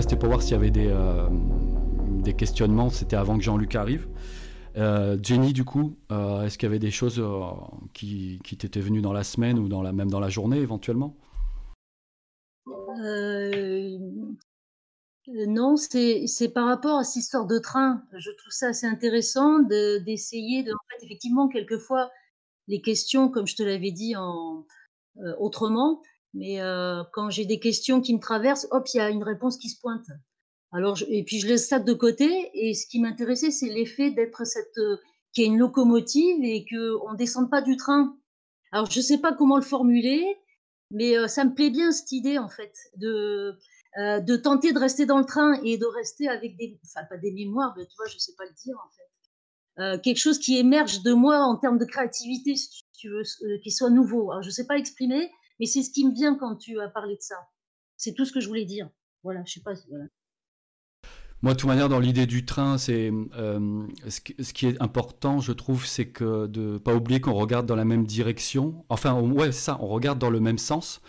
c'était pour voir s'il y avait des, des questionnements. C'était avant que Jean-Luc arrive. Jenny, du coup, est-ce qu'il y avait des choses qui, t'étaient venues dans la semaine ou même dans la journée éventuellement? Non, c'est par rapport à cette histoire de train. Je trouve ça assez intéressant d'essayer de, en fait, effectivement, quelquefois, les questions, comme je te l'avais dit en, autrement, mais quand j'ai des questions qui me traversent, hop, il y a une réponse qui se pointe. Alors, et puis je laisse ça de côté. Et ce qui m'intéressait, c'est l'effet d'être cette, qui est une locomotive et qu'on ne descende pas du train. Alors, je ne sais pas comment le formuler, mais ça me plaît bien cette idée, en fait, de, de tenter de rester dans le train et de rester avec des, enfin, pas des mémoires, mais tu vois, je sais pas le dire, en fait. quelque chose qui émerge de moi en termes de créativité, si tu veux, qui soit nouveau. Alors, je sais pas l'exprimer, mais c'est ce qui me vient quand tu as parlé de ça. C'est tout ce que je voulais dire. Voilà, je sais pas. Voilà. Moi, de toute manière, dans l'idée du train, c'est euh, ce, qui est important, je trouve, c'est que de pas oublier qu'on regarde dans la même direction. Enfin, ouais, c'est ça, on regarde dans le même sens.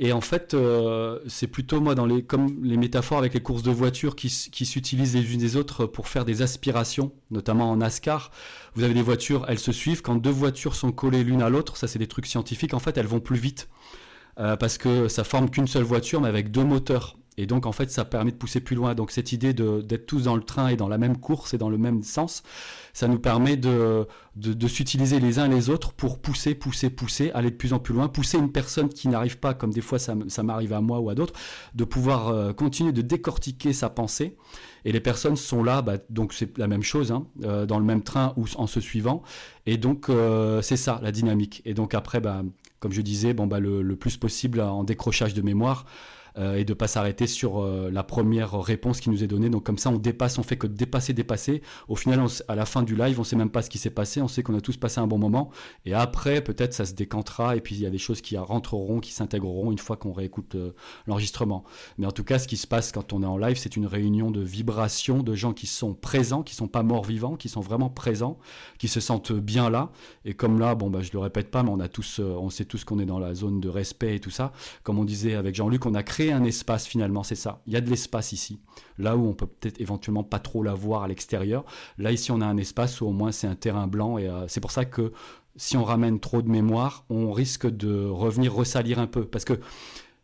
Et en fait, euh, c'est plutôt moi dans les comme les métaphores avec les courses de voitures qui, s'utilisent les unes des autres pour faire des aspirations, notamment en NASCAR. Vous avez des voitures, elles se suivent. Quand deux voitures sont collées l'une à l'autre, ça c'est des trucs scientifiques. En fait, elles vont plus vite euh, parce que ça forme qu'une seule voiture, mais avec deux moteurs. Et donc, en fait, ça permet de pousser plus loin. Donc, cette idée d'être tous dans le train et dans la même course et dans le même sens, ça nous permet de, s'utiliser les uns les autres pour pousser, pousser, pousser, aller de plus en plus loin, pousser une personne qui n'arrive pas, comme des fois ça, m'arrive à moi ou à d'autres, de pouvoir euh, continuer de décortiquer sa pensée. Et les personnes sont là, bah, donc c'est la même chose, hein, euh, dans le même train ou en se suivant. Et donc, euh, c'est ça, la dynamique. Et donc, après, bah, comme je disais, bah, le plus possible en décrochage de mémoire. Euh, et de pas s'arrêter sur euh, la première réponse qui nous est donnée. Donc comme ça, on dépasse, on fait que dépasser, dépasser. Au final, à la fin du live, on sait même pas ce qui s'est passé. On sait qu'on a tous passé un bon moment. Et après, peut-être, ça se décantera. Et puis il y a des choses qui rentreront, qui s'intégreront une fois qu'on réécoute euh, l'enregistrement. Mais en tout cas, ce qui se passe quand on est en live, c'est une réunion de vibrations de gens qui sont présents, qui sont pas morts vivants, qui sont vraiment présents, qui se sentent bien là. Et comme là, bon, bah, je le répète pas, mais on a tous, on sait tous qu'on est dans la zone de respect et tout ça. Comme on disait avec Jean-Luc, on a créé un espace finalement, c'est ça. Il y a de l'espace ici. Là où on peut peut-être éventuellement pas trop la voir à l'extérieur. Là ici on a un espace où au moins c'est un terrain blanc et euh, c'est pour ça que si on ramène trop de mémoire, on risque de revenir ressalir un peu parce que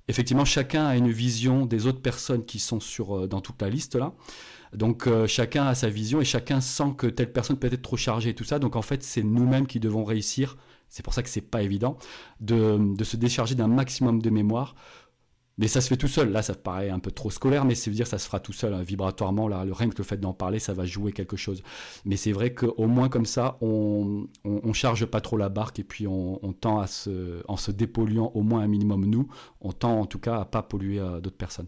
effectivement chacun a une vision des autres personnes qui sont sur euh, dans toute la liste là. Donc euh, chacun a sa vision et chacun sent que telle personne peut être trop chargée et tout ça. Donc en fait, c'est nous-mêmes qui devons réussir. C'est pour ça que c'est pas évident de, de se décharger d'un maximum de mémoire mais ça se fait tout seul. Là, ça paraît un peu trop scolaire, mais c'est dire ça se fera tout seul, hein, vibratoirement. Là, le rien que le fait d'en parler, ça va jouer quelque chose. Mais c'est vrai qu'au moins comme ça, on, on, charge pas trop la barque et puis on, tend à se, en se dépolluant au moins un minimum nous, on tend en tout cas à pas polluer euh, d'autres personnes.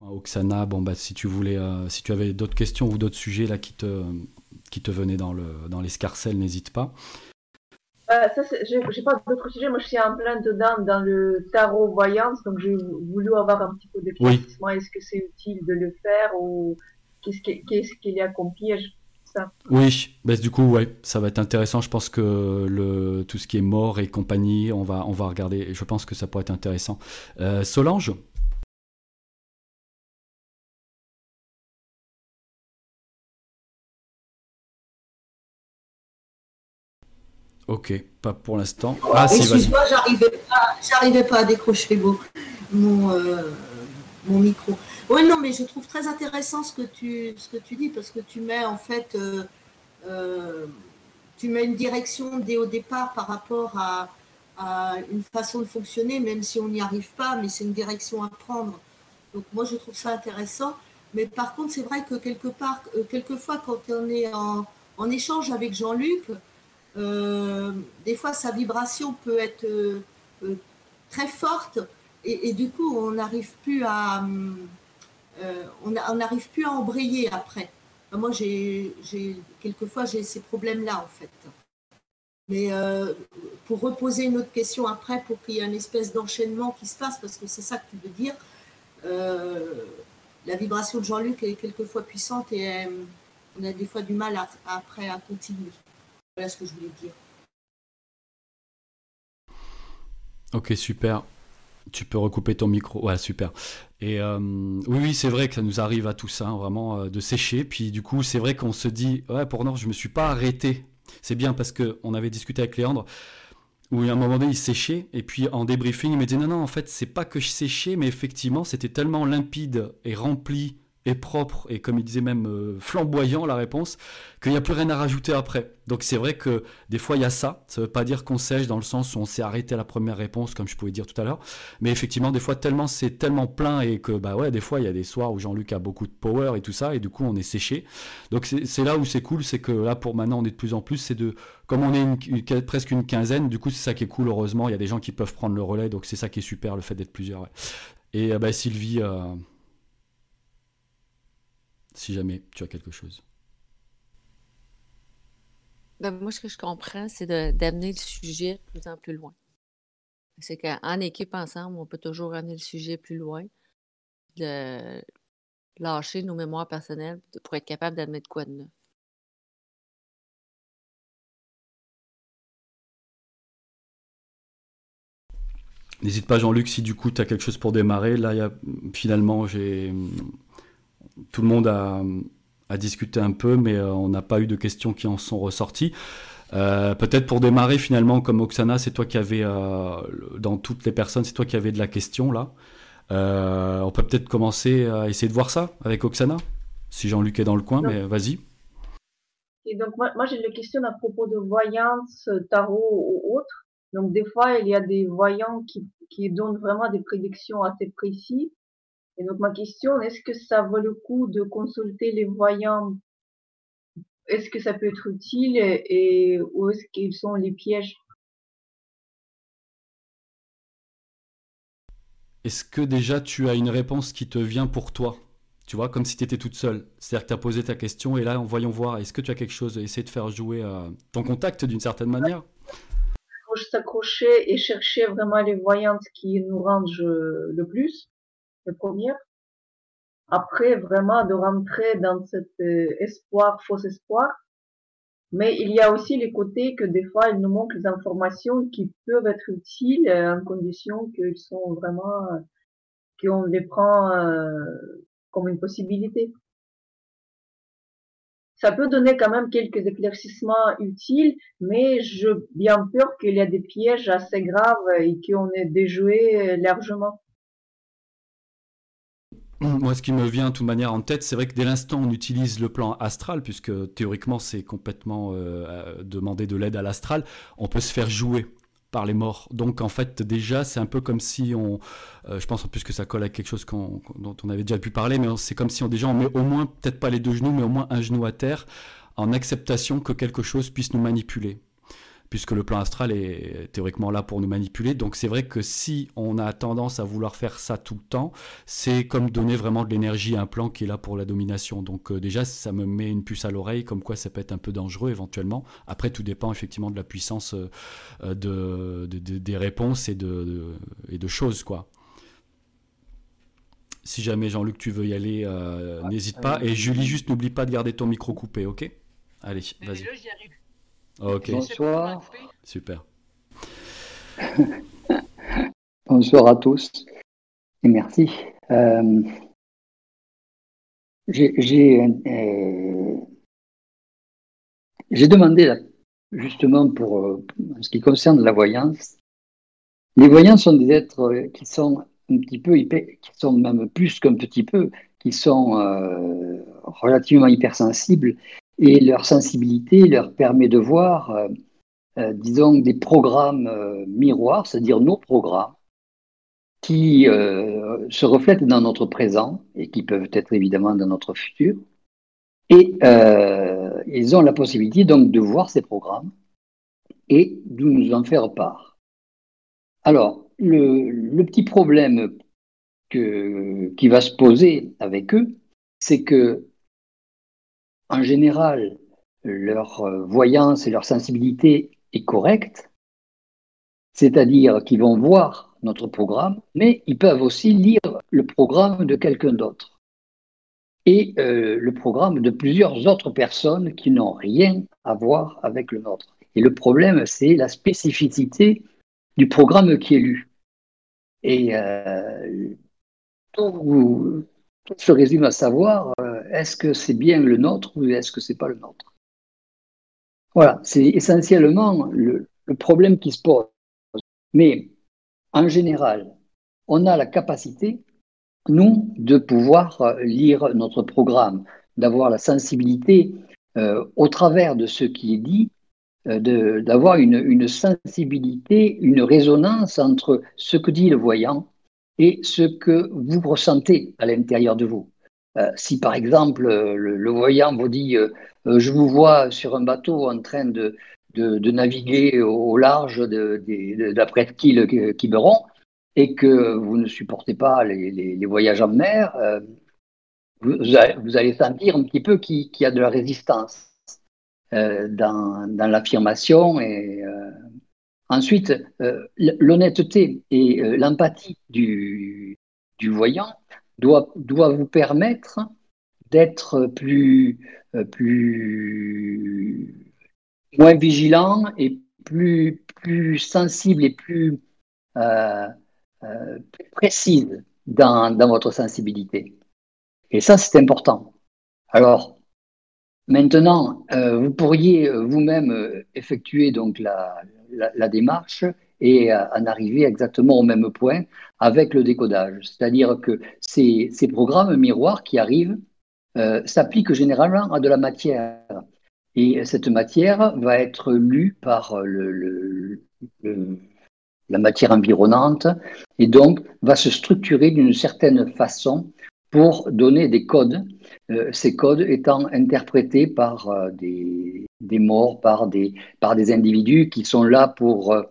Oksana, bon bah si tu voulais, euh, si tu avais d'autres questions ou d'autres sujets là qui te, qui te venaient dans le, dans l'escarcelle, n'hésite pas. Euh, ça, j'ai pas d'autres sujets. Moi, je suis en plein dedans dans le tarot voyance, donc j'ai voulu avoir un petit peu d'éclaircissement. Est-ce que c'est utile de le faire ou qu'est-ce qu'il y a comme piège ça. Oui, bah, du coup, ouais, ça va être intéressant. Je pense que le, tout ce qui est mort et compagnie, on va, on va regarder. Je pense que ça pourrait être intéressant. Euh, Solange? Ok, pas pour l'instant. Ah, Excuse-moi, j'arrivais pas, à décrocher mon, euh, mon micro. Oui, non, mais je trouve très intéressant ce que tu, ce que tu dis, parce que tu mets en fait, euh, euh, tu mets une direction dès au départ par rapport à, une façon de fonctionner, même si on n'y arrive pas, mais c'est une direction à prendre. Donc moi, je trouve ça intéressant. Mais par contre, c'est vrai que quelque part, quelquefois, quand on est en, en échange avec Jean-Luc, euh, des fois, sa vibration peut être euh, euh, très forte et, du coup, on n'arrive plus à, on n'arrive plus à embrayer après. moi, j'ai, quelquefois, j'ai ces problèmes-là, en fait. Mais pour reposer une autre question après, pour qu'il y ait une espèce d'enchaînement qui se passe, parce que c'est ça que tu veux dire, la vibration de Jean-Luc est quelquefois puissante et on a des fois du mal après à continuer. Voilà ce que je voulais dire. Ok, super. Tu peux recouper ton micro. Ouais, super. Et euh, oui, oui, c'est vrai que ça nous arrive à tous, hein, vraiment, euh, de sécher. Puis du coup, c'est vrai qu'on se dit, ouais, pour non, je me suis pas arrêté. C'est bien parce que on avait discuté avec Léandre où à un moment donné il séchait et puis en débriefing il me dit non non en fait c'est pas que je séchais mais effectivement c'était tellement limpide et rempli et propre et comme il disait même euh, flamboyant la réponse qu'il n'y a plus rien à rajouter après. Donc c'est vrai que des fois il y a ça. Ça veut pas dire qu'on sèche dans le sens où on s'est arrêté à la première réponse comme je pouvais dire tout à l'heure. Mais effectivement des fois tellement c'est tellement plein et que bah ouais des fois il y a des soirs où Jean-Luc a beaucoup de power et tout ça et du coup on est séché. Donc c'est là où c'est cool, c'est que là pour maintenant on est de plus en plus, c'est de comme on est presque une quinzaine, du coup c'est ça qui est cool heureusement. Il y a des gens qui peuvent prendre le relais donc c'est ça qui est super le fait d'être plusieurs. Et euh, bah, Sylvie. Euh, si jamais tu as quelque chose. Ben, moi, ce que je comprends, c'est d'amener le sujet de plus en plus loin. C'est qu'en équipe ensemble, on peut toujours amener le sujet plus loin, de lâcher nos mémoires personnelles pour être capable d'admettre quoi de neuf. N'hésite pas, Jean-Luc, si du coup tu as quelque chose pour démarrer. Là, y a, finalement, j'ai tout le monde a, discuté un peu, mais euh, on n'a pas eu de questions qui en sont ressorties. Euh, peut-être pour démarrer finalement, comme Oksana, c'est toi qui avais, euh, dans toutes les personnes, c'est toi qui avais de la question là. on peut peut-être commencer à essayer de voir ça avec Oksana, si Jean-Luc est dans le coin, mais vas-y. Et donc moi, moi j'ai une question à propos de voyance, tarot ou autre. Donc des fois il y a des voyants qui, qui donnent vraiment des prédictions assez précises et donc ma question, est-ce que ça vaut le coup de consulter les voyants? Est-ce que ça peut être utile et, où est-ce qu'ils sont les pièges? Est-ce que déjà tu as une réponse qui te vient pour toi? Tu vois, comme si tu étais toute seule. C'est-à-dire que tu as posé ta question et là, voyons voir, est-ce que tu as quelque chose Essayer de faire jouer euh, ton contact d'une certaine manière? S'accrocher et chercher vraiment les voyantes qui nous rendent le plus le premier. Après, vraiment de rentrer dans cet euh, espoir, faux espoir. Mais il y a aussi les côtés que des fois, il nous manque des informations qui peuvent être utiles euh, en condition qu'ils sont vraiment, euh, qu'on les prend comme une possibilité. Ça peut donner quand même quelques éclaircissements utiles, mais je bien peur qu'il y a des pièges assez graves et qu'on est déjoué largement. Moi, ce qui me vient de toute manière en tête, c'est vrai que dès l'instant on utilise le plan astral, puisque théoriquement c'est complètement euh, demander de l'aide à l'astral, on peut se faire jouer par les morts. Donc en fait déjà c'est un peu comme si on, euh, je pense en plus que ça colle à quelque chose dont on avait déjà pu parler, mais c'est comme si on déjà on met au moins peut-être pas les deux genoux, mais au moins un genou à terre en acceptation que quelque chose puisse nous manipuler puisque le plan astral est théoriquement là pour nous manipuler. Donc c'est vrai que si on a tendance à vouloir faire ça tout le temps, c'est comme donner vraiment de l'énergie à un plan qui est là pour la domination. Donc euh, déjà, ça me met une puce à l'oreille, comme quoi ça peut être un peu dangereux éventuellement. Après, tout dépend effectivement de la puissance euh, euh, de, des réponses et de, et de choses, quoi. Si jamais Jean-Luc, tu veux y aller, n'hésite pas. Et Julie, juste n'oublie pas de garder ton micro coupé, ok? Allez, vas-y. Bonsoir. Super. Bonsoir à tous et merci. Euh, j'ai euh, demandé justement pour euh, ce qui concerne la voyance. Les voyants sont des êtres qui sont un petit peu qui sont même plus qu'un petit peu, qui sont relativement hypersensibles et leur sensibilité leur permet de voir, euh, euh, disons, des programmes euh, miroirs, c'est-à-dire nos programmes, qui se reflètent dans notre présent et qui peuvent être évidemment dans notre futur. Et ils ont la possibilité donc de voir ces programmes et de nous en faire part. Alors, le, petit problème qui va se poser avec eux, c'est que en général, leur euh, voyance et leur sensibilité est correcte, c'est-à-dire qu'ils vont voir notre programme, mais ils peuvent aussi lire le programme de quelqu'un d'autre et euh, le programme de plusieurs autres personnes qui n'ont rien à voir avec le nôtre. Et le problème, c'est la spécificité du programme qui est lu. Et euh, tout, se résume à savoir est-ce que c'est bien le nôtre ou est-ce que c'est pas le nôtre? Voilà, c'est essentiellement le, problème qui se pose. Mais en général, on a la capacité, nous, de pouvoir euh, lire notre programme, d'avoir la sensibilité euh, au travers de ce qui est dit, euh, d'avoir une, sensibilité, une résonance entre ce que dit le voyant et ce que vous ressentez à l'intérieur de vous. Euh, si par exemple le, voyant vous dit je vous vois sur un bateau en train de, de, naviguer au large d'après-Quiberon de, et que vous ne supportez pas les, les, voyages en mer, vous, allez sentir un petit peu qu'il y a de la résistance euh, dans, dans l'affirmation. Et euh, ensuite, euh, l'honnêteté et l'empathie du, du voyant doit, doit vous permettre d'être plus, plus moins vigilant et plus, plus sensible et plus, plus précise dans, dans votre sensibilité. Et ça, c'est important. Alors, maintenant, euh, vous pourriez euh, vous-même euh, effectuer donc la, la, démarche et en arriver exactement au même point avec le décodage. C'est-à-dire que ces, programmes miroirs qui arrivent s'appliquent généralement à de la matière. Et cette matière va être lue par la matière environnante et donc va se structurer d'une certaine façon pour donner des codes, euh, ces codes étant interprétés par euh, des, morts, par des, individus qui sont là pour euh,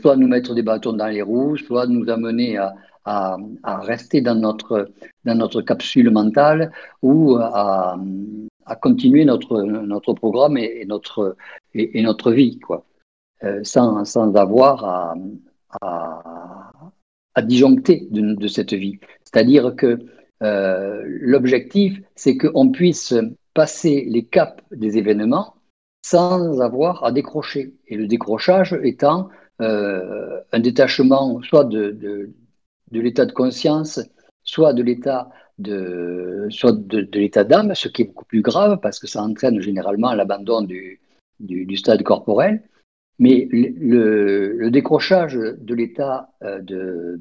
soit nous mettre des bâtons dans les roues, soit nous amener à, rester dans notre, dans notre capsule mentale ou à, continuer notre, notre programme et, notre, et, notre vie, quoi, sans, sans avoir à, à, à disjoncter de, de cette vie. C'est-à-dire que euh, l'objectif, c'est qu'on puisse passer les caps des événements sans avoir à décrocher. Et le décrochage étant euh, un détachement soit de, de, l'état de conscience, soit de l'état de, soit de, l'état d'âme, ce qui est beaucoup plus grave parce que ça entraîne généralement l'abandon du, du, stade corporel. Mais le, le décrochage de l'état euh, de,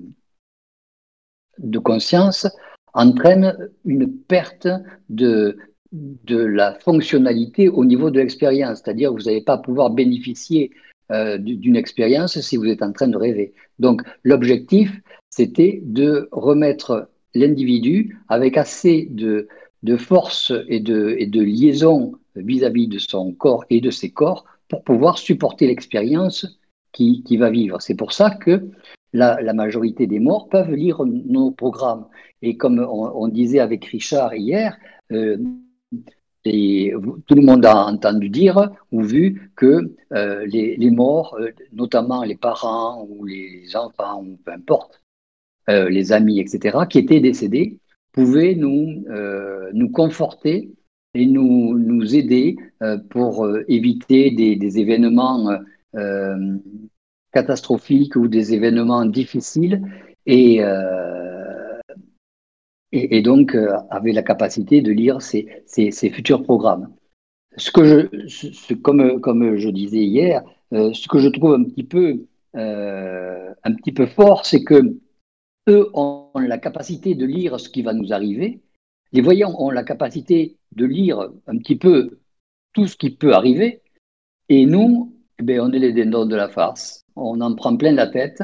de conscience entraîne une perte de, de la fonctionnalité au niveau de l'expérience, c'est-à-dire que vous n'allez pas pouvoir bénéficier euh, d'une expérience si vous êtes en train de rêver. Donc l'objectif, c'était de remettre l'individu avec assez de, de force et de, et de liaison vis-à-vis de son corps et de ses corps pour pouvoir supporter l'expérience qui, qui va vivre. C'est pour ça que la, majorité des morts peuvent lire nos programmes. Et comme on, disait avec Richard hier, euh, tout le monde a entendu dire ou vu que euh, les, morts, euh, notamment les parents ou les enfants, ou peu importe, les amis, etc., qui étaient décédés, pouvaient nous, nous conforter et nous, nous aider pour éviter des, des événements catastrophiques ou des événements difficiles et, euh, et, donc euh, avait la capacité de lire ces, futurs programmes. Ce que je, comme, comme je disais hier, euh, ce que je trouve un petit peu, un petit peu fort, c'est que eux ont la capacité de lire ce qui va nous arriver. Les voyants ont la capacité de lire un petit peu tout ce qui peut arriver. Et nous, eh bien, on est les dindons de la farce on en prend plein la tête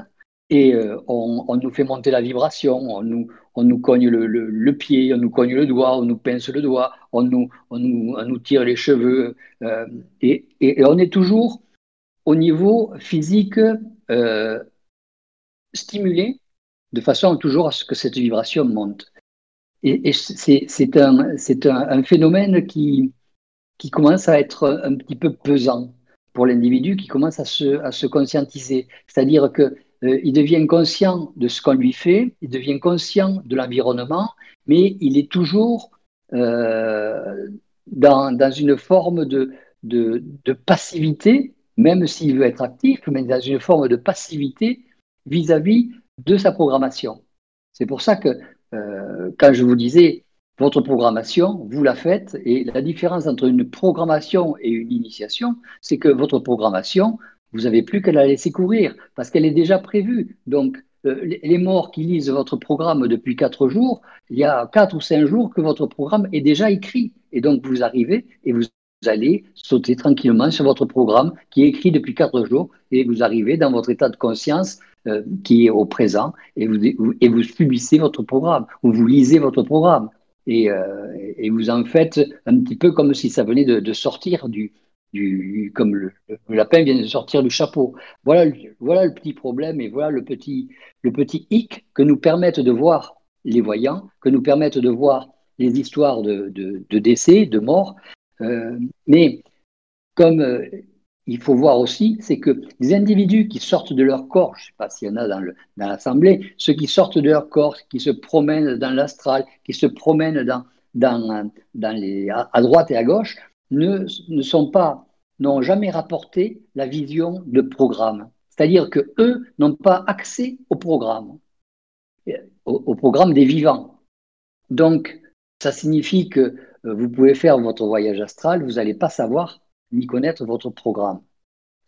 et euh, on, nous fait monter la vibration, on nous, on nous cogne le, pied, on nous cogne le doigt, on nous pince le doigt, on nous, on nous, tire les cheveux. Euh, et, on est toujours au niveau physique euh, stimulé de façon toujours à ce que cette vibration monte. Et, c'est un, un, phénomène qui, qui commence à être un petit peu pesant pour l'individu qui commence à se, à se conscientiser. C'est-à-dire qu'il euh, il devient conscient de ce qu'on lui fait, il devient conscient de l'environnement, mais il est toujours euh, dans, dans, une forme de, de, passivité, même s'il veut être actif, mais dans une forme de passivité vis-à-vis de sa programmation. C'est pour ça que euh, quand je vous disais, votre programmation, vous la faites, et la différence entre une programmation et une initiation, c'est que votre programmation, vous n'avez plus qu'à la laisser courir, parce qu'elle est déjà prévue. Donc, euh, les morts qui lisent votre programme depuis quatre jours, il y a quatre ou cinq jours que votre programme est déjà écrit. Et donc, vous arrivez et vous allez sauter tranquillement sur votre programme qui est écrit depuis quatre jours et vous arrivez dans votre état de conscience euh, qui est au présent et vous, et subissez votre programme ou vous lisez votre programme et, euh, et, vous en faites un petit peu comme si ça venait de sortir du, comme le, lapin vient de sortir du chapeau. Voilà, le petit problème et voilà le petit, hic que nous permettent de voir les voyants, que nous permettent de voir les histoires de, décès, de mort, euh, mais comme euh, il faut voir aussi, c'est que les individus qui sortent de leur corps, je ne sais pas s'il y en a dans l'Assemblée, ceux qui sortent de leur corps, qui se promènent dans l'astral, qui se promènent dans, à, droite et à gauche, ne, sont pas, n'ont jamais rapporté la vision de programme. C'est-à-dire que eux n'ont pas accès au programme, au, au programme des vivants. Donc, ça signifie que euh, vous pouvez faire votre voyage astral, vous n'allez pas savoir ni connaître votre programme.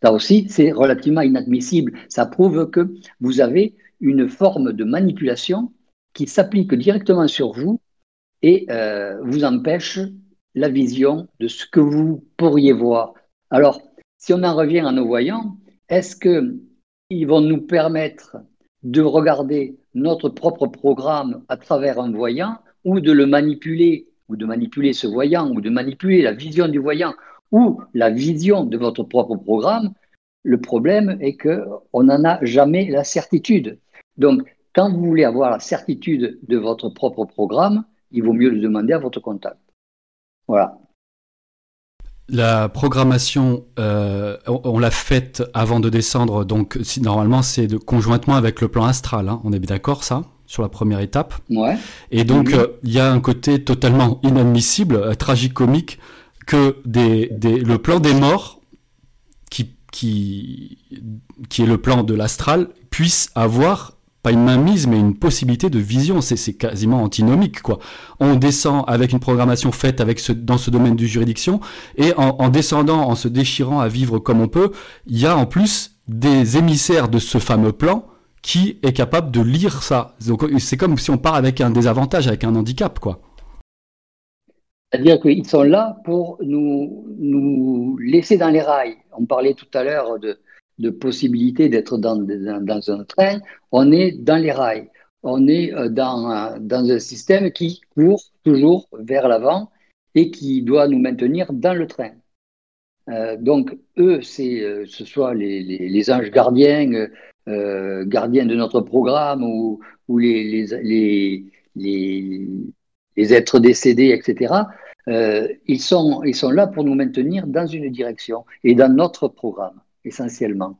Ça aussi, c'est relativement inadmissible. Ça prouve que vous avez une forme de manipulation qui s'applique directement sur vous et euh, vous empêche la vision de ce que vous pourriez voir. Alors, si on en revient à nos voyants, est-ce qu'ils vont nous permettre de regarder notre propre programme à travers un voyant ou de le manipuler ou de manipuler ce voyant, ou de manipuler la vision du voyant, ou la vision de votre propre programme, le problème est qu'on n'en a jamais la certitude. Donc, quand vous voulez avoir la certitude de votre propre programme, il vaut mieux le demander à votre contact. Voilà. La programmation, euh, on, l'a faite avant de descendre, donc normalement c'est conjointement avec le plan astral, hein. on est d'accord ça sur la première étape. Ouais. Et donc, euh, il y a un côté totalement inadmissible, euh, tragicomique, que des, des, le plan des morts, qui, qui, qui est le plan de l'astral, puisse avoir pas une mainmise, mais une possibilité de vision. C'est quasiment antinomique, quoi. On descend avec une programmation faite dans ce domaine de juridiction, et en, en, descendant, en se déchirant à vivre comme on peut, il y a en plus des émissaires de ce fameux plan qui est capable de lire ça. Donc c'est comme si on part avec un désavantage, avec un handicap, quoi. C'est-à-dire qu'ils sont là pour nous, nous laisser dans les rails. On parlait tout à l'heure de, de possibilité d'être dans, dans, un train. On est dans les rails. On est euh, dans, un système qui court toujours vers l'avant et qui doit nous maintenir dans le train. Euh, donc, eux, euh, ce soit les, anges gardiens, gardiens de notre programme ou, les, êtres décédés, etc., ils, sont, ils sont là pour nous maintenir dans une direction et dans notre programme, essentiellement.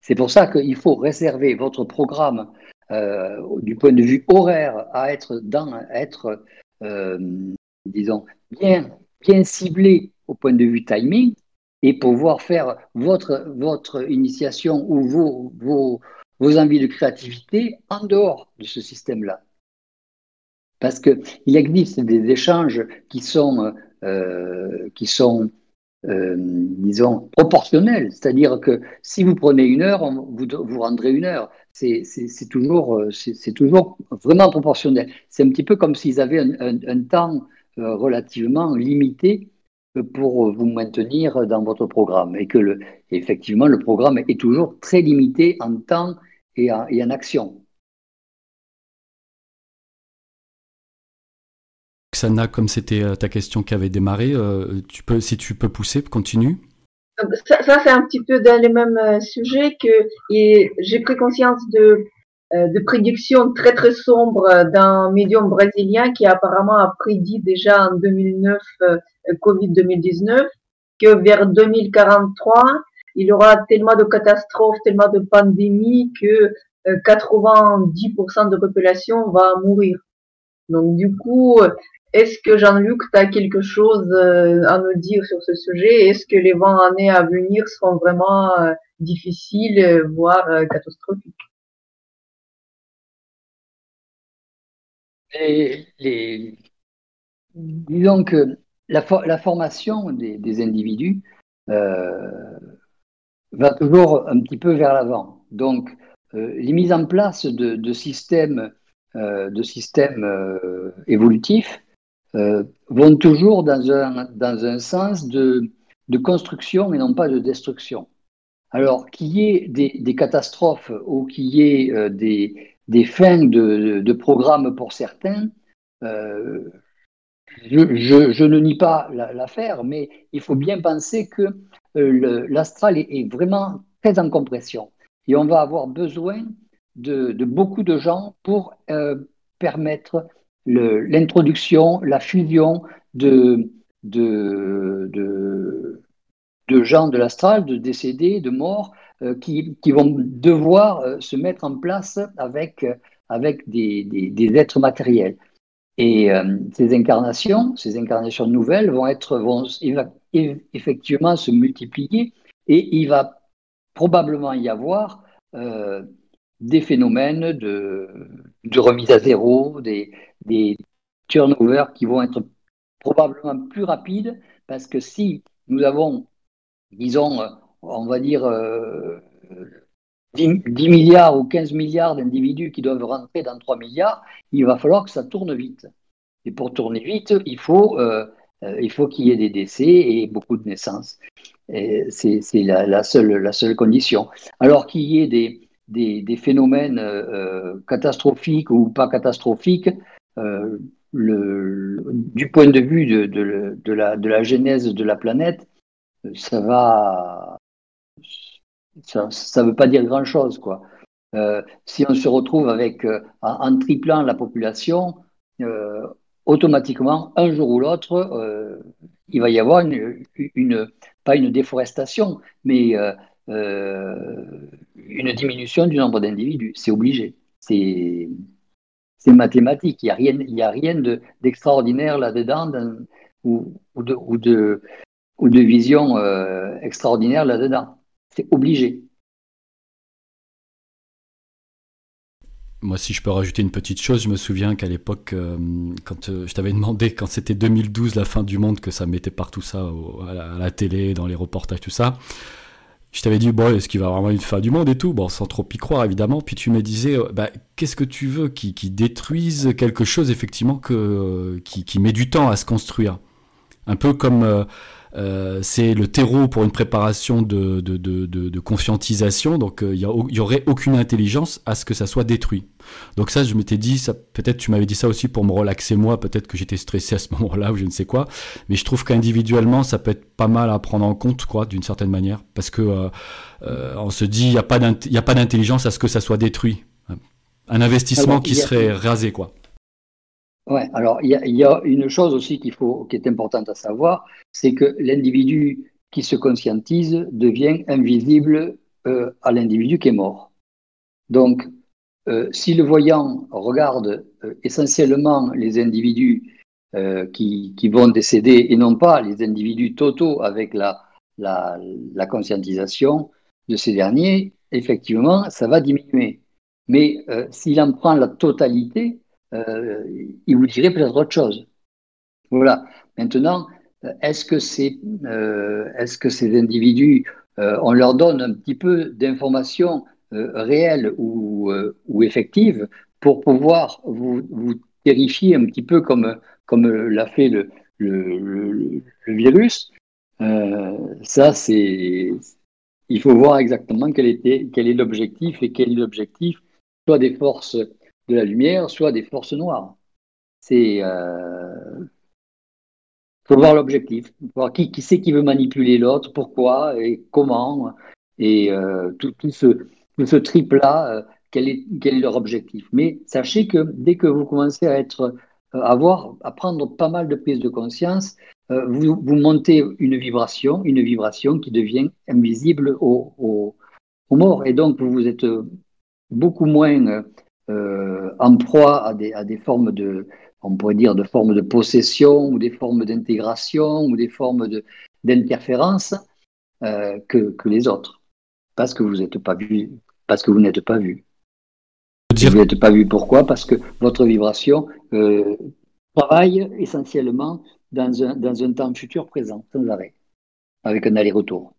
C'est pour ça qu'il faut réserver votre programme euh, du point de vue horaire à être, euh, disons, bien, bien ciblé au point de vue timing et pouvoir faire votre, votre initiation ou vos, vos, vos envies de créativité en dehors de ce système-là. Parce qu'il existe des échanges qui sont, euh, qui sont euh, disons, proportionnels. C'est-à-dire que si vous prenez une heure, vous, rendrez une heure. C'est toujours, c'est toujours vraiment proportionnel. C'est un petit peu comme s'ils avaient un, un, temps euh, relativement limité pour vous maintenir dans votre programme et que effectivement le programme est toujours très limité en temps et en, et en action. Xana, comme c'était euh, ta question qui avait démarré, euh, tu peux, si tu peux pousser, continue. Ça, ça c'est un petit peu dans les mêmes euh, sujets que j'ai pris conscience de euh, de prédiction très très sombre d'un médium brésilien qui apparemment a prédit déjà en 2009 euh, Covid 2019 que vers 2043 il y aura tellement de catastrophes, tellement de pandémies que 90% euh, de population va mourir. Donc du coup, est-ce que Jean-Luc, tu as quelque chose à nous dire sur ce sujet? Est-ce que les 20 années à venir seront vraiment difficiles, voire catastrophiques? Disons que la, formation des, individus euh, va toujours un petit peu vers l'avant. Donc, euh, les mises en place de, systèmes, de systèmes euh, évolutifs vont toujours dans un, dans un sens de, construction et non pas de destruction. Alors, qu'il y ait des, catastrophes ou qu'il y ait des, des, fins de, de, programmes pour certains, je, ne nie pas l'affaire, mais il faut bien penser que euh, l'astral est, vraiment très en compression. Et on va avoir besoin de, beaucoup de gens pour euh, permettre l'introduction, la fusion de, de, gens de l'astral, de décédés, de morts, euh, qui, vont devoir se mettre en place avec, avec des êtres matériels. Et euh, ces incarnations, ces incarnations nouvelles vont être, vont effectivement se multiplier et il va probablement y avoir euh, des phénomènes de, de, remise à zéro, des, turnovers qui vont être probablement plus rapides parce que si nous avons, disons, on va dire, 10, euh, 10, milliards ou 15 milliards d'individus qui doivent rentrer dans 3 milliards, il va falloir que ça tourne vite. Et pour tourner vite, il faut euh, euh, qu'il y ait des décès et beaucoup de naissances. C'est la seule condition. Alors qu'il y ait des, des, phénomènes euh, catastrophiques ou pas catastrophiques, le, du point de vue de, la, genèse de la planète, ça va. Ça ne veut pas dire grand-chose. quoi. si on se retrouve avec, en, triplant la population, automatiquement, un jour ou l'autre, euh, il va y avoir une, pas une déforestation, mais euh, euh, une diminution du nombre d'individus. C'est obligé. C'est mathématique. Il n'y a rien, il y a rien d'extraordinaire là-dedans ou, de, ou, de, ou de vision extraordinaire là-dedans. C'est obligé. Moi, si je peux rajouter une petite chose, je me souviens qu'à l'époque, euh, quand euh, je t'avais demandé, quand c'était 2012, la fin du monde, que ça mettait partout ça à, la, télé, dans les reportages, tout ça, je t'avais dit, bon, est-ce qu'il va vraiment une fin du monde et tout? Bon, sans trop y croire, évidemment. Puis tu me disais, euh, bah, qu'est-ce que tu veux qui, qui, détruise quelque chose, effectivement, que, qui, qui, met du temps à se construire? Un peu comme euh, c'est le terreau pour une préparation de, de, de, de conscientisation, donc euh, il n'y aurait aucune intelligence à ce que ça soit détruit. Donc ça, je m'étais dit, peut-être tu m'avais dit ça aussi pour me relaxer moi, peut-être que j'étais stressé à ce moment-là ou je ne sais quoi, mais je trouve qu'individuellement, ça peut être pas mal à prendre en compte, quoi, d'une certaine manière, parce que euh, on se dit, il n'y a pas d'intelligence à ce que ça soit détruit. Un investissement qui serait rasé, quoi. Ouais, alors il y, a une chose aussi qu'il faut, qui est importante à savoir, c'est que l'individu qui se conscientise devient invisible euh, à l'individu qui est mort. Donc, euh, si le voyant regarde euh, essentiellement les individus qui, vont décéder et non pas les individus totaux avec la conscientisation de ces derniers, effectivement, ça va diminuer. Mais s'il en prend la totalité, euh, il vous dirait peut-être autre chose. Voilà. Maintenant, est-ce que, c'est, euh, est-ce que ces individus, euh, on leur donne un petit peu d'informations réelles ou, effectives pour pouvoir vous, terrifier un petit peu comme, l'a fait le, le, le, virus? Ça, c'est. Il faut voir exactement quel, était, quel est l'objectif et quel est l'objectif soit des forces de la lumière, soit des forces noires. C'est euh, faut voir l'objectif, voir qui, qui c'est qui veut manipuler l'autre, pourquoi et comment, et euh, tout, ce, ce trip-là, euh, quel, est, quel est leur objectif. Mais sachez que dès que vous commencez à être, avoir, à prendre pas mal de prise de conscience, vous, vous, montez une vibration, une vibration qui devient invisible aux, aux, morts. Et donc, vous êtes beaucoup moins en proie à des, à des, formes de, on pourrait dire, de formes de possession ou des formes d'intégration ou des formes d'interférence euh, que, que, les autres, parce que vous n'êtes pas vu, parce que vous n'êtes pas vu. Vous n'êtes pas vu pourquoi? Parce que votre vibration euh, travaille essentiellement dans un, dans un temps futur présent, sans arrêt, avec un aller-retour.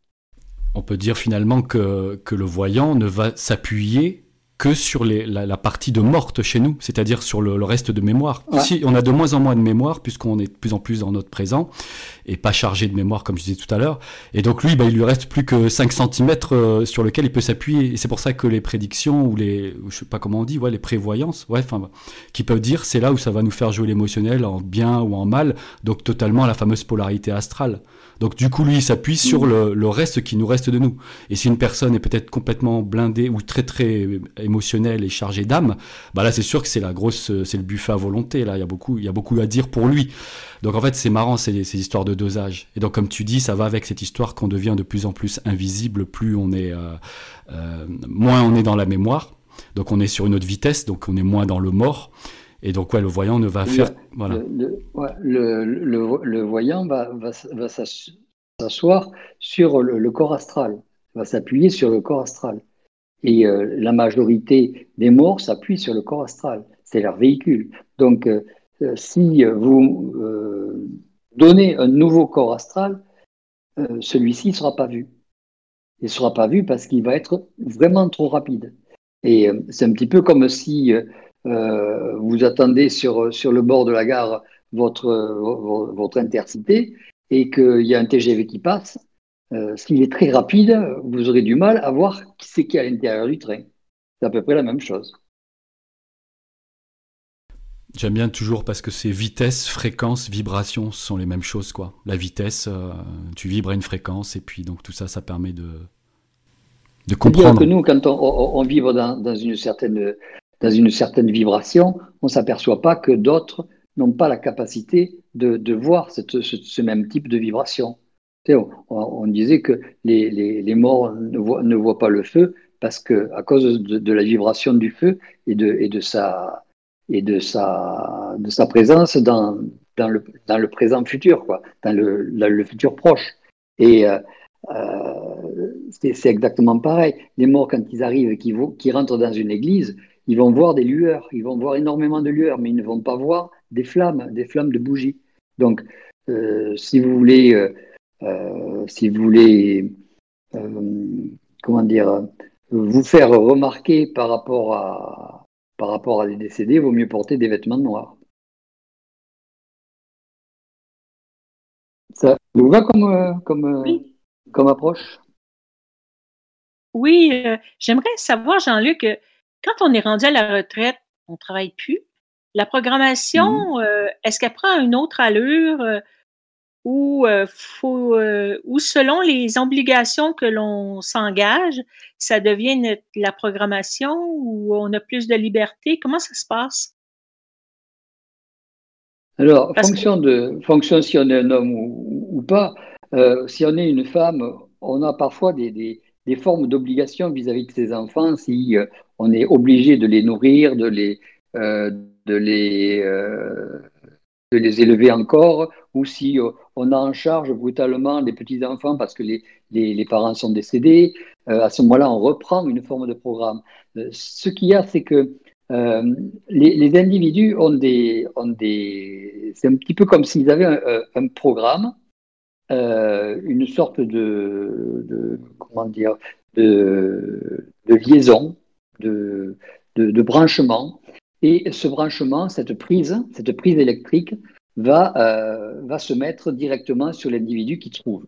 On peut dire finalement que, que le voyant ne va s'appuyer que sur la, partie de morte chez nous, c'est-à-dire sur le, reste de mémoire. Si on a de moins en moins de mémoire, puisqu'on est de plus en plus dans notre présent, et pas chargé de mémoire, comme je disais tout à l'heure. Et donc lui, bah, il lui reste plus que 5 cm euh, sur lequel il peut s'appuyer. Et c'est pour ça que les prédictions, ou les, je sais pas comment on dit, ouais, les prévoyances, ouais, enfin, qui peuvent dire, c'est là où ça va nous faire jouer l'émotionnel, en bien ou en mal, donc totalement la fameuse polarité astrale. Donc du coup, lui, il s'appuie sur le, le, reste qui nous reste de nous. Et si une personne est peut-être complètement blindée ou très très émotionnelle et chargée d'âme, bah là, c'est sûr que c'est la grosse, c'est le buffet à volonté. Là, il y a beaucoup, il y a beaucoup à dire pour lui. Donc en fait, c'est marrant ces, ces histoires de dosage. Et donc comme tu dis, ça va avec cette histoire qu'on devient de plus en plus invisible, plus on est, euh, euh, moins on est dans la mémoire. Donc on est sur une autre vitesse, donc on est moins dans le mort. Et donc, ouais, le voyant ne va faire. Voilà. Le, le, voyant va, va, va s'asseoir sur le, corps astral, va s'appuyer sur le corps astral. Et euh, la majorité des morts s'appuient sur le corps astral. C'est leur véhicule. Donc, euh, euh, si vous donnez un nouveau corps astral, celui-ci ne sera pas vu. Il ne sera pas vu parce qu'il va être vraiment trop rapide. Et c'est un petit peu comme si euh, vous attendez sur, sur le bord de la gare votre, votre intercité et qu'il y a un TGV qui passe, euh, s'il est très rapide, vous aurez du mal à voir qui c'est qui est à l'intérieur du train. C'est à peu près la même chose. J'aime bien toujours parce que c'est vitesse, fréquence, vibration sont les mêmes choses quoi. La vitesse, euh, tu vibres à une fréquence et puis donc tout ça, ça permet de de comprendre. que nous, quand on, on vibre dans, dans, une certaine dans une certaine vibration, on ne s'aperçoit pas que d'autres n'ont pas la capacité de, voir ce, même type de vibration. On, disait que les, morts ne voient, pas le feu parce que à cause de, la vibration du feu et de, et de, sa, et de, sa, de sa présence dans, dans, le, dans le présent futur, quoi, dans le, le futur proche. Et euh, euh, c'est exactement pareil. Les morts, quand ils arrivent et qu'ils rentrent dans une église, ils vont voir des lueurs, ils vont voir énormément de lueurs, mais ils ne vont pas voir des flammes, des flammes de bougies. Donc, euh, si vous voulez, euh, euh, si vous voulez, comment dire, vous faire remarquer par rapport à, par rapport à des décédés, il vaut mieux porter des vêtements noirs. Ça vous va comme, comme, comme approche? Oui, j'aimerais savoir, Jean-Luc, quand on est rendu à la retraite, on ne travaille plus. La programmation, mmh. euh, est-ce qu'elle prend une autre allure euh, ou, euh, faut, ou selon les obligations que l'on s'engage, ça devient la programmation ou on a plus de liberté? Comment ça se passe? Alors, fonction, de, fonction si on est un homme ou, pas, si on est une femme, on a parfois des, des formes d'obligation vis-à-vis de ses enfants si on est obligé de les nourrir, de les, euh, de les, euh, de les élever encore, ou si euh, on a en charge brutalement les petits-enfants parce que les, les, parents sont décédés, à ce moment-là, on reprend une forme de programme. ce qu'il y a, c'est que les, les, individus ont des, ont des... C'est un petit peu comme s'ils avaient un, programme, une sorte de, comment dire, de, liaison de, branchement. Et ce branchement, cette prise, cette prise électrique, va, euh, va se mettre directement sur l'individu qui trouve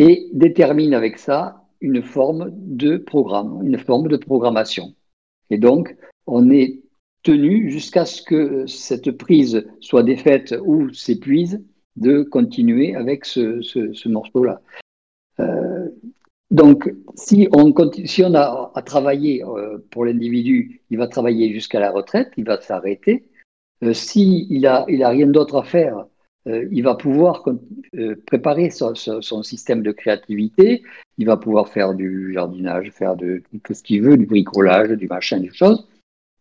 et détermine avec ça une forme de programme, une forme de programmation. Et donc, on est tenu jusqu'à ce que cette prise soit défaite ou s'épuise de continuer avec ce, ce, morceau-là. Euh, donc, si on, si on a à travailler euh, pour l'individu, il va travailler jusqu'à la retraite, il va s'arrêter. Euh, S'il n'a il a rien d'autre à faire, euh, il va pouvoir euh, préparer son, son, système de créativité, il va pouvoir faire du jardinage, faire de tout ce qu'il veut, du bricolage, du machin, des choses.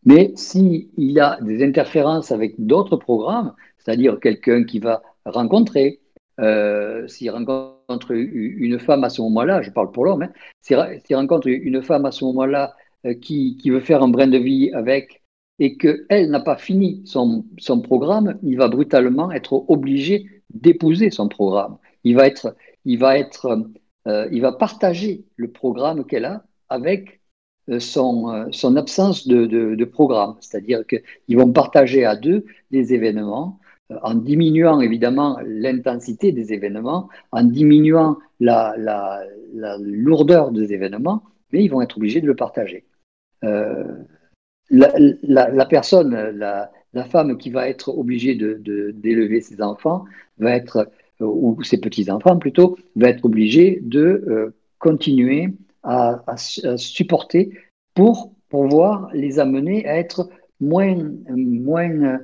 Mais s'il y a des interférences avec d'autres programmes, c'est-à-dire quelqu'un qui va rencontrer, euh, s'il rencontre une femme à ce moment-là, je parle pour l'homme, hein, s'il rencontre une femme à ce moment-là qui, qui, veut faire un brin de vie avec et qu'elle n'a pas fini son, son, programme, il va brutalement être obligé d'épouser son programme. Il va être, il va être, euh, il va partager le programme qu'elle a avec euh, son, euh, son absence de, de, de programme. C'est-à-dire qu'ils vont partager à deux des événements en diminuant évidemment l'intensité des événements, en diminuant la, lourdeur des événements, mais ils vont être obligés de le partager. Euh, la, la, personne, la, femme qui va être obligée d'élever de, ses enfants, va être, euh, ou ses petits-enfants plutôt, va être obligée de euh, continuer à, à, supporter pour pouvoir les amener à être moins, moins,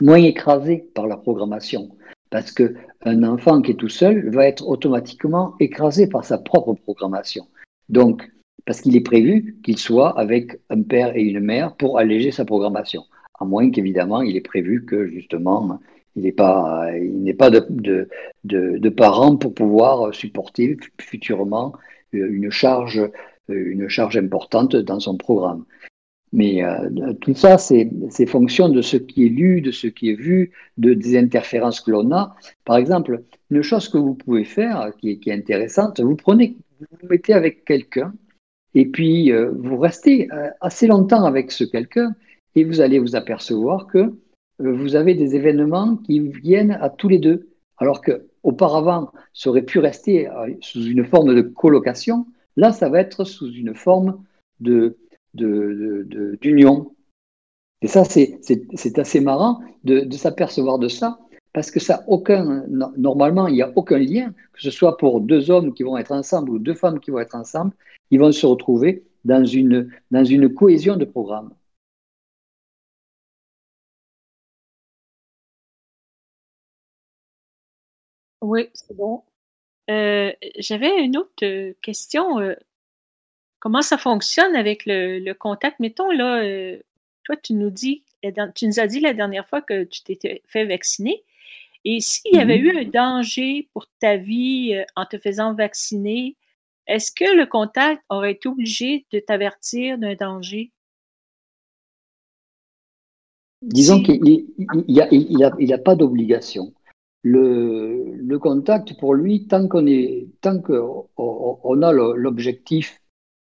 moins écrasés par la programmation. Parce qu'un enfant qui est tout seul va être automatiquement écrasé par sa propre programmation. Donc, parce qu'il est prévu qu'il soit avec un père et une mère pour alléger sa programmation. À moins qu'évidemment, il est prévu que justement, il n'ait pas, de, parents pour pouvoir supporter futurement euh, euh, une charge importante dans son programme. Mais euh, tout ça, c'est fonction de ce qui est lu, de ce qui est vu, de, des interférences que l'on a. Par exemple, une chose que vous pouvez faire, qui est, intéressante, vous prenez, vous, mettez avec quelqu'un et puis, euh, vous restez euh, assez longtemps avec ce quelqu'un et vous allez vous apercevoir que vous avez des événements qui viennent à tous les deux. Alors que auparavant, ça aurait pu rester sous une forme de colocation. Là, ça va être sous une forme de, d'union. Et ça, c'est, assez marrant de, de s'apercevoir de ça parce que ça aucun normalement il n'y a aucun lien que ce soit pour deux hommes qui vont être ensemble ou deux femmes qui vont être ensemble ils vont se retrouver dans une dans une cohésion de programme oui c'est bon euh, j'avais une autre question euh, comment ça fonctionne avec le, contact? Mettons là toi tu nous dis tu nous as dit la dernière fois que tu t'étais fait vacciner et s'il y avait mmh eu un danger pour ta vie euh, en te faisant vacciner, est-ce que le contact aurait été obligé de t'avertir d'un danger? Disons qu'il n'y a, il a, pas d'obligation. Le, contact, pour lui, tant qu'on est, tant qu'on a l'objectif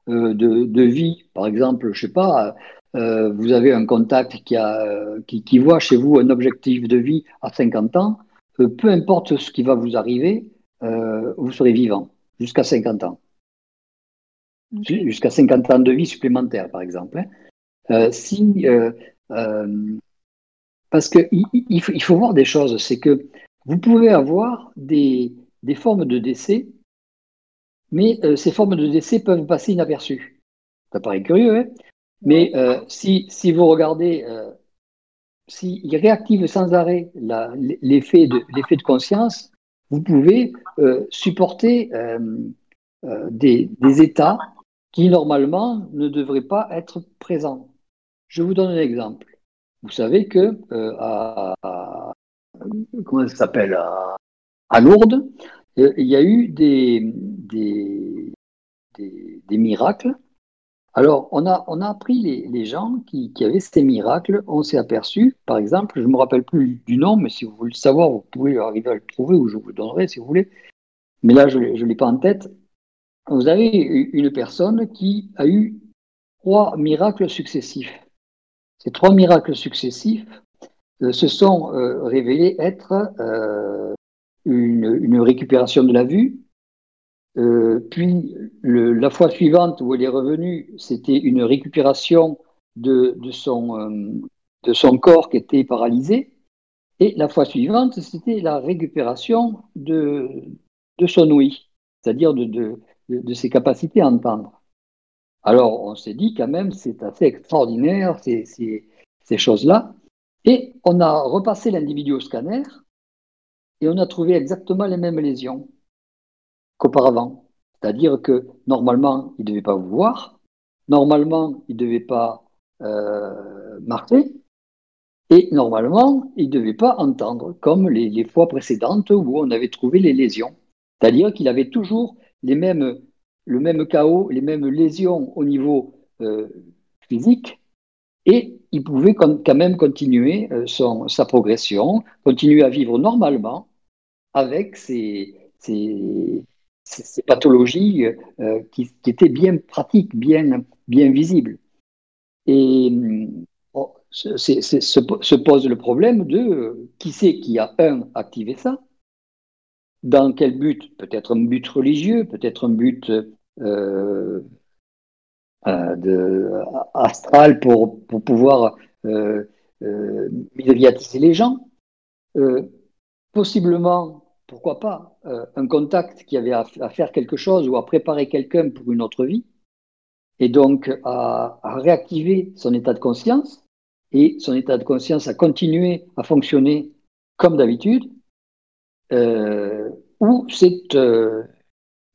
euh, de, vie, par exemple, je sais pas, euh, vous avez un contact qui, a, qui, qui, voit chez vous un objectif de vie à 50 ans, euh, peu importe ce qui va vous arriver, euh, vous serez vivant jusqu'à 50 ans. Jusqu'à 50 ans de vie supplémentaire, par exemple. Hein. Euh, si, parce qu'il il faut, il faut voir des choses, c'est que vous pouvez avoir des, des formes de décès, mais ces formes de décès peuvent passer inaperçues. Ça paraît curieux, hein? Mais si, si, vous regardez s'il réactive sans arrêt l'effet de, de, conscience, vous pouvez euh, supporter euh, euh, des, états qui normalement ne devraient pas être présents. Je vous donne un exemple. Vous savez que à, comment ça s'appelle? À, Lourdes, il y a eu des, des, des miracles alors, on a, on a appris les, les gens qui, qui, avaient ces miracles. On s'est aperçu, par exemple, je ne me rappelle plus du nom, mais si vous voulez le savoir, vous pouvez arriver à le trouver ou je vous le donnerai si vous voulez. Mais là, je ne l'ai pas en tête. Vous avez une personne qui a eu trois miracles successifs. Ces trois miracles successifs euh, se sont euh, révélés être euh, une, une récupération de la vue, euh, puis la fois suivante où elle est revenue, c'était une récupération de, de, son, euh, de son corps qui était paralysé. Et la fois suivante, c'était la récupération de, de son ouïe, c'est-à-dire de, ses capacités à entendre. Alors on s'est dit quand même, c'est assez extraordinaire ces, ces, ces choses-là. Et on a repassé l'individu au scanner et on a trouvé exactement les mêmes lésions qu'auparavant. C'est-à-dire que normalement, il ne devait pas vous voir, normalement, il ne devait pas euh, marcher, et normalement, il ne devait pas entendre, comme les, fois précédentes où on avait trouvé les lésions. C'est-à-dire qu'il avait toujours les mêmes, le même chaos, les mêmes lésions au niveau euh, physique, et il pouvait quand même continuer euh, son, sa progression, continuer à vivre normalement avec ces, pathologies euh, qui, étaient bien pratiques, bien, bien visibles. Et oh, se, pose le problème de qui c'est qui a, un, activé ça, dans quel but? Peut-être un but religieux, peut-être un but euh, euh, astral pour, pour pouvoir euh, euh, médiatiser les gens. possiblement, pourquoi pas, un contact qui avait à, faire quelque chose ou à préparer quelqu'un pour une autre vie, et donc à, à, réactiver son état de conscience, et son état de conscience a continué à fonctionner comme d'habitude, euh, ou c'est euh,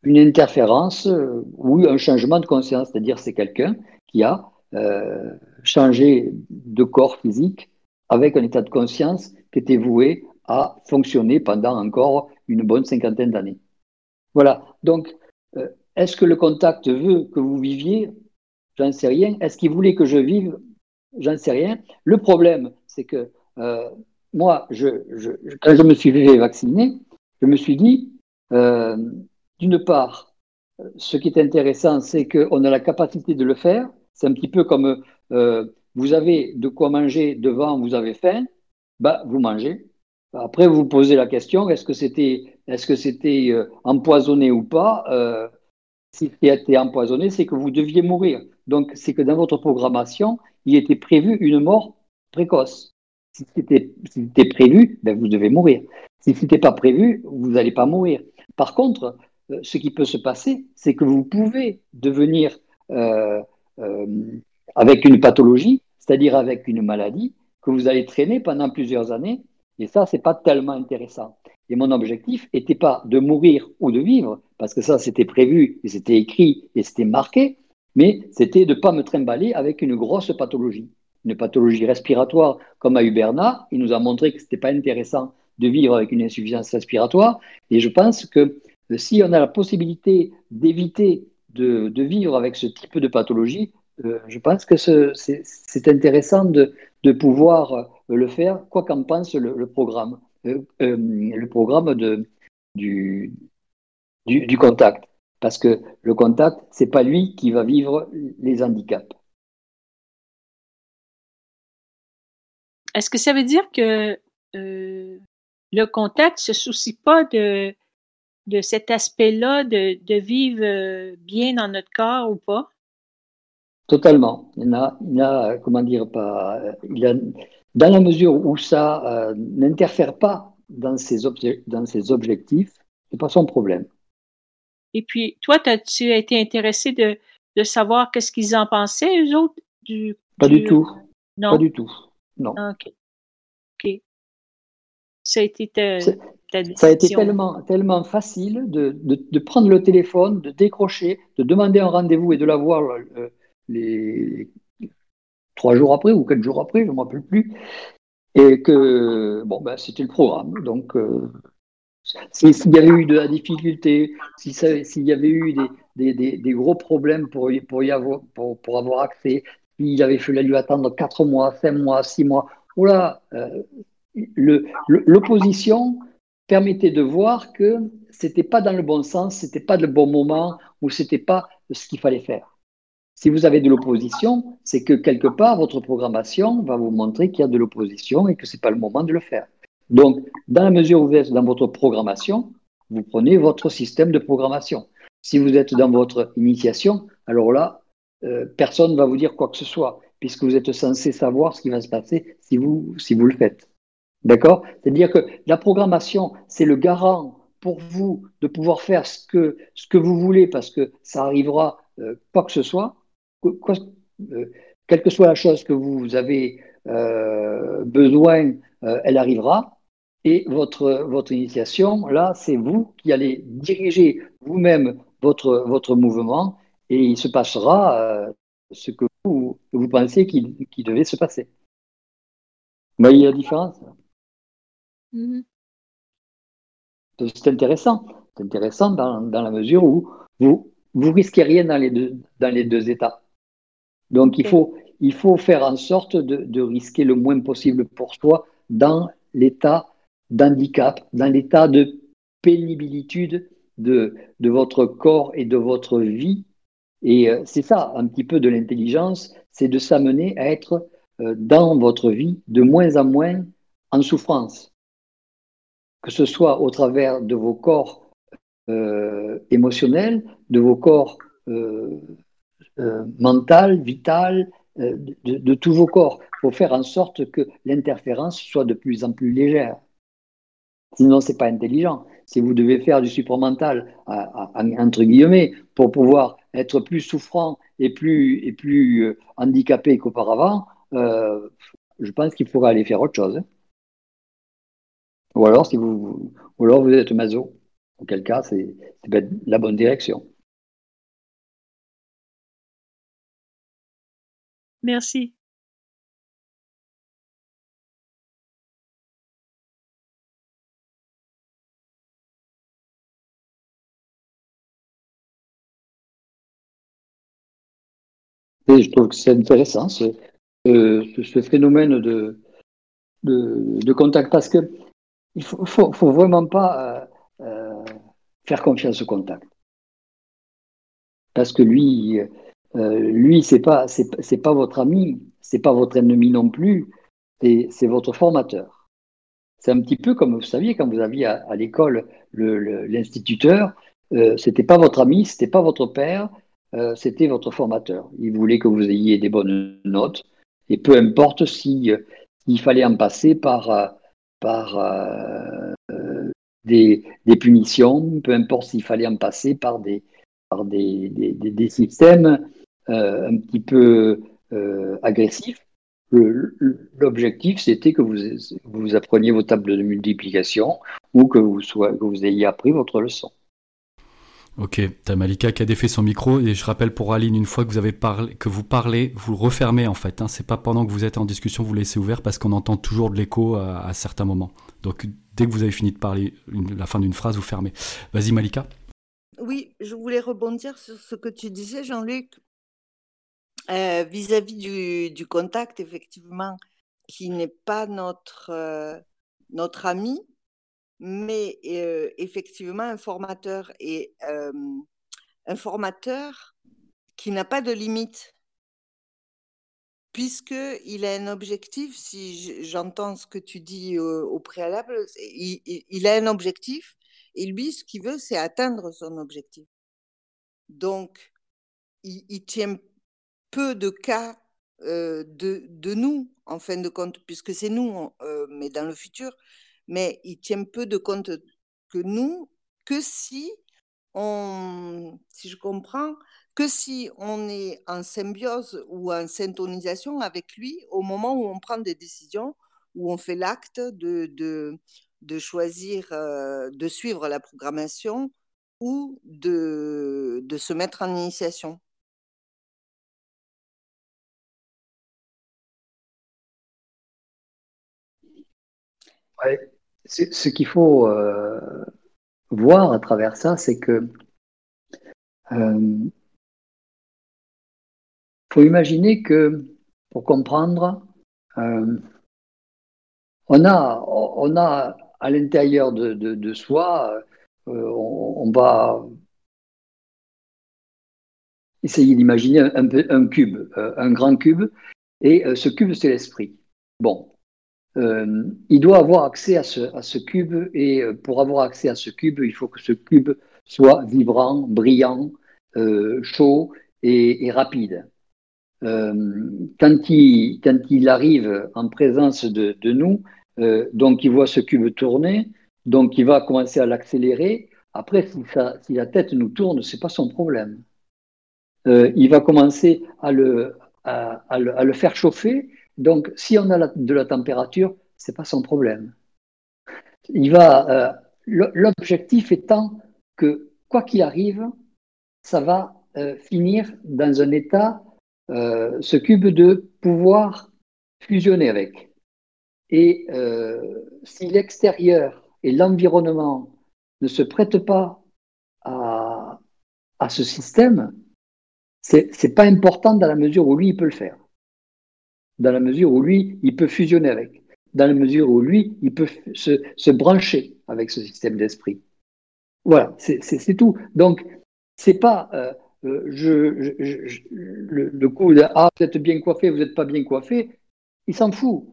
une interférence euh, ou un changement de conscience, c'est-à-dire c'est quelqu'un qui a euh, changé de corps physique avec un état de conscience qui était voué à fonctionner pendant encore une bonne cinquantaine d'années. Voilà, donc est-ce que le contact veut que vous viviez? J'en sais rien. Est-ce qu'il voulait que je vive? J'en sais rien. Le problème, c'est que moi, je, quand je me suis fait vacciner, je me suis dit, euh, d'une part, ce qui est intéressant, c'est qu'on a la capacité de le faire. C'est un petit peu comme euh, vous avez de quoi manger devant, vous avez faim, bah, vous mangez. Après, vous posez la question, est-ce que c'était est euh, empoisonné ou pas euh, Si c'était empoisonné, c'est que vous deviez mourir. Donc, c'est que dans votre programmation, il était prévu une mort précoce. Si c'était prévu, ben, vous devez mourir. Si ce n'était pas prévu, vous n'allez pas mourir. Par contre, euh, ce qui peut se passer, c'est que vous pouvez devenir avec une pathologie, c'est-à-dire avec une maladie, que vous allez traîner pendant plusieurs années. Et ça, c'est pas tellement intéressant. Et mon objectif n'était pas de mourir ou de vivre, parce que ça, c'était prévu et c'était écrit et c'était marqué, mais c'était de ne pas me trimballer avec une grosse pathologie une pathologie respiratoire comme à Huberna, il nous a montré que ce n'était pas intéressant de vivre avec une insuffisance respiratoire. Et je pense que euh, si on a la possibilité d'éviter de, vivre avec ce type de pathologie, euh, je pense que c'est intéressant de, pouvoir euh, le faire, quoi qu'en pense le, programme, le programme de, du, contact. Parce que le contact, ce n'est pas lui qui va vivre les handicaps. Est-ce que ça veut dire que euh, le contact se soucie pas de, cet aspect-là, de, vivre euh, bien dans notre corps ou pas? Totalement. Il y a, il a comment dire, pas, il a, dans la mesure où ça euh, n'interfère pas dans ses, dans ses objectifs, c'est pas son problème. Et puis, toi, as-tu été intéressé de, de savoir qu'est-ce qu'ils en pensaient, eux autres? Du, pas du, tout. Non? Pas du tout. Non. Ah, OK. OK. Ça a été Ça a été tellement, tellement facile de, de, prendre le téléphone, de décrocher, de demander un rendez-vous et de l'avoir euh, les trois jours après ou quatre jours après, je ne me rappelle plus. Et que, bon, ben, c'était le programme. Donc, euh, s'il y avait eu de la difficulté, s'il y avait eu des, des, des, gros problèmes pour, pour, y avoir, pour, pour avoir accès, il avait fallu attendre 4 mois, 5 mois, 6 mois. Voilà, euh, l'opposition permettait de voir que c'était pas dans le bon sens, c'était pas le bon moment ou c'était pas ce qu'il fallait faire. Si vous avez de l'opposition, c'est que quelque part votre programmation va vous montrer qu'il y a de l'opposition et que c'est pas le moment de le faire. Donc, dans la mesure où vous êtes dans votre programmation, vous prenez votre système de programmation. Si vous êtes dans votre initiation, alors là, euh, personne ne va vous dire quoi que ce soit, puisque vous êtes censé savoir ce qui va se passer si vous, le faites. D'accord? C'est-à-dire que la programmation, c'est le garant pour vous de pouvoir faire ce que, ce que vous voulez, parce que ça arrivera euh, quoi que ce soit, quoi, euh, quelle que soit la chose que vous avez besoin, elle arrivera. Et votre, votre initiation, là, c'est vous qui allez diriger vous-même votre, votre mouvement et il se passera euh, ce que vous, vous pensez qu'il devait se passer. Vous voyez la différence? Mm-hmm. C'est intéressant. C'est intéressant dans, dans, la mesure où vous, vous risquez rien dans les deux, dans les deux états. Donc, il faut, il faut faire en sorte de, risquer le moins possible pour soi dans l'état d'handicap, dans l'état de pénibilitude de, de votre corps et de votre vie. Et euh, c'est ça, un petit peu de l'intelligence, c'est de s'amener à être euh, dans votre vie de moins en moins en souffrance, que ce soit au travers de vos corps euh, émotionnels, de vos corps euh, euh mental, vital, de, de, tous vos corps. Faut faire en sorte que l'interférence soit de plus en plus légère. Sinon, ce n'est pas intelligent. Si vous devez faire du supramental, entre guillemets, pour pouvoir être plus souffrant et plus, et plus handicapé qu'auparavant, euh, je pense qu'il faudra aller faire autre chose. Hein. Ou alors, vous, ou alors vous êtes maso, auquel cas, c'est la bonne direction. Merci. Et je trouve que c'est intéressant ce, phénomène de, de, contact parce que il faut, faut, vraiment pas euh, euh, faire confiance au contact parce que lui euh, lui c'est pas pas votre ami c'est pas votre ennemi non plus c'est votre formateur. C'est un petit peu comme vous saviez quand vous aviez à, l'école l'instituteur le, c'était pas votre ami c'était pas votre père c'était votre formateur. Il voulait que vous ayez des bonnes notes et peu importe si il fallait en passer par, euh, euh, des, punitions, peu importe s'il fallait en passer par des, par des systèmes euh, un petit peu agressifs. L'objectif, c'était que vous, vous appreniez vos tables de multiplication ou que vous, que vous ayez appris votre leçon. Ok, t'as Malika qui a défait son micro et je rappelle pour Aline une fois que vous avez parlé, que vous parlez, vous le refermez en fait. Hein, c'est pas pendant que vous êtes en discussion vous laissez ouvert parce qu'on entend toujours de l'écho à, certains moments. Donc dès que vous avez fini de parler la fin d'une phrase, vous fermez. Vas-y Malika. Oui, je voulais rebondir sur ce que tu disais Jean-Luc euh, vis-à-vis du, contact effectivement qui n'est pas notre euh, notre ami mais effectivement un formateur et un formateur qui n'a pas de limite puisqu'il a un objectif, si j'entends ce que tu dis au, préalable, il, a un objectif et lui, ce qu'il veut, c'est atteindre son objectif. Donc, il, tient peu de cas de, de, nous, en fin de compte, puisque c'est nous, mais dans le futur, mais il tient peu de compte que nous, que si on, si je comprends, que si on est en symbiose ou en syntonisation avec lui au moment où on prend des décisions, où on fait l'acte de, de, de, choisir, de suivre la programmation ou de, de se mettre en initiation. Ce qu'il faut euh, voir à travers ça, c'est que euh, faut imaginer que pour comprendre, euh, on a, on a à l'intérieur de, soi, on, va essayer d'imaginer un, un, cube, un grand cube, et ce cube, c'est l'esprit. Bon, euh, il doit avoir accès à ce, cube et euh, pour avoir accès à ce cube, il faut que ce cube soit vibrant, brillant, euh, chaud et, rapide. quand, il, arrive en présence de, nous, donc il voit ce cube tourner, donc il va commencer à l'accélérer. Après, si, la tête nous tourne, ce n'est pas son problème. il va commencer à le faire chauffer donc, si on a de la température, ce n'est pas son problème. Il va, euh, l'objectif étant que, quoi qu'il arrive, ça va euh, finir dans un état, euh, ce cube de pouvoir fusionner avec. Et si l'extérieur et l'environnement ne se prêtent pas à, à ce système, c'est n'est pas important dans la mesure où lui, il peut le faire. Dans la mesure où lui, il peut fusionner avec. Dans la mesure où lui, il peut se, brancher avec ce système d'esprit. Voilà, c'est tout. Donc, c'est pas euh, euh, je, le, coup de Ah, vous êtes bien coiffé, vous n'êtes pas bien coiffé. Il s'en fout.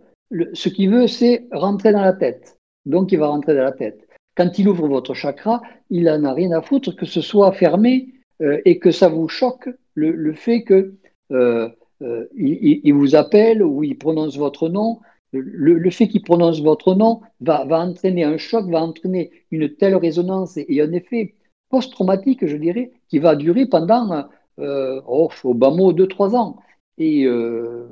ce qu'il veut, c'est rentrer dans la tête. Donc, il va rentrer dans la tête. Quand il ouvre votre chakra, il n'en a rien à foutre que ce soit fermé euh, et que ça vous choque le, fait que il, vous appelle ou il prononce votre nom. Le, fait qu'il prononce votre nom va, entraîner un choc, va entraîner une telle résonance et, un effet post-traumatique, je dirais, qui va durer pendant, euh, oh, au bas mot, 2-3 ans. Et euh,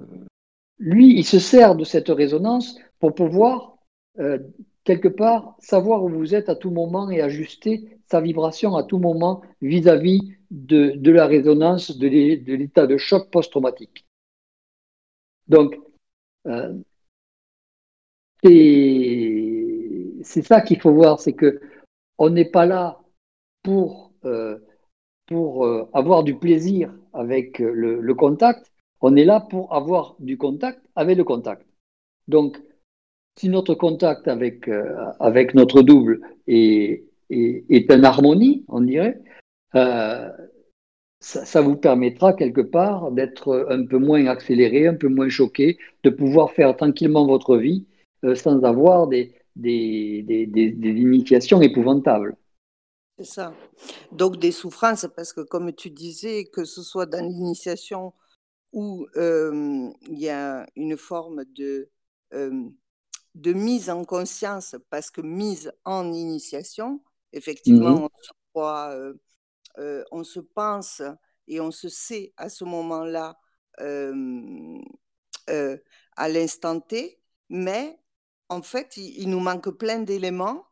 lui, il se sert de cette résonance pour pouvoir, euh, quelque part, savoir où vous êtes à tout moment et ajuster sa vibration à tout moment vis-à-vis de, la résonance de l'état de choc post-traumatique. Donc, c'est ça qu'il faut voir, c'est que on n'est pas là pour, euh, euh, avoir du plaisir avec le, contact, on est là pour avoir du contact avec le contact. Donc, si notre contact avec, euh, avec notre double est, est, est, en harmonie, on dirait, ça, vous permettra quelque part d'être un peu moins accéléré, un peu moins choqué, de pouvoir faire tranquillement votre vie sans avoir des, des, des, des initiations épouvantables. C'est ça. Donc des souffrances, parce que comme tu disais, que ce soit dans l'initiation où il y a une forme de, de mise en conscience, parce que mise en initiation, effectivement, on, se on se pense et on se sait à ce moment-là, à l'instant T, mais en fait, il nous manque plein d'éléments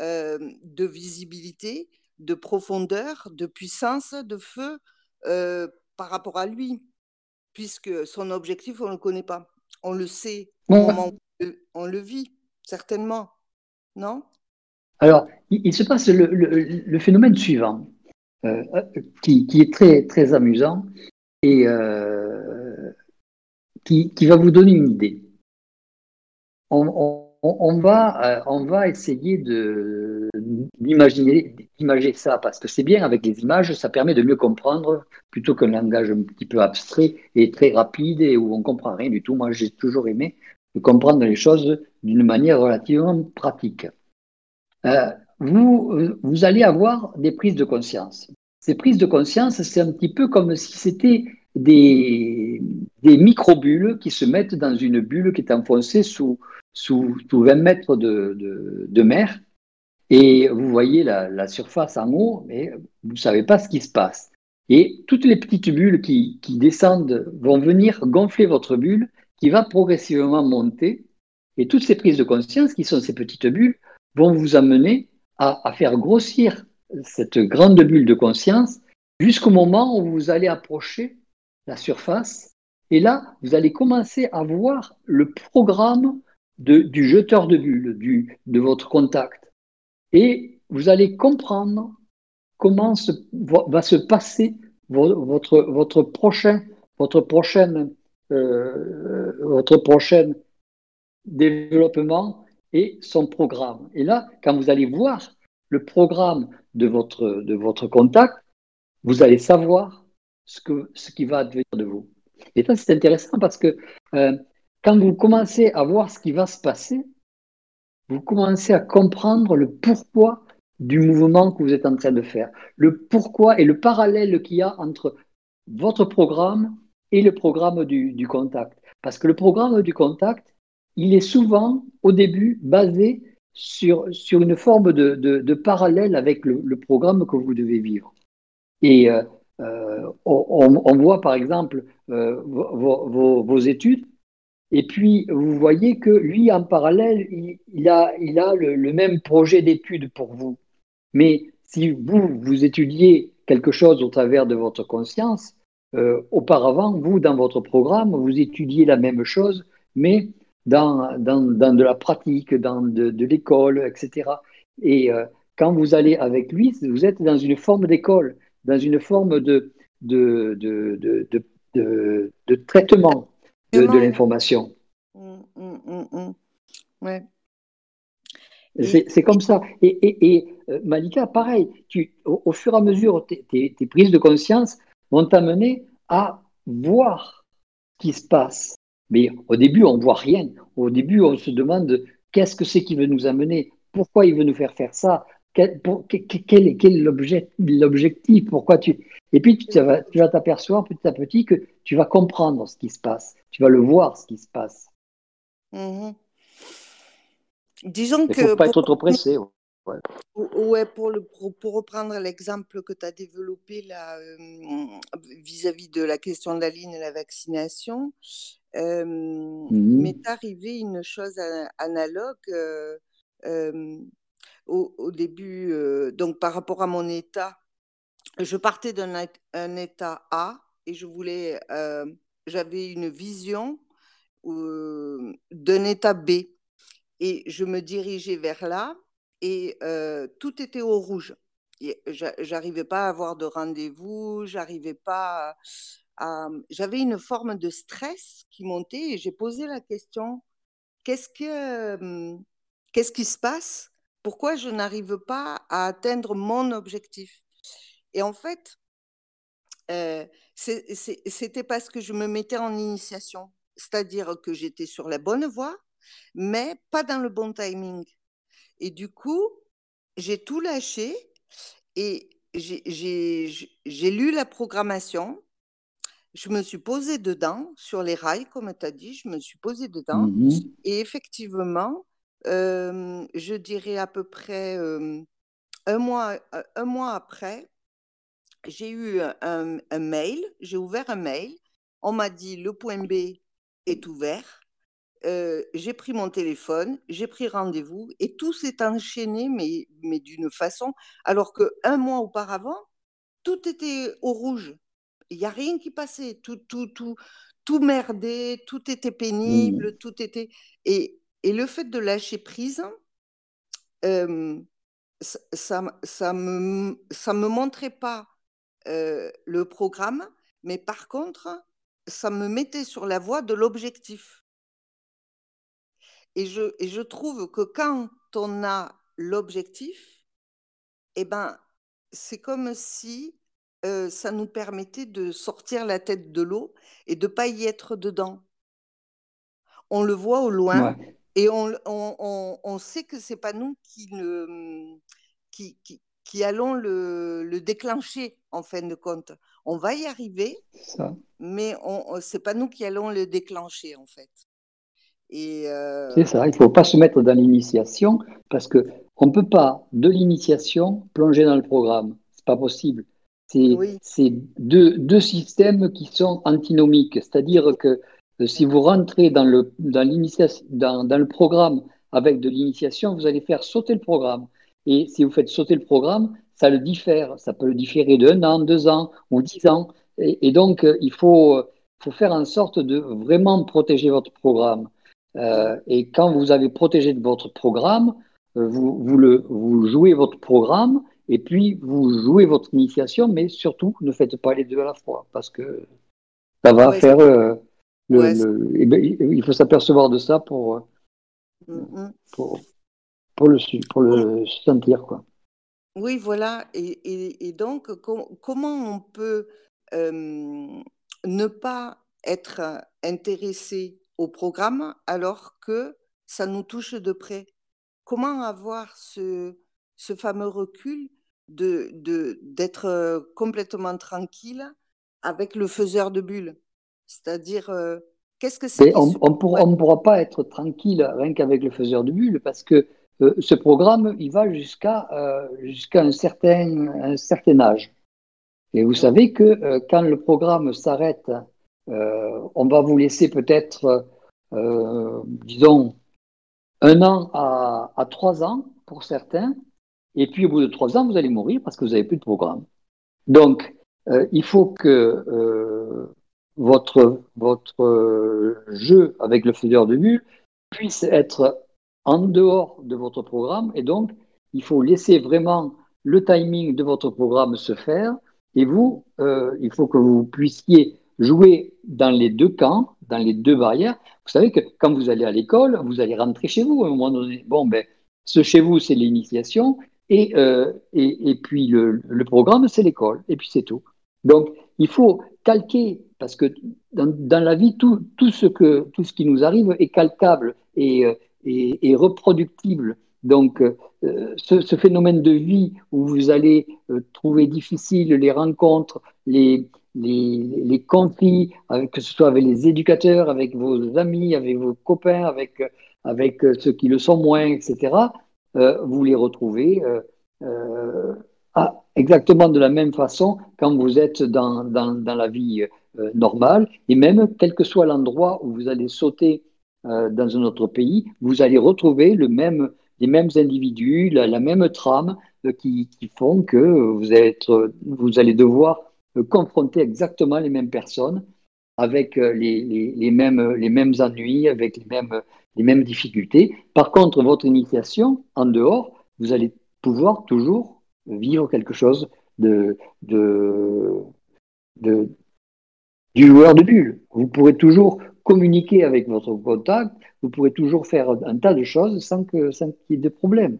euh, de visibilité, de profondeur, de puissance, de feu euh, par rapport à lui, puisque son objectif, on ne le connaît pas. On le sait au moment où on le vit, certainement. Non? Alors, il, se passe le, phénomène suivant, euh, qui, est très, très amusant et qui, va vous donner une idée. on, euh, va essayer d'imaginer d'imager ça parce que c'est bien avec les images, ça permet de mieux comprendre plutôt qu'un langage un petit peu abstrait et très rapide et où on comprend rien du tout. Moi, j'ai toujours aimé comprendre les choses d'une manière relativement pratique. Euh, vous, allez avoir des prises de conscience. Ces prises de conscience, c'est un petit peu comme si c'était des, des micro-bulles qui se mettent dans une bulle qui est enfoncée sous, sous, 20 mètres de, mer et vous voyez la, surface en haut, mais vous ne savez pas ce qui se passe. Et toutes les petites bulles qui, descendent vont venir gonfler votre bulle qui va progressivement monter. Et toutes ces prises de conscience, qui sont ces petites bulles, vont vous amener à, faire grossir cette grande bulle de conscience jusqu'au moment où vous allez approcher la surface. Et là, vous allez commencer à voir le programme du jeteur de bulles, du, de votre contact. Et vous allez comprendre comment va se passer votre, votre, prochain, votre, prochaine, euh, votre prochain développement et son programme. Et là, quand vous allez voir le programme de votre, de votre contact, vous allez savoir ce, que, ce qui va advenir de vous. Et ça, c'est intéressant parce que euh, quand vous commencez à voir ce qui va se passer, vous commencez à comprendre le pourquoi du mouvement que vous êtes en train de faire, le pourquoi et le parallèle qu'il y a entre votre programme et le programme du, contact. Parce que le programme du contact, il est souvent au début basé sur, sur une forme de, parallèle avec le, programme que vous devez vivre. Et euh, euh, on, voit par exemple euh, vos, études, et puis, vous voyez que lui, en parallèle, il, a, il a le, même projet d'étude pour vous. Mais si vous, vous étudiez quelque chose au travers de votre conscience, euh, auparavant, vous, dans votre programme, vous étudiez la même chose, mais dans, dans, dans de la pratique, dans de, de l'école, etc. Et euh, quand vous allez avec lui, vous êtes dans une forme d'école. dans une forme de, de, de, de, de traitement de, l'information. Mmh, mmh, mmh, ouais. C'est comme ça. Et, et, euh, Malika, pareil, tu, au, fur et à mesure, tes, tes, prises de conscience vont t'amener à voir ce qui se passe. Mais au début, on ne voit rien. Au début, on se demande qu'est-ce que c'est qui veut nous amener, pourquoi il veut nous faire faire ça, quel, quel, est l'objectif, pourquoi tu... Et puis tu vas t'apercevoir petit à petit que tu vas comprendre ce qui se passe, tu vas le voir ce qui se passe. Mmh Disons Il ne faut pas être trop pressé. Ouais. pour, le, pour, reprendre l'exemple que tu as développé euh, vis-à-vis de la question de la ligne et la vaccination, euh, mmh m'est arrivé une chose analogue euh, au, début, donc par rapport à mon état. Je partais d'un un état A et je voulais, j'avais une vision d'un état B et je me dirigeais vers là et tout était au rouge. J'arrivais pas à avoir de rendez-vous, j'arrivais pas j'avais une forme de stress qui montait et j'ai posé la question qu'est-ce que qu'est-ce qui se passe? Pourquoi je n'arrive pas à atteindre mon objectif? Et en fait, c'était parce que je me mettais en initiation, c'est-à-dire que j'étais sur la bonne voie, mais pas dans le bon timing. Et du coup, j'ai tout lâché et j'ai lu la programmation. Je me suis posée dedans, sur les rails, comme tu as dit, je me suis posée dedans. Mmh et effectivement, je dirais à peu près un, mois, un mois après, j'ai eu un, un mail, j'ai ouvert un mail. On m'a dit le point B est ouvert j'ai pris mon téléphone, j'ai pris rendez-vous et tout s'est enchaîné, mais, mais d'une façon, alors qu'un mois auparavant, tout était au rouge. Il n'y a rien qui passait, tout, tout, tout, tout merdait, tout était mmh. pénible, tout était. Et, et, le fait de lâcher prise, ça, ça, me, ça me montrait pas le programme, mais par contre, ça me mettait sur la voie de l'objectif. Et je, et je trouve que quand on a l'objectif, eh ben, c'est comme si euh, ça nous permettait de sortir la tête de l'eau et de ne pas y être dedans. On le voit au loin et on, on, on, sait que ce n'est pas nous qui, le, qui, qui, qui allons le, le, déclencher en fin de compte. On va y arriver, mais ce n'est pas nous qui allons le déclencher en fait. Euh, c'est ça, il ne faut pas se mettre dans l'initiation parce qu'on ne peut pas, de l'initiation, plonger dans le programme. Ce n'est pas possible. C'est deux, deux, systèmes qui sont antinomiques. C'est-à-dire que euh, si vous rentrez dans le, dans, dans, dans le programme avec de l'initiation, vous allez faire sauter le programme. Et si vous faites sauter le programme, ça le diffère. Ça peut le différer d'un an, deux ans ou dix ans. Et, et donc, euh, il faut, faut faire en sorte de vraiment protéger votre programme. Euh, et quand vous avez protégé votre programme, euh, vous, vous, le, vous jouez votre programme et puis vous jouez votre initiation, mais surtout ne faites pas les deux à la fois parce que ça va faire. Euh, le, eh ben, il faut s'apercevoir de ça pour, pour, pour, le, pour le sentir. Quoi. Oui, voilà. Et, et, donc, comment on peut ne pas être intéressé au programme alors que ça nous touche de près. Comment avoir ce, ce fameux recul de, d'être euh, complètement tranquille avec le faiseur de bulles? C'est-à-dire, euh, qu'est-ce que c'est On ne pourra pas être tranquille rien qu'avec le faiseur de bulles parce que euh, ce programme, il va jusqu'à jusqu'à un, certain, un certain âge. Et vous savez que quand le programme s'arrête euh, on va vous laisser peut-être, euh, disons, un an à, trois ans pour certains, et puis au bout de trois ans, vous allez mourir parce que vous n'avez plus de programme. Donc, euh, il faut que votre, jeu avec le faiseur de bulles puisse être en dehors de votre programme, et donc, il faut laisser vraiment le timing de votre programme se faire, Et vous, euh, il faut que vous puissiez jouer dans les deux camps, dans les deux barrières. Vous savez que quand vous allez à l'école, vous allez rentrer chez vous à moment donné. Bon, ben, ce chez vous, c'est l'initiation, et, euh, et, puis le, programme, c'est l'école, et puis c'est tout. Donc, il faut calquer, parce que dans, la vie, tout, tout, ce que, tout ce qui nous arrive est calcable et, euh, et, reproductible. Donc, euh, ce, phénomène de vie où vous allez trouver difficile les rencontres, les, les, conflits, que ce soit avec les éducateurs, avec vos amis, avec vos copains, avec, avec ceux qui le sont moins, etc., euh, vous les retrouvez euh, à, exactement de la même façon quand vous êtes dans, dans, dans la vie euh, normale. Et même, quel que soit l'endroit où vous allez sauter euh, dans un autre pays, vous allez retrouver le même, les mêmes individus, la, la même trame euh, qui, qui, font que vous, vous allez devoir confronter exactement les mêmes personnes avec les, les, mêmes, ennuis, avec les mêmes, difficultés. Par contre, votre initiation, en dehors, vous allez pouvoir toujours vivre quelque chose de, du joueur de bulle. Vous pourrez toujours communiquer avec votre contact, vous pourrez toujours faire un tas de choses sans qu'il sans qu'il y ait de problème.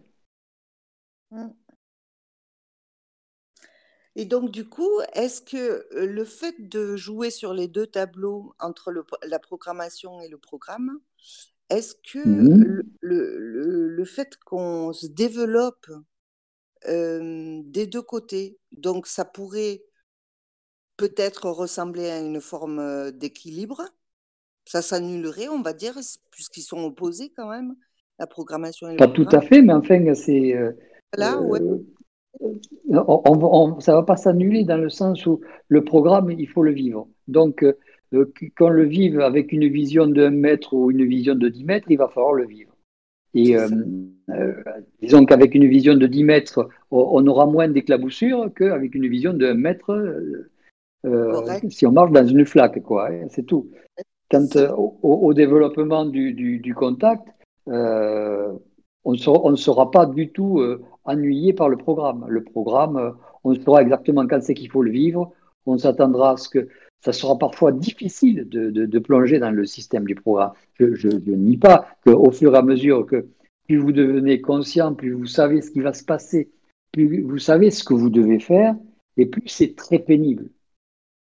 Et donc, du coup, est-ce que le fait de jouer sur les deux tableaux entre le, la programmation et le programme, est-ce que mmh. le, le, le, fait qu'on se développe euh, des deux côtés. Donc ça pourrait peut-être ressembler à une forme d'équilibre. Ça s'annulerait, on va dire, puisqu'ils sont opposés quand même, la programmation et le Pas tout à fait, mais enfin, c'est. Euh, Là, ouais. On, on, ça ne va pas s'annuler dans le sens où le programme, il faut le vivre. Donc, euh, qu'on le vive avec une vision d'un mètre ou une vision de 10 mètres, il va falloir le vivre. Et euh, euh, disons qu'avec une vision de 10 mètres, on aura moins d'éclaboussures qu'avec une vision de 1 mètre euh, si on marche dans une flaque, quoi. Hein, c'est tout. Quant au, au, développement du, du, du contact, euh, on, sera, on, ne sera pas du tout ennuyé par le programme. Le programme, on saura exactement quand c'est qu'il faut le vivre. On s'attendra à ce que ça sera parfois difficile de, de, de, plonger dans le système du programme. Je, je, je nie pas qu'au fur et à mesure que plus vous devenez conscient, plus vous savez ce qui va se passer, plus vous savez ce que vous devez faire, et plus c'est très pénible.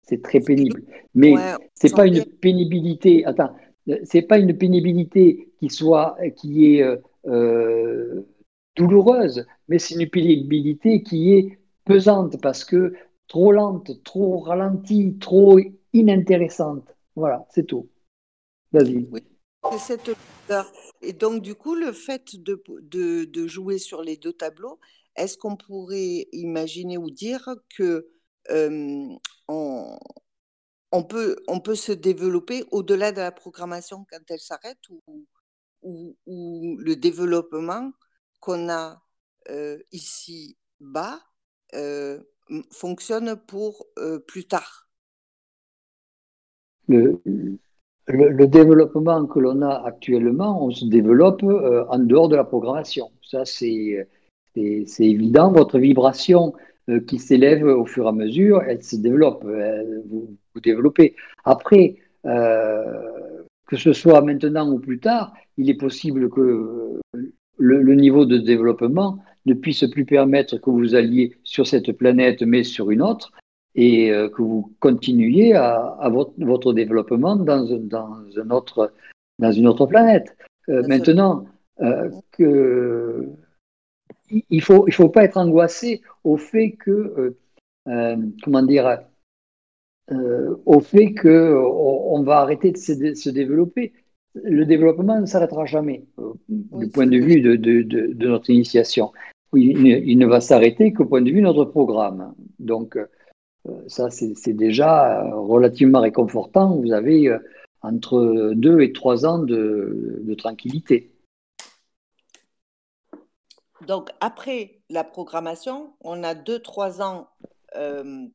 C'est très pénible. Mais ouais, c'est pas une pénibilité. Attends, c'est pas une pénibilité qui soit qui est euh, euh, douloureuse, mais c'est une pénibilité qui est pesante parce que trop lente, trop ralentie, trop inintéressante. Voilà, c'est tout. Vas-y. Oui, Et donc, du coup, le fait de, jouer sur les deux tableaux, est-ce qu'on pourrait imaginer ou dire que euh, on peut se développer au-delà de la programmation quand elle s'arrête ou, ou, le développement qu'on a euh, ici bas euh, fonctionne pour euh, plus tard le, développement que l'on a actuellement, on se développe en dehors de la programmation. Ça, c'est évident. Votre vibration qui s'élève au fur et à mesure, elle se développe, vous, vous, développez. Après, que ce soit maintenant ou plus tard, il est possible que le, le niveau de développement ne puisse plus permettre que vous alliez sur cette planète, mais sur une autre, et euh, que vous continuiez à, à votre, votre, développement dans, dans, un autre, dans une autre planète. Euh, maintenant, euh, que, il faut, il faut pas être angoissé au fait que, euh, euh, comment dire, euh, au fait que on, on, va arrêter de se, de se, développer. Le développement ne s'arrêtera jamais, oui, du point de vue de, de, de, notre initiation. Il, il ne va s'arrêter qu'au point de vue de notre programme. Donc, ça, c'est déjà relativement réconfortant. Vous avez entre deux et trois ans de, de tranquillité. Donc, après la programmation, on a deux, trois ans euh,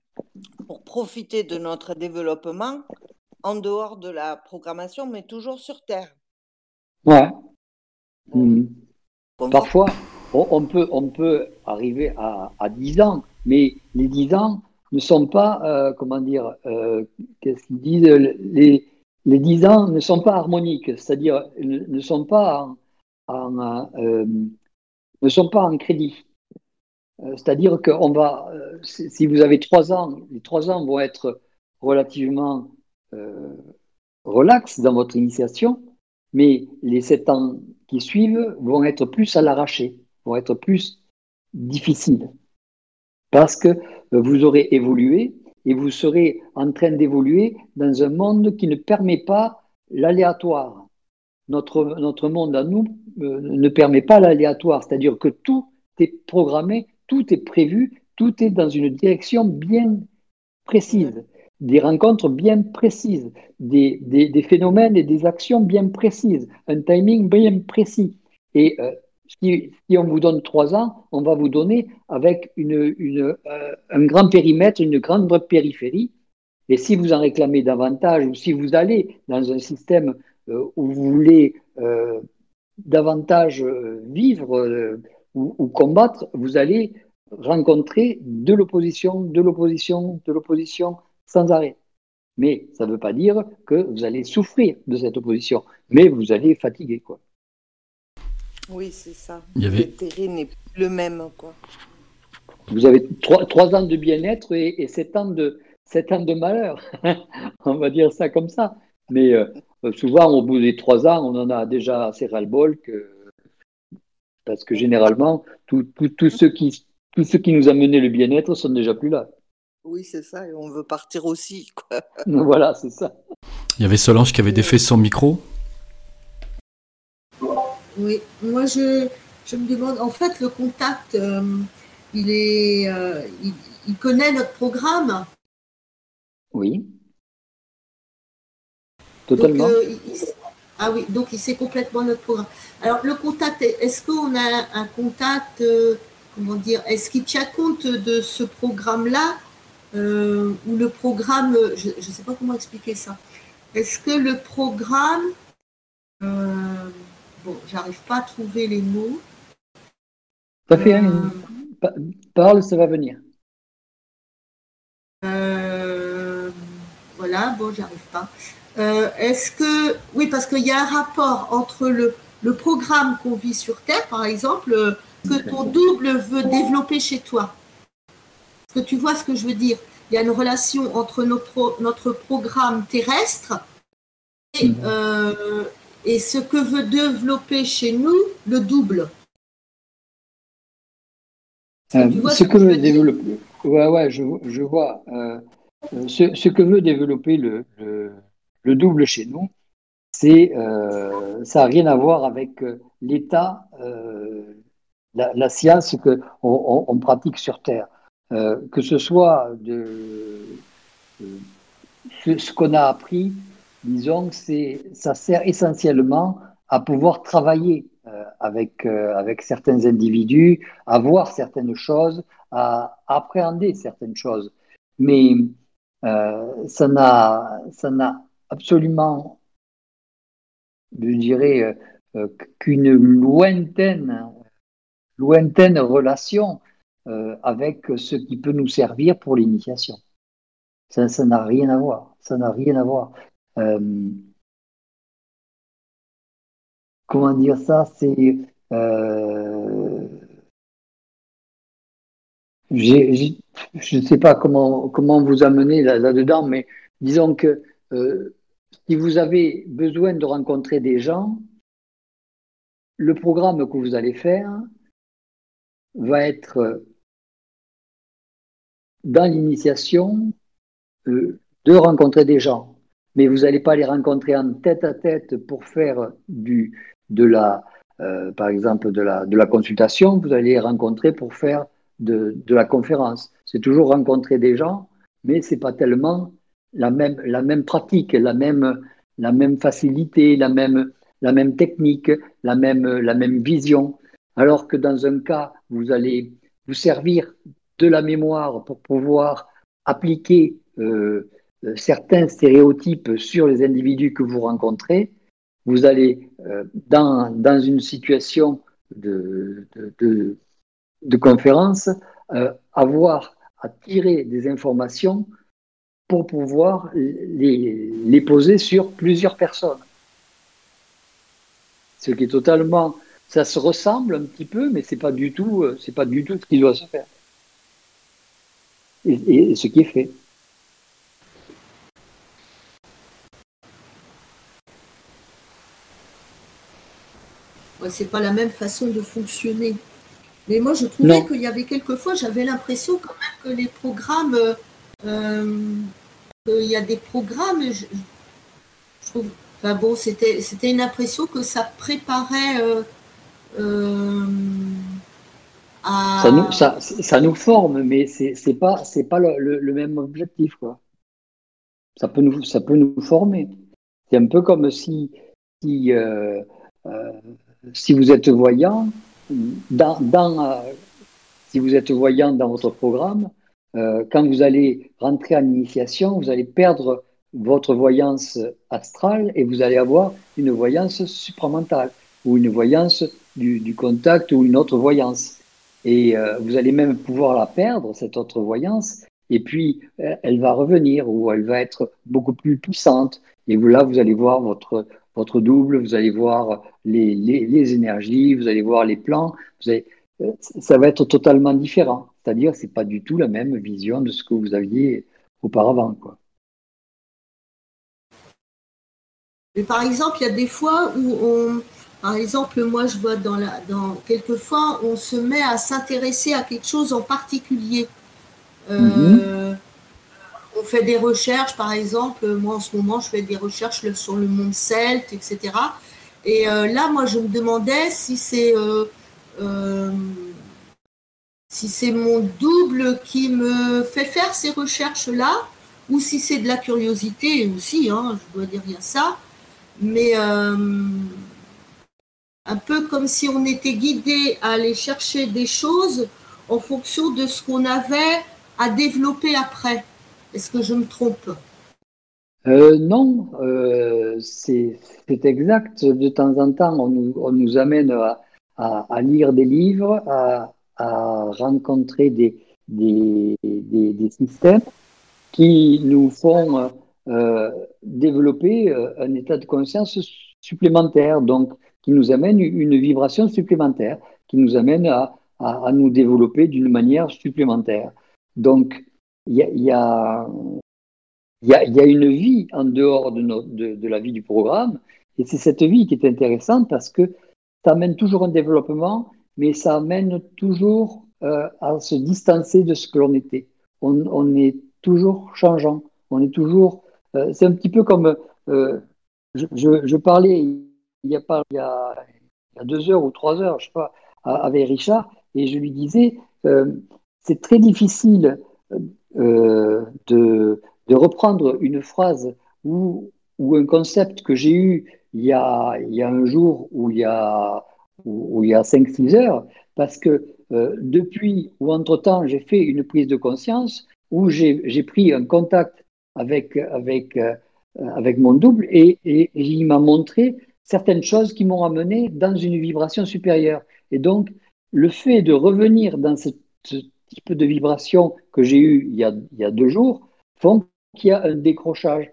pour profiter de notre développement en dehors de la programmation, mais toujours sur Terre. Ouais. Mmh. Bon, Parfois, on, peut, on peut arriver à, à 10 ans, mais les 10 ans, ne sont pas, comment dire, qu'est-ce qu'ils disent, les, les 10 ans ne sont pas harmoniques, c'est-à-dire ne sont pas en, ne sont pas en crédit. C'est-à-dire que on va, si vous avez trois ans, les trois ans vont être relativement relax dans votre initiation, mais les sept ans qui suivent vont être plus à l'arraché, vont être plus difficiles. Parce que vous aurez évolué et vous serez en train d'évoluer dans un monde qui ne permet pas l'aléatoire. Notre, notre monde à nous euh, ne permet pas l'aléatoire, c'est-à-dire que tout est programmé, tout est prévu, tout est dans une direction bien précise des rencontres bien précises, des, des, phénomènes et des actions bien précises, un timing bien précis. Et euh, si, on vous donne trois ans, on va vous donner avec une, euh, un grand périmètre, une grande périphérie. Et si vous en réclamez davantage, ou si vous allez dans un système euh, où vous voulez davantage vivre ou, ou combattre, vous allez rencontrer de l'opposition, de l'opposition, de l'opposition, sans arrêt. Mais ça ne veut pas dire que vous allez souffrir de cette opposition, mais vous allez fatiguer. Quoi. Oui, c'est ça. Le terrain n'est plus le même. Quoi. Vous avez trois, ans de bien-être et, sept, ans de, sept ans de malheur. on va dire ça comme ça. Mais euh, souvent, au bout des trois ans, on en a déjà assez ras-le-bol que... parce que généralement, tout, tout, ceux qui, tous ceux qui nous ont mené le bien-être sont déjà plus là. Oui, c'est ça, et on veut partir aussi. Quoi. voilà, c'est ça. Il y avait Solange qui avait défait son micro. Oui, moi je, je me demande, en fait, le contact, euh, il, est, euh, il, connaît notre programme. Oui. Totalement. Euh, ah oui, donc il sait complètement notre programme. Alors le contact, est-ce qu'on a un contact, comment dire, est-ce qu'il tient compte de ce programme-là euh, ou le programme, je ne sais pas comment expliquer ça. Est-ce que le programme, euh, bon, j'arrive pas à trouver les mots. Ça fait euh, Parle, ça va venir. voilà, bon, j'arrive pas. Est-ce que, oui, parce qu'il y a un rapport entre le, le programme qu'on vit sur Terre, par exemple, que ton double veut développer chez toi que tu vois ce que je veux dire Il y a une relation entre notre, notre programme terrestre et, mhm. euh, et, ce que veut développer chez nous le double. Euh, ce, que, veut développer, ouais, ouais, je, je vois. Euh, ce, ce, que veut développer le, le, double chez nous, c'est ça n'a rien à voir avec l'état, la, science qu'on on pratique sur Terre. Euh, que ce soit de, ce qu'on a appris, disons, c'est, ça sert essentiellement à pouvoir travailler euh, avec, euh, avec certains individus, à voir certaines choses, à appréhender certaines choses. Mais ça, n'a, ça n'a absolument, je dirais, qu'une lointaine, lointaine relation euh, avec ce qui peut nous servir pour l'initiation. Ça, ça n'a rien à voir. Ça n'a rien à voir. Euh, comment dire ça? C'est euh, je ne sais pas comment, comment vous amener là-dedans, mais disons que si vous avez besoin de rencontrer des gens, le programme que vous allez faire va être dans l'initiation euh, de rencontrer des gens. Mais vous n'allez pas les rencontrer en tête à tête pour faire du, de la, euh, par exemple, de la, consultation. Vous allez les rencontrer pour faire de, de la conférence. C'est toujours rencontrer des gens, mais c'est pas tellement la même, la même pratique, la même, la même facilité, la même, la même technique, la même, la même vision. Alors que dans un cas, vous allez vous servir de la mémoire pour pouvoir appliquer euh, euh, certains stéréotypes sur les individus que vous rencontrez, vous allez, euh, dans, dans, une situation de, de, de, conférence, avoir à tirer des informations pour pouvoir les, les poser sur plusieurs personnes. Ce qui est totalement, ça se ressemble un petit peu, mais c'est pas du tout, euh, c'est pas du tout ce qui doit se faire. Et, et ce qui est fait. c'est pas la même façon de fonctionner. Mais moi, je trouvais qu'il y avait quelquefois, j'avais l'impression quand même que les programmes, euh, il y a des programmes, je, trouve, bon, c'était, une impression que ça préparait euh, euh, à... Ça nous, forme, mais c'est, pas, pas le, même objectif, quoi. Ça peut nous, ça peut nous former. C'est un peu comme si, si si vous êtes voyant, dans, euh, si vous êtes voyant dans votre programme, euh, quand vous allez rentrer en initiation, vous allez perdre votre voyance astrale et vous allez avoir une voyance supramentale ou une voyance du, contact ou une autre voyance. Et euh, vous allez même pouvoir la perdre, cette autre voyance, et puis elle va revenir ou elle va être beaucoup plus puissante. Et là, vous allez voir votre, votre double, vous allez voir les, les, énergies, vous allez voir les plans, vous euh, ça va être totalement différent. C'est-à-dire, c'est pas du tout la même vision de ce que vous aviez auparavant. Quoi. Mais par exemple, il y a des fois où on, par exemple, moi je vois dans la, dans quelquefois, on se met à s'intéresser à quelque chose en particulier. Euh, mm-hmm on fait des recherches, par exemple, moi en ce moment, je fais des recherches sur le monde celte, etc. Et euh, là, moi, je me demandais si c'est euh, si c'est mon double qui me fait faire ces recherches-là, ou si c'est de la curiosité aussi, hein, je dois dire rien ça, mais un peu comme si on était guidé à aller chercher des choses en fonction de ce qu'on avait à développer après. Est-ce que je me trompe? Euh, non, euh, c'est exact. De temps en temps, on nous, amène à, lire des livres, à, rencontrer des, systèmes qui nous font euh, développer un état de conscience supplémentaire, donc qui nous amène une vibration supplémentaire, qui nous amène à, à nous développer d'une manière supplémentaire. Donc, il y a, y, a, y, a, une vie en dehors de, de, de la vie du programme, et c'est cette vie qui est intéressante parce que ça amène toujours un développement, mais ça amène toujours euh, à se distancer de ce que l'on était. On, est toujours changeant, on est toujours. Euh, c'est un petit peu comme euh, je, parlais il y a deux heures ou trois heures, je sais pas, avec Richard, et je lui disais c'est très difficile de, reprendre une phrase ou, ou un concept que j'ai eu il y, a, il y a un jour ou il y a, ou, il y a 5-6 heures, parce que euh, depuis ou entre-temps j'ai fait une prise de conscience où j'ai pris un contact avec, avec, euh, avec mon double et, et, il m'a montré certaines choses qui m'ont amené dans une vibration supérieure. Et donc, le fait de revenir dans ce, ce type de vibration que j'ai eu il y, a, il y a deux jours font qu'il y a un décrochage.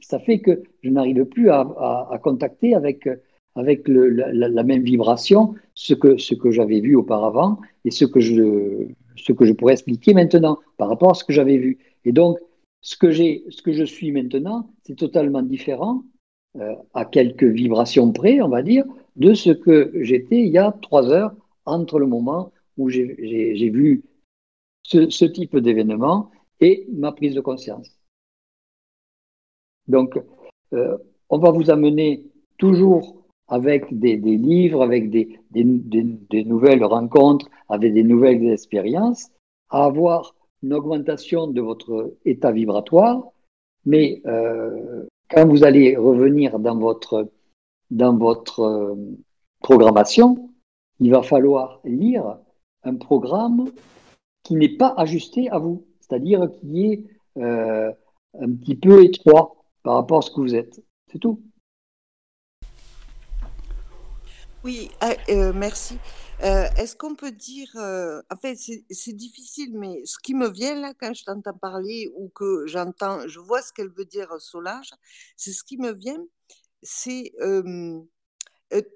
Ça fait que je n'arrive plus à, à, contacter avec, avec la, même vibration ce que, ce que j'avais vu auparavant et ce que, je, ce que je pourrais expliquer maintenant par rapport à ce que j'avais vu. Et donc, ce que, ce que je suis maintenant, c'est totalement différent, euh, à quelques vibrations près, on va dire, de ce que j'étais il y a trois heures entre le moment où j'ai, j'ai vu ce, type d'événement et ma prise de conscience. Donc, euh, on va vous amener toujours avec des, livres, avec des, nouvelles rencontres, avec des nouvelles expériences, à avoir une augmentation de votre état vibratoire, mais euh, quand vous allez revenir dans votre, dans votre euh, programmation, il va falloir lire un programme qui n'est pas ajusté à vous, c'est-à-dire qui est euh, un petit peu étroit par rapport à ce que vous êtes. C'est tout. Oui, ah, euh, merci. Euh, est-ce qu'on peut dire, euh, en fait, c'est difficile, mais ce qui me vient là quand je t'entends parler ou que j'entends, je vois ce qu'elle veut dire Solange, c'est ce qui me vient, c'est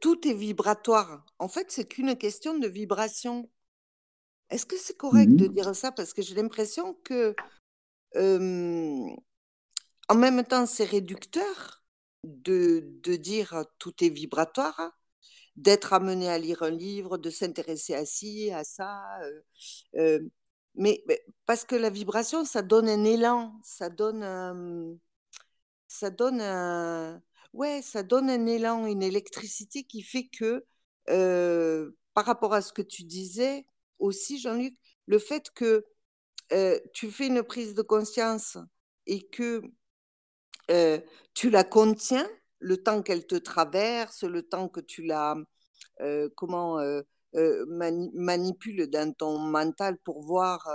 tout est vibratoire. En fait, c'est qu'une question de vibration. Est-ce que c'est correct de Mhm. dire ça? Parce que j'ai l'impression que, en même temps, c'est réducteur de, de dire tout est vibratoire d'être amené à lire un livre, de s'intéresser à ci, à ça. Euh, euh, mais, parce que la vibration, ça donne un élan, ça donne, ça donne un, ouais, ça donne un élan, une électricité qui fait que, euh, par rapport à ce que tu disais aussi, Jean-Luc, le fait que tu fais une prise de conscience et que tu la contiens, le temps qu'elle te traverse, le temps que tu la euh, euh, euh, manipule dans ton mental pour voir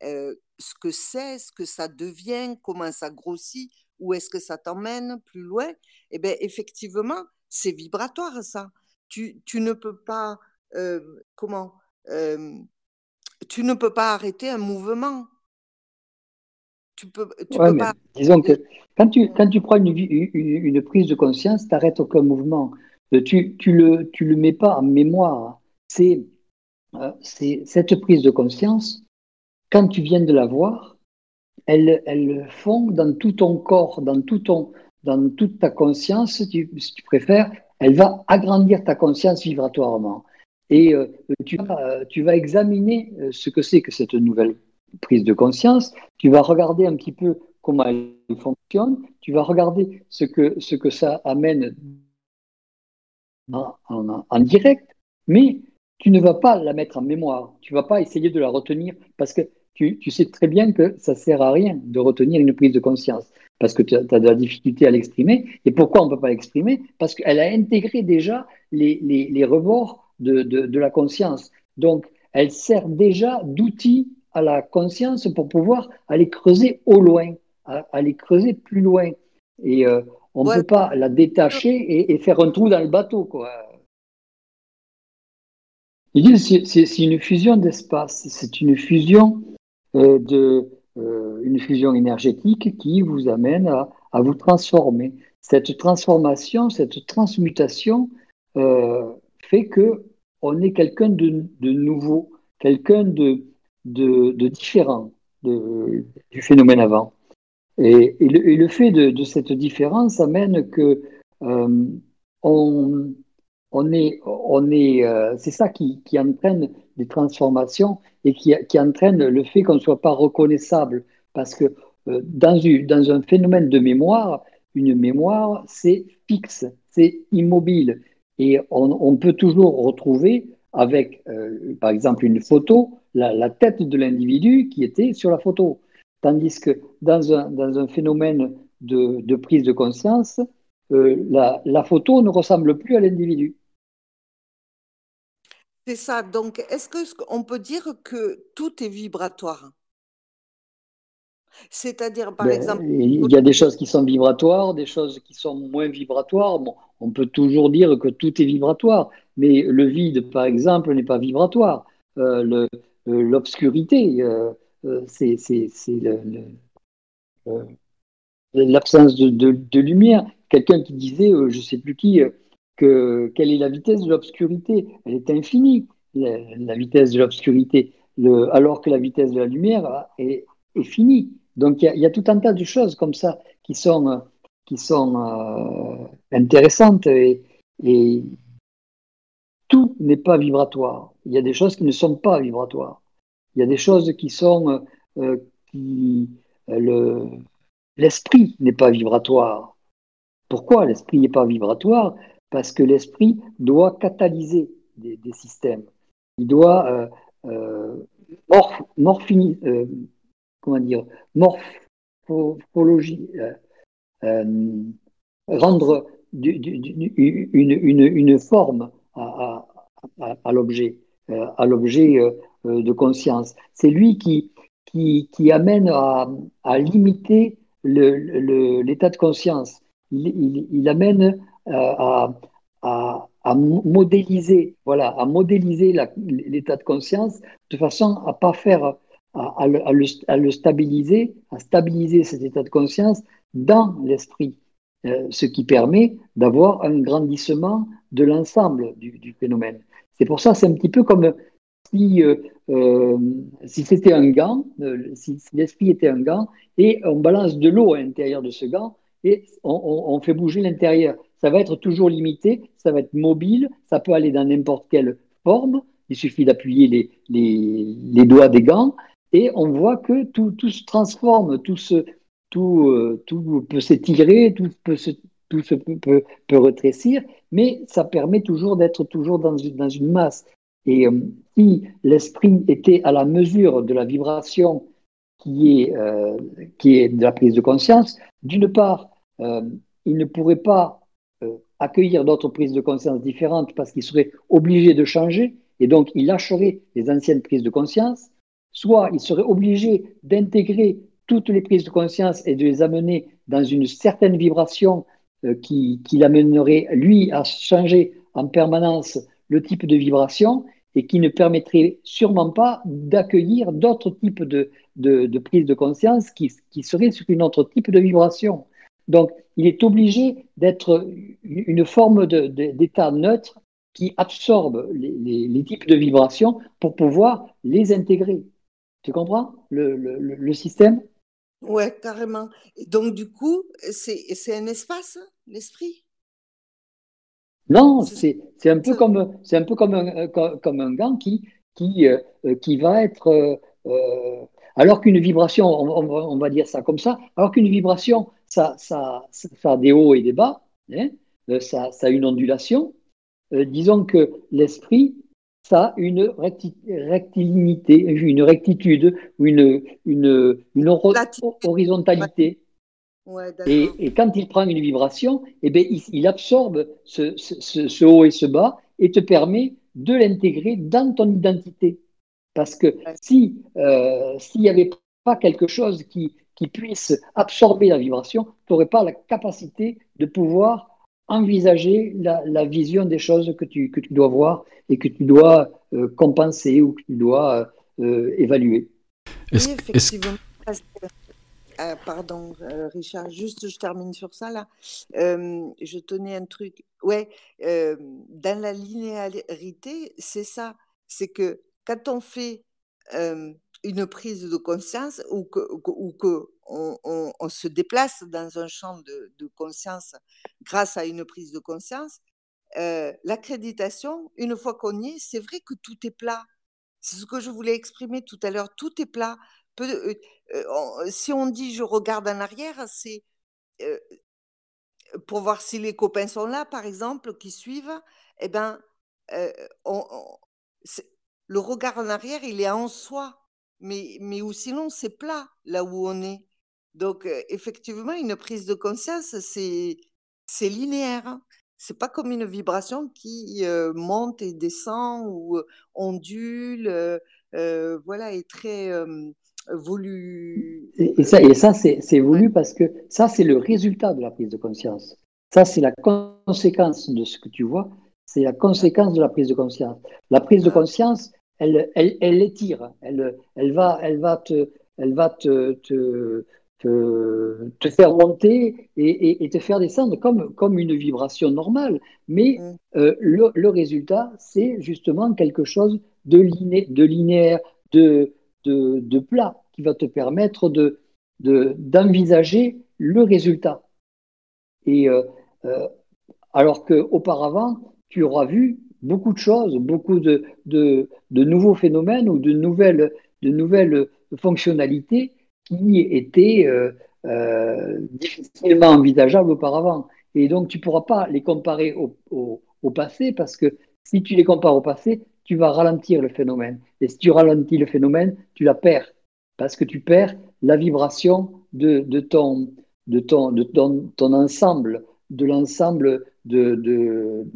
ce que c'est, ce que ça devient, comment ça grossit, où est-ce que ça t'emmène plus loin, eh bien effectivement, c'est vibratoire ça. Tu, ne peux pas comment tu ne peux pas arrêter un mouvement. Tu peux, tu peux pas... Disons que quand tu, quand tu prends une, une, une prise de conscience, tu n'arrêtes aucun mouvement. Euh, tu, tu, le, tu le mets pas en mémoire. C'est, euh, cette prise de conscience, quand tu viens de la voir, elle, elle fond dans tout ton corps, dans, tout ton, dans toute ta conscience, si tu, si tu préfères, elle va agrandir ta conscience vibratoirement. Et euh, tu, tu, vas examiner ce que c'est que cette nouvelle prise de conscience, tu vas regarder un petit peu comment elle fonctionne, tu vas regarder ce que, ce que ça amène en, direct, mais tu ne vas pas la mettre en mémoire, tu ne vas pas essayer de la retenir parce que tu, tu, sais très bien que ça ne sert à rien de retenir une prise de conscience parce que tu as, de la difficulté à l'exprimer. Et pourquoi on ne peut pas l'exprimer? Parce qu'elle a intégré déjà les, les, les rebords de, de, la conscience. Donc, elle sert déjà d'outil à la conscience pour pouvoir aller creuser au loin, aller creuser plus loin. Et euh, on ne ouais. peut pas la détacher et, et, faire un trou dans le bateau. Quoi. C'est une fusion d'espace, c'est une fusion euh, de euh, une fusion énergétique qui vous amène à, à, vous transformer. Cette transformation, cette transmutation fait que on est quelqu'un de, de, nouveau, quelqu'un de, de, de, différent du phénomène avant. Et, et, le, le, fait de, cette différence amène que euh, on, on, est, on est, euh, c'est ça qui, qui, entraîne des transformations et qui, qui entraîne le fait qu'on ne soit pas reconnaissable. Parce que euh, dans, une, dans un phénomène de mémoire, une mémoire, c'est fixe, c'est immobile. Et on, on, peut toujours retrouver avec, par exemple, une photo, la, la tête de l'individu qui était sur la photo. Tandis que dans un, dans un phénomène de, de, prise de conscience, euh, la, la, photo ne ressemble plus à l'individu. C'est ça. Donc, est-ce qu'on peut dire que tout est vibratoire? C'est-à-dire, par ben, exemple. Il y a des choses qui sont vibratoires, des choses qui sont moins vibratoires. Bon, on peut toujours dire que tout est vibratoire, mais le vide, par exemple, n'est pas vibratoire. Euh, L'obscurité, euh, c'est l'absence de, de, lumière. Quelqu'un qui disait, euh, je ne sais plus qui, que quelle est la vitesse de l'obscurité? Elle est infinie, la, vitesse de l'obscurité, alors que la vitesse de la lumière est, finie. Donc il y, a tout un tas de choses comme ça qui sont, euh, intéressantes et tout n'est pas vibratoire. Il y a des choses qui ne sont pas vibratoires. Il y a des choses qui sont euh, qui le l'esprit n'est pas vibratoire. Pourquoi l'esprit n'est pas vibratoire? Parce que l'esprit doit catalyser des, systèmes. Il doit euh, euh, euh, comment dire, morphologie, rendre une, une, une, forme à l'objet, à l'objet de conscience. C'est lui qui, qui, amène à, à limiter l'état de conscience. Il, amène à, à, à modéliser, voilà, à modéliser l'état de conscience de façon à pas faire, à, le, stabiliser, à stabiliser cet état de conscience dans l'esprit, euh, ce qui permet d'avoir un grandissement de l'ensemble du, phénomène. C'est pour ça, c'est un petit peu comme si, euh, euh, si c'était un gant, si, l'esprit était un gant, et on balance de l'eau à l'intérieur de ce gant, et on fait bouger l'intérieur. Ça va être toujours limité, ça va être mobile, ça peut aller dans n'importe quelle forme, il suffit d'appuyer les, les, doigts des gants, et on voit que tout, tout se transforme, tout, se, tout, euh, tout peut s'étirer, tout, peut se, tout se peut, peut, mais ça permet toujours d'être toujours dans une, dans une masse. Et euh, si l'esprit était à la mesure de la vibration qui est, euh, qui est de la prise de conscience, d'une part, il ne pourrait pas accueillir d'autres prises de conscience différentes parce qu'il serait obligé de changer et donc il lâcherait les anciennes prises de conscience, soit il serait obligé d'intégrer toutes les prises de conscience et de les amener dans une certaine vibration euh, qui, l'amènerait, lui, à changer en permanence le type de vibration et qui ne permettrait sûrement pas d'accueillir d'autres types de, de, prises de conscience qui, qui seraient sur une autre type de vibration. Donc, il est obligé d'être une forme d'état neutre qui absorbe les, types de vibrations pour pouvoir les intégrer. Tu comprends? Le, système Ouais, carrément. donc, du coup, c'est un espace, l'esprit? Non, c'est un peu comme, un, peu comme, un, comme un gant qui, qui, euh, qui va être. Euh, euh, alors qu'une vibration, on, va dire ça comme ça, alors qu'une vibration, ça, ça, ça, a des hauts et des bas, hein, euh, ça, ça, a une ondulation. Euh, disons que l'esprit, ça a une rectilignité, une rectitude, une, une, une horizontalité. et, et, quand il prend une vibration, eh bien, il, absorbe ce, ce, ce, haut et ce bas et te permet de l'intégrer dans ton identité. Parce que si euh, s'il n'y avait pas quelque chose qui, qui puisse absorber la vibration, tu n'aurais pas la capacité de pouvoir envisager la, vision des choses que tu, que tu dois voir et que tu dois euh, compenser ou que tu dois euh, évaluer. effectivement. pardon, Richard, juste je termine sur ça là. je tenais un truc. Ouais, dans la linéarité, c'est ça. C'est que quand on fait une prise de conscience ou que, ou que on, se déplace dans un champ de, conscience grâce à une prise de conscience, l'accréditation, une fois qu'on y est, c'est vrai que tout est plat. C'est ce que je voulais exprimer tout à l'heure. Tout est plat. si on dit je regarde en arrière, c'est pour voir si les copains sont là, par exemple, qui suivent. Eh ben, on, le regard en arrière, il est en soi, mais, mais ou sinon c'est plat là où on est. Donc euh, effectivement, une prise de conscience, c'est linéaire. Hein. C'est pas comme une vibration qui euh, monte et descend ou euh, ondule, voilà, est très voulu. Et, ça, et ça c'est voulu parce que ça, c'est le résultat de la prise de conscience. Ça, c'est la conséquence de ce que tu vois c'est la conséquence de la prise de conscience. La prise de conscience, elle, elle, elle étire, elle, elle, va, elle va, te, elle va te, te, te, faire monter et, et, te faire descendre comme, comme une vibration normale. Mais mm. euh, le, le, résultat, c'est justement quelque chose de, liné, de linéaire, de, de, de, plat, qui va te permettre de, d'envisager le résultat. Et euh, euh, alors qu'auparavant, tu auras vu beaucoup de choses, beaucoup de, nouveaux phénomènes ou de nouvelles, fonctionnalités qui étaient euh, euh, difficilement envisageables auparavant. Et donc, tu ne pourras pas les comparer au, passé parce que si tu les compares au passé, tu vas ralentir le phénomène. Et si tu ralentis le phénomène, tu la perds parce que tu perds la vibration de, ton, ensemble, de l'ensemble de,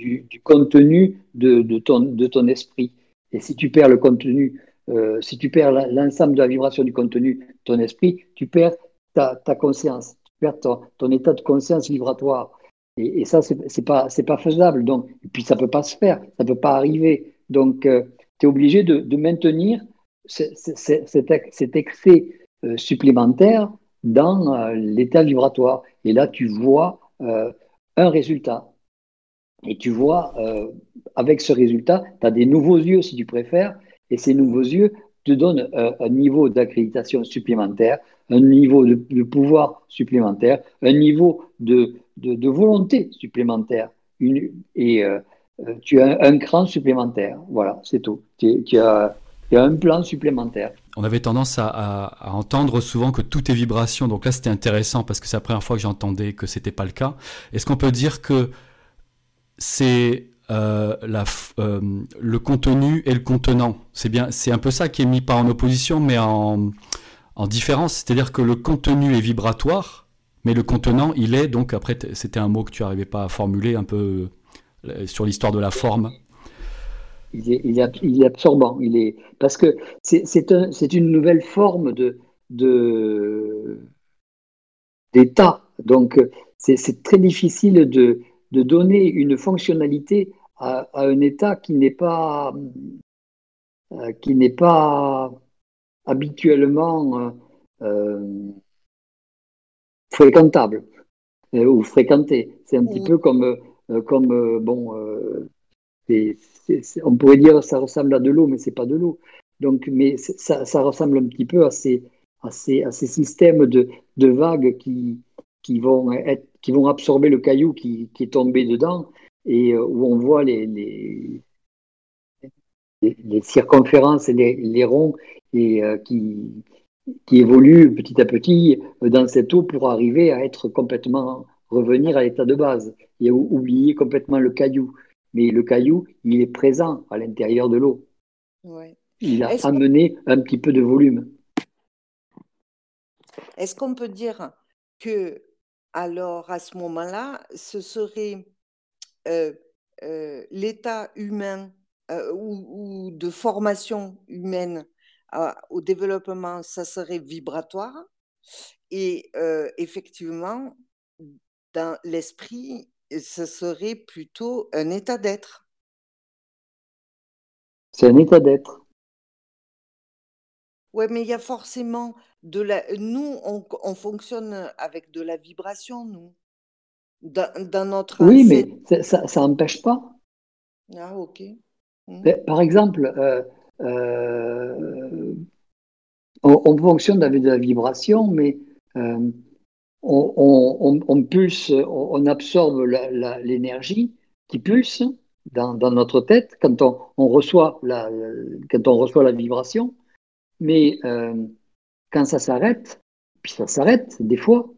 du, contenu de, ton, de ton esprit. Et si tu perds le contenu, euh, si tu perds l'ensemble de la vibration du contenu ton esprit, tu perds ta, conscience, tu perds ton, état de conscience vibratoire. Et, ça, c'est pas, pas faisable. Donc, et puis, ça peut pas se faire, ça peut pas arriver. Donc, euh, tu es obligé de, de maintenir cet, excès euh, supplémentaire dans euh, l'état vibratoire. Et là, tu vois un résultat. Et tu vois, avec ce résultat, tu as des nouveaux yeux, si tu préfères, et ces nouveaux yeux te donnent un niveau d'accréditation supplémentaire, un niveau de, pouvoir supplémentaire, un niveau de, volonté supplémentaire. Et euh, tu as un, cran supplémentaire. Voilà, c'est tout. Tu, as, un plan supplémentaire. On avait tendance à, entendre souvent que tout est vibration. Donc là, c'était intéressant parce que c'est la première fois que j'entendais que c'était pas le cas. Est-ce qu'on peut dire que c'est euh, la, euh, le contenu et le contenant C'est bien, c'est un peu ça qui est mis pas en opposition, mais en, en différence, c'est-à-dire que le contenu est vibratoire, mais le contenant, il est, donc après, c'était un mot que tu n'arrivais pas à formuler un peu euh, sur l'histoire de la forme. Il est, il, est, absorbant, il est, parce que c'est un, une nouvelle forme de d'état. Donc, c'est très difficile de, de, donner une fonctionnalité à, à un état qui n'est pas, euh, qui n'est pas habituellement euh, euh, fréquentable euh, ou fréquenté. C'est un petit peu comme, comme bon, on pourrait dire ça ressemble à de l'eau, mais c'est pas de l'eau. Donc, mais ça, ça, ressemble un petit peu à ces, à ces, à ces systèmes de, de vagues qui, qui, vont être, qui vont absorber le caillou qui, qui est tombé dedans et où on voit les, les, les circonférences et les, les, ronds et euh, qui, qui évolue petit à petit dans cette eau pour arriver à être complètement revenir à l'état de base et oublier complètement le caillou. Mais le caillou, il est présent à l'intérieur de l'eau. Il a amené un petit peu de volume. Est-ce qu'on peut dire que, alors, à ce moment-là, ce serait euh, euh, l'état humain ou, de formation humaine au développement, ça serait vibratoire. Et effectivement, dans l'esprit, ce serait plutôt un état d'être. C'est un état d'être. Oui, mais il y a forcément de la. Nous, on, fonctionne avec de la vibration, nous. Dans, notre. Oui, mais ça n'empêche pas. Ah, ok. Mmh. Par exemple, euh, on, fonctionne avec de la vibration, mais euh, on, pulse, on, absorbe l'énergie qui pulse dans, notre tête quand on, reçoit la, quand on reçoit la vibration. Mais euh, quand ça s'arrête, puis ça s'arrête des fois,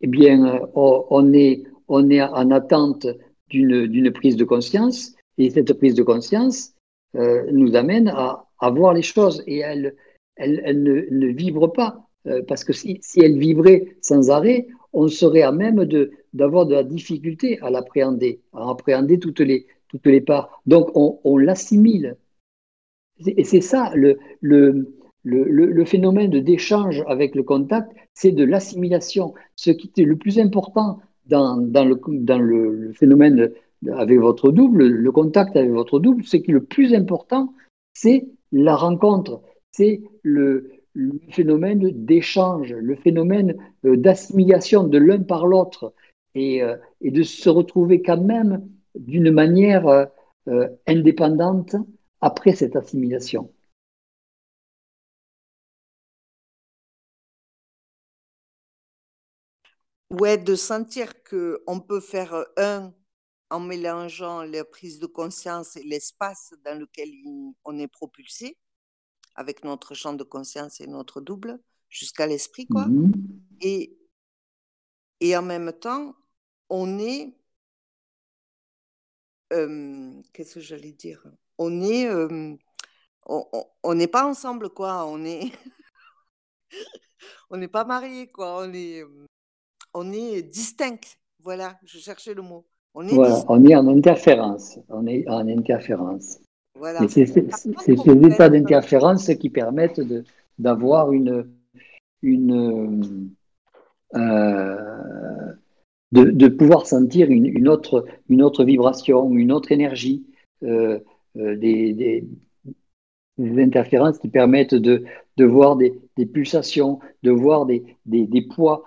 eh bien, on est, on est en attente d'une prise de conscience, et cette prise de conscience nous amène à, voir les choses et elle, elle, ne, vibre pas. Euh, parce que si, elle vibrait sans arrêt, on serait à même d'avoir de, la difficulté à l'appréhender, à appréhender toutes les, toutes les parts. Donc on, l'assimile. Et c'est ça le, le, le, phénomène d'échange avec le contact, c'est de l'assimilation. Ce qui est le plus important dans, le, phénomène avec votre double, le contact avec votre double, ce qui est le plus important, c'est la rencontre, c'est le, phénomène d'échange, le phénomène euh, d'assimilation de l'un par l'autre et, euh, et, de se retrouver quand même d'une manière euh, indépendante après cette assimilation. Ouais, de sentir qu'on peut faire un en mélangeant la prise de conscience et l'espace dans lequel on est propulsé, avec notre champ de conscience et notre double, jusqu'à l'esprit, quoi. Mmh et, et en même temps, on est. Qu'est-ce que j'allais dire? On est. on n'est pas ensemble, quoi. On est. on n'est pas mariés, quoi. On est, on est distinct. Voilà, je cherchais le mot. On est, on est en interférence. On est en interférence. Voilà. c'est ces états d'interférence qui permettent d'avoir une, une, euh, de, pouvoir sentir une, autre, une autre vibration, une autre énergie, euh, euh, des, interférences qui permettent de, de voir des, pulsations, de voir des, des poids.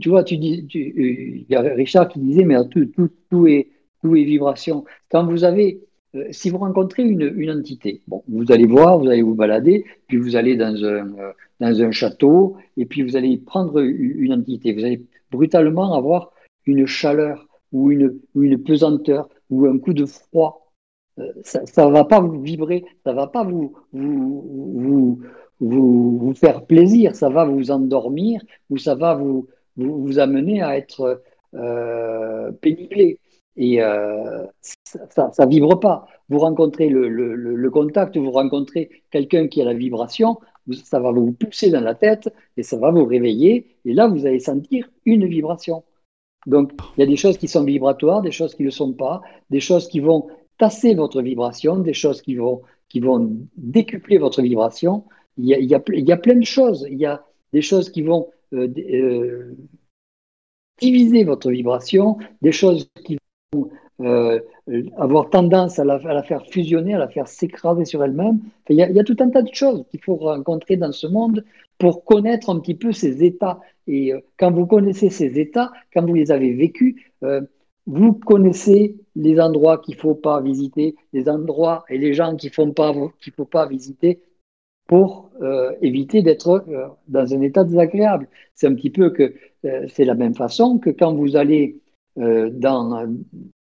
Tu vois, tu dis, il y a Richard qui disait, mais tout, tout, tout, est, tout est vibration. Quand vous avez euh, si vous rencontrez une, une, entité, bon, vous allez voir, vous allez vous balader, puis vous allez dans un, euh, dans un château, et puis vous allez prendre une, entité. Vous allez brutalement avoir une chaleur ou une, une pesanteur ou un coup de froid. Euh, ça ne va pas vous vibrer, ça ne va pas vous, vous, vous, vous, faire plaisir, ça va vous endormir ou ça va vous, vous, amener à être euh, péniblé. Et euh, ça ne vibre pas. Vous rencontrez le, le, le, contact, vous rencontrez quelqu'un qui a la vibration, ça va vous pousser dans la tête et ça va vous réveiller. Et là, vous allez sentir une vibration. Donc, il y a des choses qui sont vibratoires, des choses qui ne le sont pas, des choses qui vont tasser votre vibration, des choses qui vont, qui vont décupler votre vibration. Il y, a, il, y a, il y a plein de choses. Il y a des choses qui vont euh, euh, diviser votre vibration, des choses qui euh, avoir tendance à la, faire fusionner, à la faire s'écraser sur elle-même. Il y, a tout un tas de choses qu'il faut rencontrer dans ce monde pour connaître un petit peu ces états. Et quand vous connaissez ces états, quand vous les avez vécus, vous connaissez les endroits qu'il ne faut pas visiter, les endroits et les gens qu'il ne faut pas visiter pour éviter d'être dans un état désagréable. C'est un petit peu que c'est la même façon que quand vous allez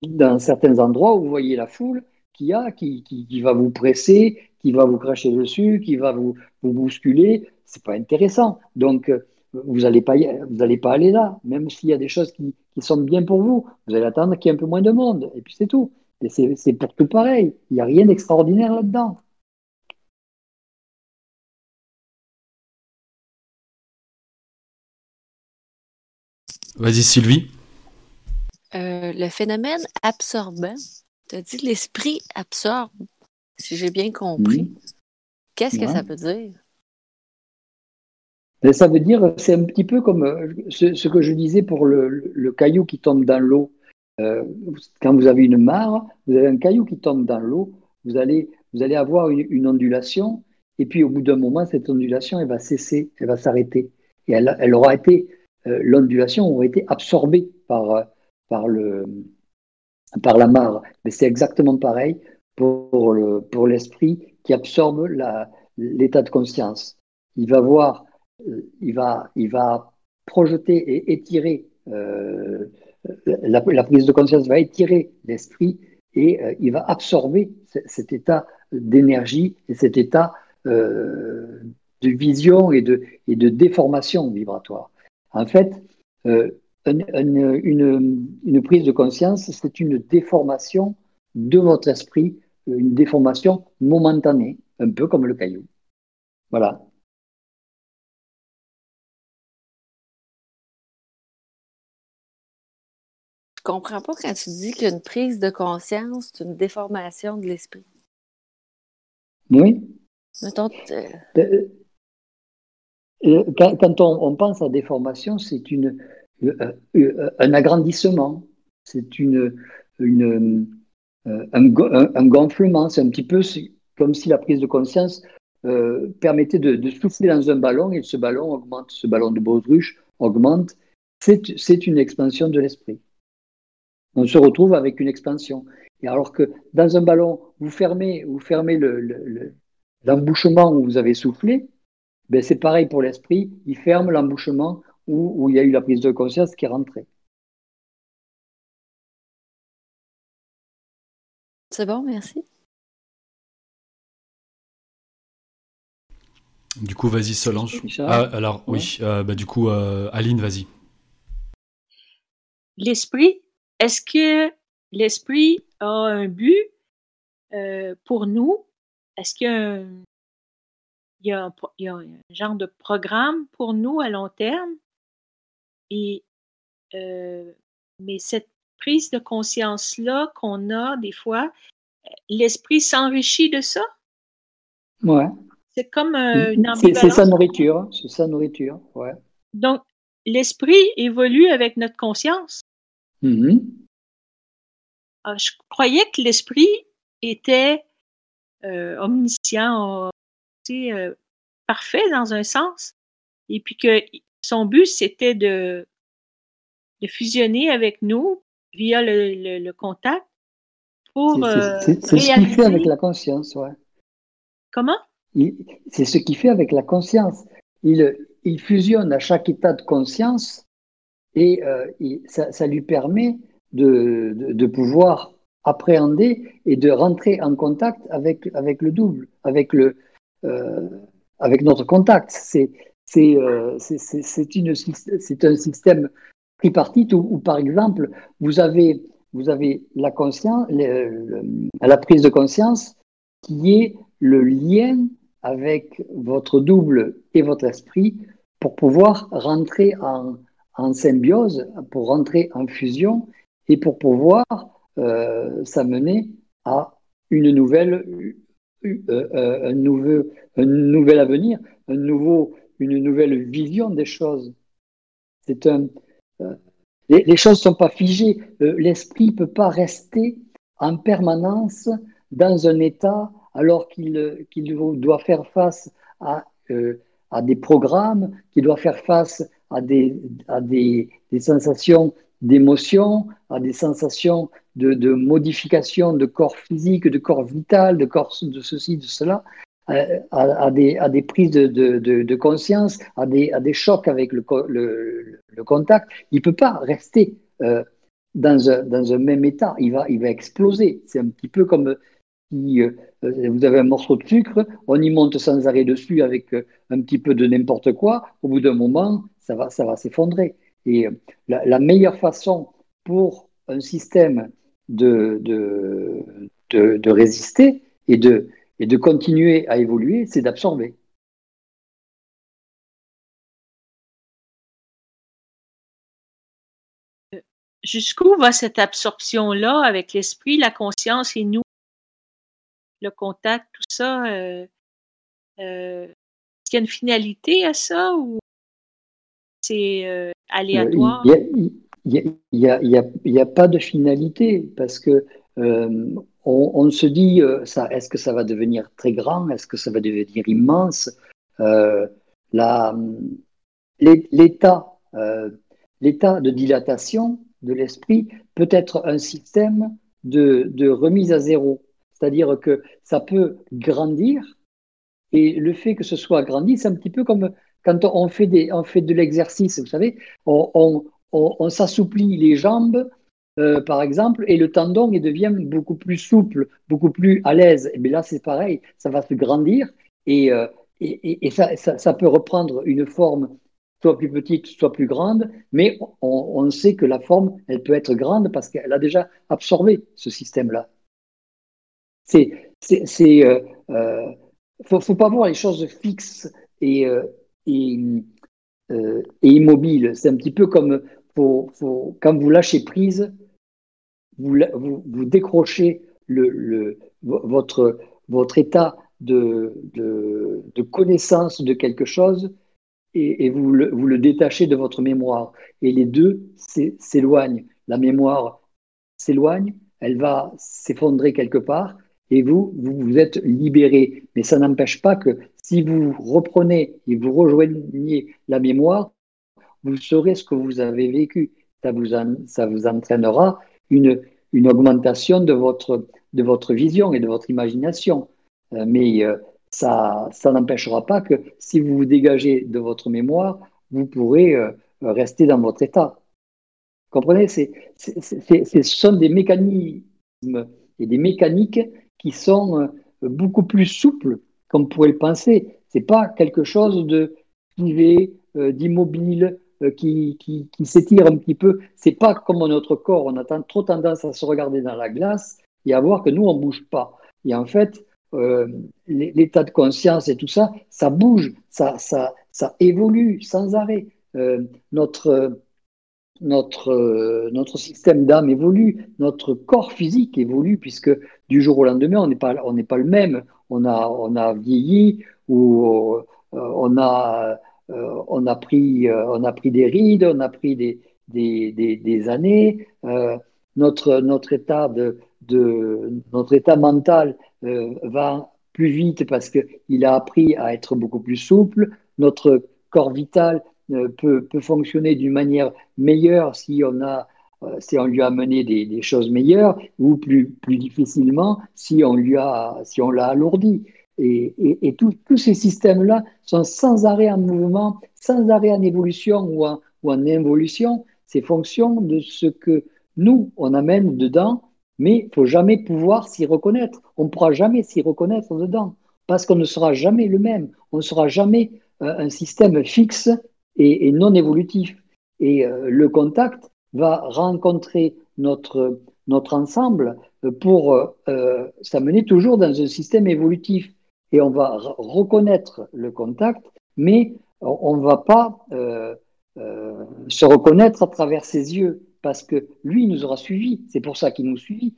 dans certains endroits où vous voyez la foule qui a, qui, qui, va vous presser, qui va vous cracher dessus, qui va vous, vous bousculer, c'est pas intéressant. Donc, euh, vous n'allez pas, vous allez pas aller là, même s'il y a des choses qui, qui sont bien pour vous. Vous allez attendre qu'il y ait un peu moins de monde, et puis c'est tout. Et c'est pour tout pareil. Il n'y a rien d'extraordinaire là-dedans. Vas-y Sylvie. Euh, le phénomène absorbant, tu as dit l'esprit absorbe, si j'ai bien compris. Qu'est-ce que ça veut dire? Ben, ça veut dire, c'est un petit peu comme euh, ce, que je disais pour le, caillou qui tombe dans l'eau. Euh, quand vous avez une mare, vous avez un caillou qui tombe dans l'eau, vous allez, vous allez avoir une, ondulation, et puis au bout d'un moment, cette ondulation, elle va cesser, elle va s'arrêter. Et elle, elle, aura été, l'ondulation aura été absorbée par, par, le, par la mare. Mais c'est exactement pareil pour, le, pour l'esprit qui absorbe l'état de conscience. Il va voir, euh, il va, il va projeter et étirer, euh, la, prise de conscience va étirer l'esprit et euh, il va absorber cet état d'énergie et cet état de vision et de, et de déformation vibratoire. En fait, une, prise de conscience, c'est une déformation de votre esprit, une déformation momentanée, un peu comme le caillou. Voilà. Je comprends pas quand tu dis qu'une prise de conscience, c'est une déformation de l'esprit. Oui. Mettons, euh, euh, quand, on, pense à déformation, c'est une, euh, euh, un agrandissement, c'est une, euh, un, gonflement, c'est un petit peu comme si la prise de conscience permettait de, souffler dans un ballon et ce ballon augmente, ce ballon de baudruche augmente. C'est une expansion de l'esprit. On se retrouve avec une expansion. Et alors que dans un ballon, vous fermez, vous fermez l'embouchement où vous avez soufflé, ben c'est pareil pour l'esprit, il ferme l'embouchement où, il y a eu la prise de conscience qui est rentrée. C'est bon, merci. Du coup, vas-y, Solange. Ah, alors, oui, euh, bah, du coup, euh, Aline, vas-y. L'esprit, est-ce que l'esprit a un but euh, pour nous? Est-ce qu'il y, a un genre de programme pour nous à long terme? Et, mais cette prise de conscience-là qu'on a des fois, l'esprit s'enrichit de ça? Ouais. C'est comme une C'est sa nourriture, c'est sa nourriture, ouais. Donc, l'esprit évolue avec notre conscience. Mhm. Ah, je croyais que l'esprit était euh, omniscient, euh, parfait dans un sens, et puis que son but, c'était de, de fusionner avec nous via le, contact pour C'est ce qu'il fait avec la conscience, ouais. Comment? C'est ce qu'il fait avec la conscience. Il, il fusionne à chaque état de conscience et, euh, ça, lui permet de, de, pouvoir appréhender et de rentrer en contact avec, avec le double, avec, le, euh, avec notre contact. C'est euh, c'est un système tripartite où, par exemple, vous avez, vous avez la conscience, la prise de conscience qui est le lien avec votre double et votre esprit pour pouvoir rentrer en, symbiose, pour rentrer en fusion et pour pouvoir euh, s'amener à une nouvelle, euh, euh, un, nouveau, un nouvel avenir, une nouvelle vision des choses. C'est un, les, les, choses ne sont pas figées. L'esprit ne peut pas rester en permanence dans un état alors qu'il qu'il doit faire face à, à des programmes, qu'il doit faire face à des, à des, des sensations d'émotion, à des sensations de, de, modification de corps physique, de corps vital, de corps de ceci, de cela, euh, à, des, à des, prises de, de, conscience, à des, à des chocs avec le, le, le contact. Il ne peut pas rester euh, dans, un, dans un même état, il va, il va exploser. C'est un petit peu comme si euh, vous avez un morceau de sucre, on y monte sans arrêt dessus avec un petit peu de n'importe quoi, au bout d'un moment, ça va, ça va s'effondrer. Et euh, la, meilleure façon pour un système de, de, de, résister et de, et de continuer à évoluer, c'est d'absorber. Jusqu'où va cette absorption-là avec l'esprit, la conscience et nous? Le contact, tout ça, euh, euh, est-ce qu'il y a une finalité à ça ou c'est euh, aléatoire? Il n'y a, pas de finalité parce que euh, on, se dit, euh, ça, est-ce que ça va devenir très grand? Est-ce que ça va devenir immense? l'état, l'état de dilatation de l'esprit peut être un système de, de remise à zéro. C'est-à-dire que ça peut grandir et le fait que ce soit grandi, c'est un petit peu comme quand on fait, de l'exercice, vous savez, on, s'assouplit les jambes, euh, par exemple, et le tendon il devient beaucoup plus souple, beaucoup plus à l'aise. Bien là, c'est pareil, ça va se grandir et, euh, ça, peut reprendre une forme soit plus petite, soit plus grande, mais on, on sait que la forme, elle peut être grande parce qu'elle a déjà absorbé ce système-là. C'est, c'est, euh, faut, faut pas voir les choses fixes et, et, euh, et immobile. C'est un petit peu comme quand vous lâchez prise, vous, vous, décrochez votre, votre état de, de, connaissance de quelque chose et, vous, vous le détachez de votre mémoire. Et les deux s'éloignent. La mémoire s'éloigne, elle va s'effondrer quelque part et vous, vous vous êtes libéré. Mais ça n'empêche pas que si vous reprenez et vous rejoignez la mémoire, vous saurez ce que vous avez vécu. Ça vous, entraînera une, augmentation de votre, vision et de votre imagination. Euh, mais euh, ça, n'empêchera pas que si vous vous dégagez de votre mémoire, vous pourrez euh, rester dans votre état. Comprenez Ce sont des mécanismes et des mécaniques qui sont beaucoup plus souples qu'on pourrait le penser. C'est pas quelque chose de privé, euh, d'immobile, euh, qui, qui, qui s'étire un petit peu. C'est pas comme notre corps. On a trop tendance à se regarder dans la glace et à voir que nous, on bouge pas. Et en fait, l'état de conscience et tout ça, ça bouge, ça, ça, ça évolue sans arrêt. notre notre, euh, notre système d'âme évolue, notre corps physique évolue, puisque du jour au lendemain, on n'est pas, on n'est pas le même. On a, on a vieilli ou euh, on, a, euh, on, a pris, on a pris des rides, on a pris des, des, années. notre, notre, état de, de, notre état mental va plus vite parce qu'il a appris à être beaucoup plus souple. Notre corps vital peut, peut fonctionner d'une manière meilleure si on a euh, si on lui a amené des, choses meilleures ou plus, difficilement si on lui a si on l'a alourdi. Et, tous ces systèmes-là sont sans arrêt en mouvement, sans arrêt en évolution ou en, ou involution. C'est fonction de ce que nous, on amène dedans, mais il faut jamais pouvoir s'y reconnaître. On ne pourra jamais s'y reconnaître dedans, parce qu'on ne sera jamais le même. On ne sera jamais euh, un système fixe et, non évolutif. Et euh, le contact, va rencontrer notre, notre ensemble pour euh, s'amener toujours dans un système évolutif. Et on va reconnaître le contact, mais on ne va pas euh, euh, se reconnaître à travers ses yeux, parce que lui nous aura suivis. C'est pour ça qu'il nous suit,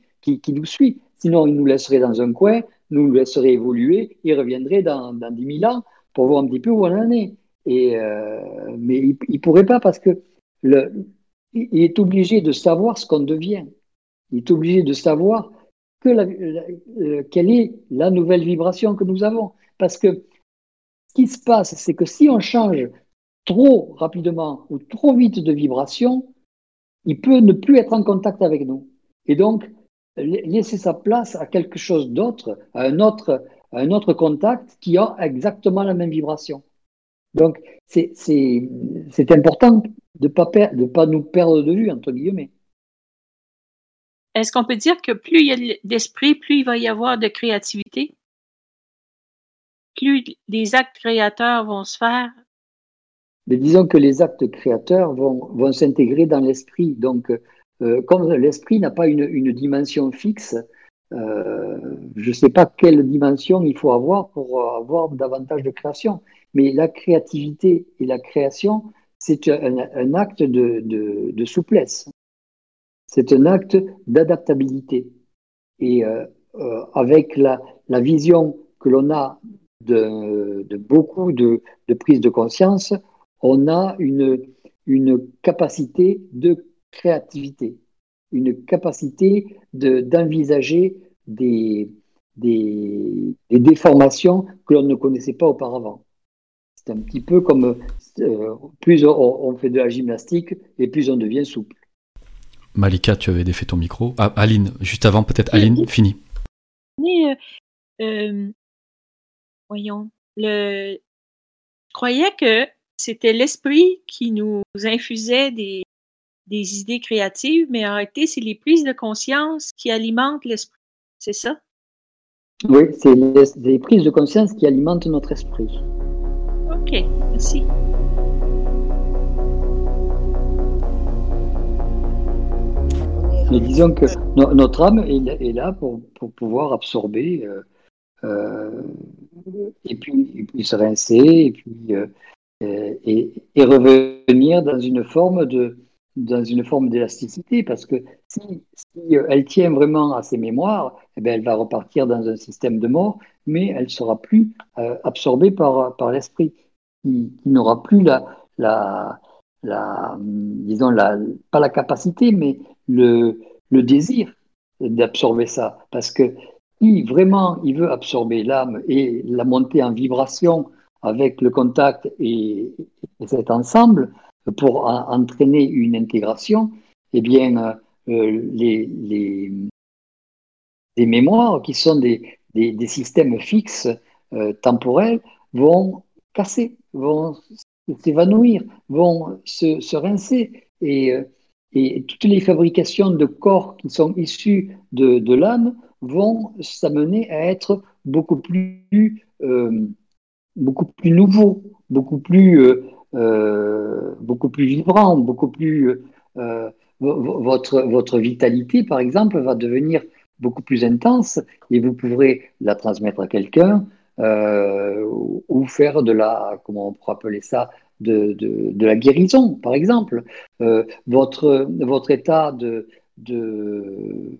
nous suit. Sinon, il nous laisserait dans un coin, nous laisserait évoluer, il reviendrait dans, dans 10 000 ans pour voir un petit peu où on en est. Et, mais il ne pourrait pas parce que le, il est obligé de savoir ce qu'on devient. Il est obligé de savoir euh, quelle est la nouvelle vibration que nous avons. Parce que ce qui se passe, c'est que si on change trop rapidement ou trop vite de vibration, il peut ne plus être en contact avec nous. Et donc, laisser sa place à quelque chose d'autre, à un autre contact qui a exactement la même vibration. Donc, c'est important de ne pas, nous perdre de vue, entre guillemets. Est-ce qu'on peut dire que plus il y a d'esprit, plus il va y avoir de créativité? Plus les actes créateurs vont se faire? Mais disons que les actes créateurs vont, vont s'intégrer dans l'esprit. Donc, euh, comme l'esprit n'a pas une, dimension fixe, euh, je ne sais pas quelle dimension il faut avoir pour avoir davantage de création. Mais la créativité et la création c'est un, acte de, souplesse. C'est un acte d'adaptabilité. Et euh, euh, avec la, vision que l'on a de, beaucoup de, prises de conscience, on a une, capacité de créativité, une capacité d'envisager des, des déformations que l'on ne connaissait pas auparavant. C'est un petit peu comme euh, plus on, fait de la gymnastique et plus on devient souple. Malika, tu avais défait ton micro. Ah, Aline, juste avant, peut-être Aline, fini. Euh, euh, voyons, le... je croyais que c'était l'esprit qui nous infusait des, des idées créatives, mais en réalité, c'est les prises de conscience qui alimentent l'esprit. C'est ça? Oui, c'est les, les prises de conscience qui alimentent notre esprit. Ok, merci. Mais disons que notre âme est, là pour, pouvoir absorber euh, euh, et, puis, se rincer et puis euh, et, revenir dans une forme de dans une forme d'élasticité. Parce que si, elle tient vraiment à ses mémoires, eh bien, elle va repartir dans un système de mort, mais elle sera plus absorbée par, par l'esprit qui, n'aura plus la, la, disons, la, pas la capacité, mais le, le désir d'absorber ça. Parce que si vraiment il veut absorber l'âme et la monter en vibration avec le contact et, cet ensemble pour entraîner une intégration, eh bien, euh, les, les, les, mémoires qui sont des, des, systèmes fixes euh, temporels vont casser, vont s'évanouir, vont se, se rincer. Et, euh, et, toutes les fabrications de corps qui sont issus de, l'âme vont s'amener à être beaucoup plus, euh, beaucoup plus nouveaux, beaucoup plus, euh, euh beaucoup plus vibrants, beaucoup plus. Votre, votre vitalité, par exemple, va devenir beaucoup plus intense et vous pourrez la transmettre à quelqu'un, ou faire de la, comment on pourrait appeler ça, de, de, de la guérison, par exemple. Euh, votre, votre état de, de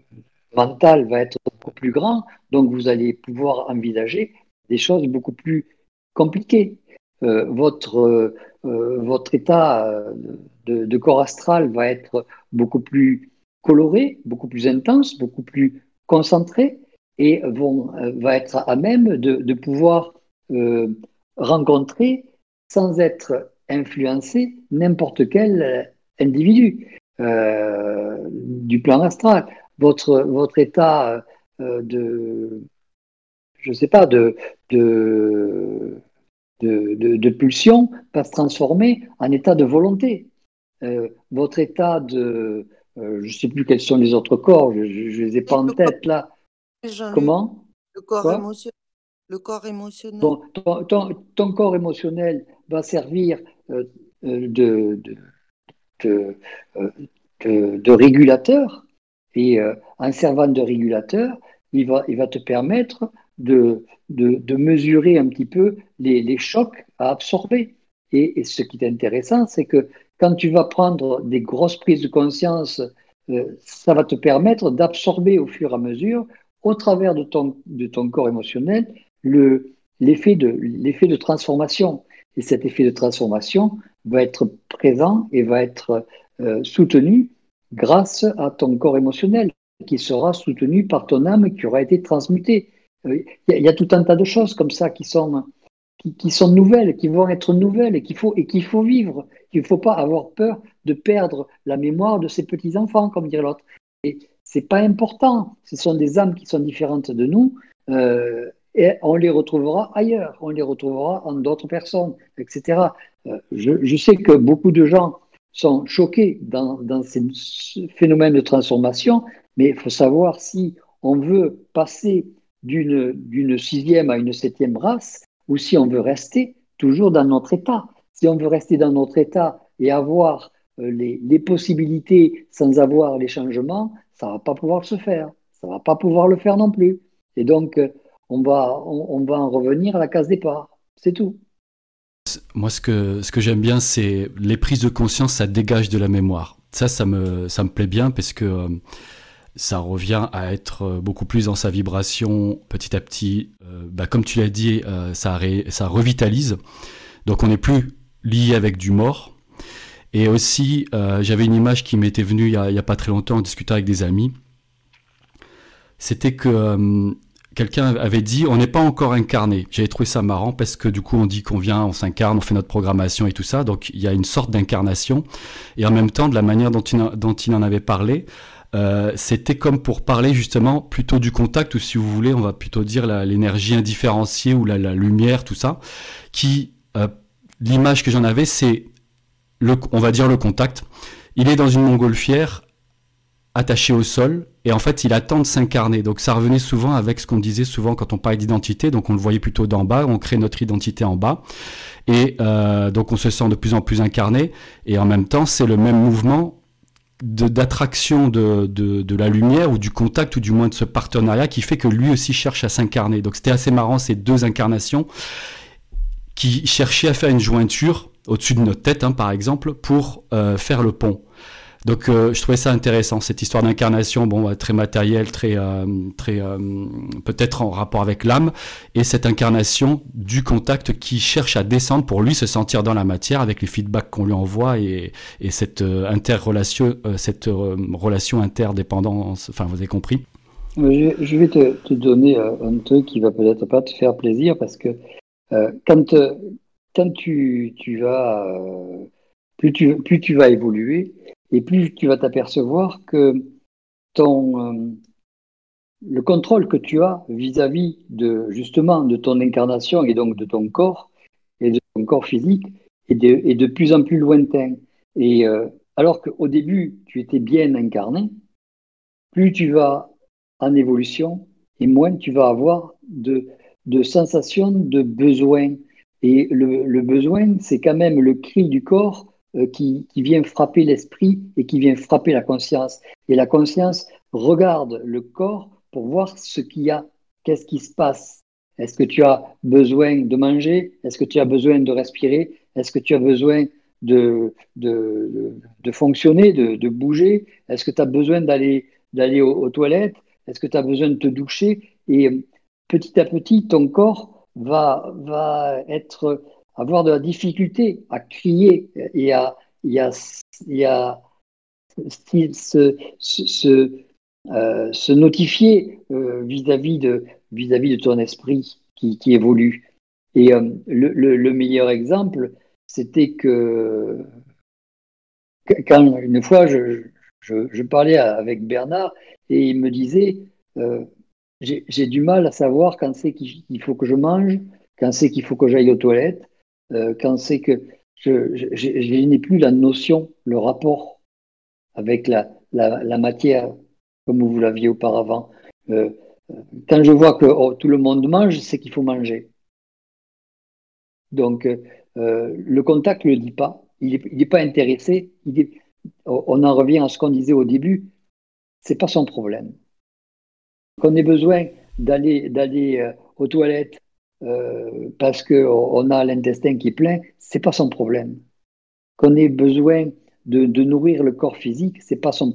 mental va être beaucoup plus grand, donc vous allez pouvoir envisager des choses beaucoup plus compliquées. votre, votre état de, corps astral va être beaucoup plus coloré, beaucoup plus intense, beaucoup plus concentré et vont, va être à même de, de pouvoir rencontrer sans être influencer n'importe quel individu euh, du plan astral. Votre, votre état euh, de, je sais pas, de, de, de, pulsion va se transformer en état de volonté. Euh, votre état de, je ne sais plus quels sont les autres corps, je ne les ai pas en tête là. Comment? Le corps émotionnel. Le corps émotionnel. ton, corps émotionnel va servir euh, euh, de, euh, de, de, régulateur. Et en servant de régulateur, il va, il va te permettre de, de, mesurer un petit peu les, les chocs à absorber. Et, ce qui est intéressant, c'est que quand tu vas prendre des grosses prises de conscience, ça va te permettre d'absorber au fur et à mesure, au travers de ton, de ton corps émotionnel, l'effet de, de transformation. Et cet effet de transformation va être présent et va être euh, soutenu grâce à ton corps émotionnel, qui sera soutenu par ton âme qui aura été transmutée. Euh, il y, a tout un tas de choses comme ça qui sont, qui, sont nouvelles, qui vont être nouvelles et qu'il faut, et qu'il faut vivre. Il ne faut pas avoir peur de perdre la mémoire de ses petits-enfants, comme dirait l'autre. Et c'est pas important. Ce sont des âmes qui sont différentes de nous. Euh, et on les retrouvera ailleurs, on les retrouvera en d'autres personnes, etc. Euh, je, sais que beaucoup de gens sont choqués dans, ces phénomènes de transformation, mais il faut savoir si on veut passer d'une sixième à une septième race ou si on veut rester toujours dans notre état. Si on veut rester dans notre état et avoir euh, les, les possibilités sans avoir les changements, ça ne va pas pouvoir se faire. Ça ne va pas pouvoir le faire non plus. Et donc, euh, on va, on, va en revenir à la case départ. C'est tout. Moi, ce que, ce que j'aime bien, c'est les prises de conscience, ça dégage de la mémoire. Ça, ça me, ça me plaît bien parce que euh, ça revient à être euh, beaucoup plus dans sa vibration petit à petit. Euh, bah, comme tu l'as dit, ça, ça revitalise. Donc, on n'est plus lié avec du mort. Et aussi, j'avais une image qui m'était venue il n'y a, a, pas très longtemps en discutant avec des amis. C'était que quelqu'un avait dit on n'est pas encore incarné. J'avais trouvé ça marrant parce que du coup on dit qu'on vient, on s'incarne, on fait notre programmation et tout ça. Donc il y a une sorte d'incarnation. Et en même temps, de la manière dont il, en avait parlé, euh, c'était comme pour parler justement plutôt du contact ou si vous voulez, on va plutôt dire l'énergie indifférenciée ou la, lumière, tout ça. Qui euh, l'image que j'en avais, c'est le, on va dire le contact. Il est dans une montgolfière attaché au sol et en fait il attend de s'incarner. Donc ça revenait souvent avec ce qu'on disait souvent quand on parlait d'identité, donc on le voyait plutôt d'en bas, on crée notre identité en bas et euh, donc on se sent de plus en plus incarné et en même temps c'est le même mouvement d'attraction de, de, la lumière ou du contact ou du moins de ce partenariat qui fait que lui aussi cherche à s'incarner. Donc c'était assez marrant ces deux incarnations qui cherchaient à faire une jointure au-dessus de notre tête, hein, par exemple, pour euh, faire le pont. Donc euh, je trouvais ça intéressant cette histoire d'incarnation, bon très matérielle, très euh, très euh, peut-être en rapport avec l'âme et cette incarnation du contact qui cherche à descendre pour lui se sentir dans la matière avec les feedbacks qu'on lui envoie et, et cette interrelation cette relation interdépendance. Enfin vous avez compris. Je, vais te, te, donner un truc qui va peut-être pas te faire plaisir parce que quand quand tu, tu vas plus tu, plus tu vas évoluer, et plus tu vas t'apercevoir que euh, le contrôle que tu as vis-à-vis de justement de ton incarnation et donc de ton corps et de ton corps physique est de, plus en plus lointain. Et euh, alors qu'au début tu étais bien incarné, plus tu vas en évolution et moins tu vas avoir de, sensations de besoin. Et le besoin, c'est quand même le cri du corps euh, qui, vient frapper l'esprit et qui vient frapper la conscience. Et la conscience regarde le corps pour voir ce qu'il y a, qu'est-ce qui se passe? Est-ce que tu as besoin de manger? Est-ce que tu as besoin de respirer? Est-ce que tu as besoin de, de, de, fonctionner, de, bouger? Est-ce que tu as besoin d'aller d'aller aux, toilettes? Est-ce que tu as besoin de te doucher? Et petit à petit, ton corps va, va être avoir de la difficulté à crier et à, euh, se, notifier euh, vis-à-vis de, vis -vis de ton esprit qui, évolue. Et euh, le, le, le, meilleur exemple, c'était que quand une fois je, parlais avec Bernard et il me disait j'ai du mal à savoir quand c'est qu'il faut que je mange, quand c'est qu'il faut que j'aille aux toilettes, euh, quand c'est que je, je, n'ai plus la notion, le rapport avec la, matière comme vous l'aviez auparavant. Euh, quand je vois que oh, tout le monde mange, c'est qu'il faut manger. Donc, euh, le contact ne le dit pas. Il n'est pas intéressé. On en revient à ce qu'on disait au début. C'est pas son problème. Qu'on ait besoin d'aller d'aller aux toilettes euh, parce qu'on a l'intestin qui plein, c'est pas son problème. Qu'on ait besoin de, nourrir le corps physique, c'est pas son,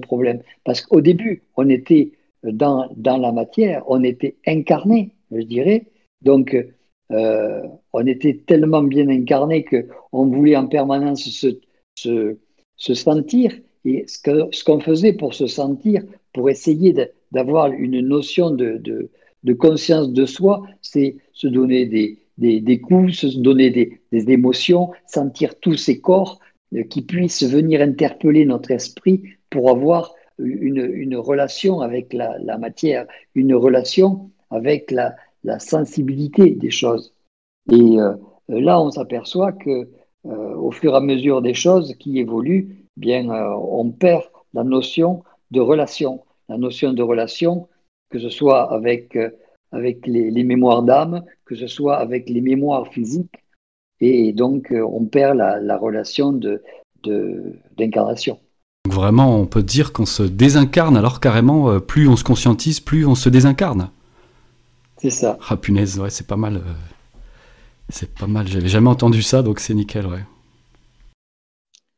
problème. Parce qu'au début, on était dans, dans la matière, on était incarné, je dirais. Donc, euh, on était tellement bien incarné qu'on voulait en permanence se, se, se sentir. Et ce qu'on faisait pour se sentir, pour essayer d'avoir une notion de, de, conscience de soi, c'est se donner des, des, coups, se donner des, des, émotions, sentir tous ces corps euh, qui puissent venir interpeller notre esprit pour avoir une, relation avec la, matière, une relation avec la, la sensibilité des choses. Et euh, là, on s'aperçoit que euh, au fur et à mesure des choses qui évoluent, bien, euh, on perd la notion de relation, la notion de relation, que ce soit avec, euh, avec les, les mémoires d'âme, que ce soit avec les mémoires physiques, et donc on perd la, la relation de, d'incarnation. De, Vraiment, on peut dire qu'on se désincarne, alors carrément, plus on se conscientise, plus on se désincarne. C'est ça. Ah punaise, ouais, c'est pas mal. C'est pas mal, j'avais jamais entendu ça, donc c'est nickel, ouais.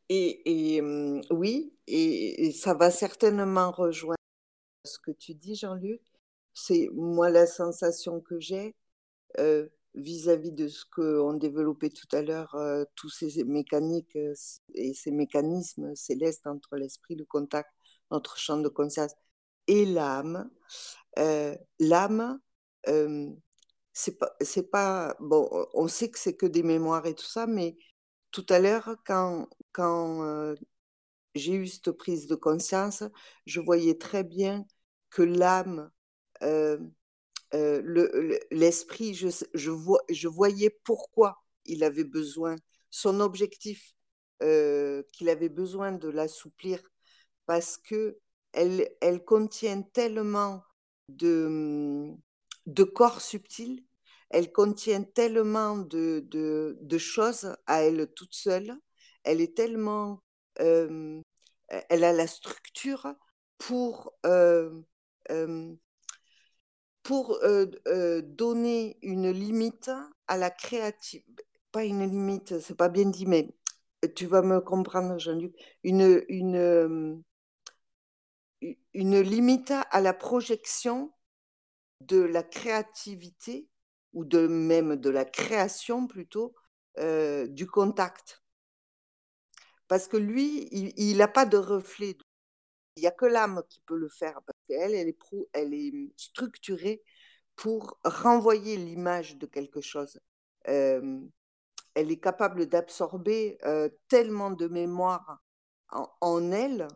Et, et mmh, oui, et, et, ça va certainement rejoindre ce que tu dis, Jean-Luc. C'est moi la sensation que j'ai euh, vis-à-vis de ce qu'on développait tout à l'heure, euh, tous ces mécaniques euh, et ces mécanismes célestes entre l'esprit, le contact, notre champ de conscience et l'âme. L'âme, c'est pas, c'est pas, bon, on sait que c'est que des mémoires et tout ça, mais tout à l'heure, quand, quand j'ai eu cette prise de conscience, je voyais très bien l'âme, euh, euh, le, l'esprit, je, je, vois, je voyais pourquoi il avait besoin, son objectif, qu'il avait besoin de l'assouplir, parce que elle, contient tellement de, corps subtils, elle contient tellement de, choses à elle toute seule, elle est tellement, euh, elle a la structure pour, euh, euh, pour donner une limite à la créativité, pas une limite, c'est pas bien dit, mais tu vas me comprendre, Jean-Luc, une, une, une limite à la projection de la créativité ou de même de la création plutôt euh, du contact. Parce que lui, il n'a pas de reflet. Il n'y a que l'âme qui peut le faire parce qu'elle, elle est, est structurée pour renvoyer l'image de quelque chose. Elle est capable d'absorber tellement de mémoire en, elle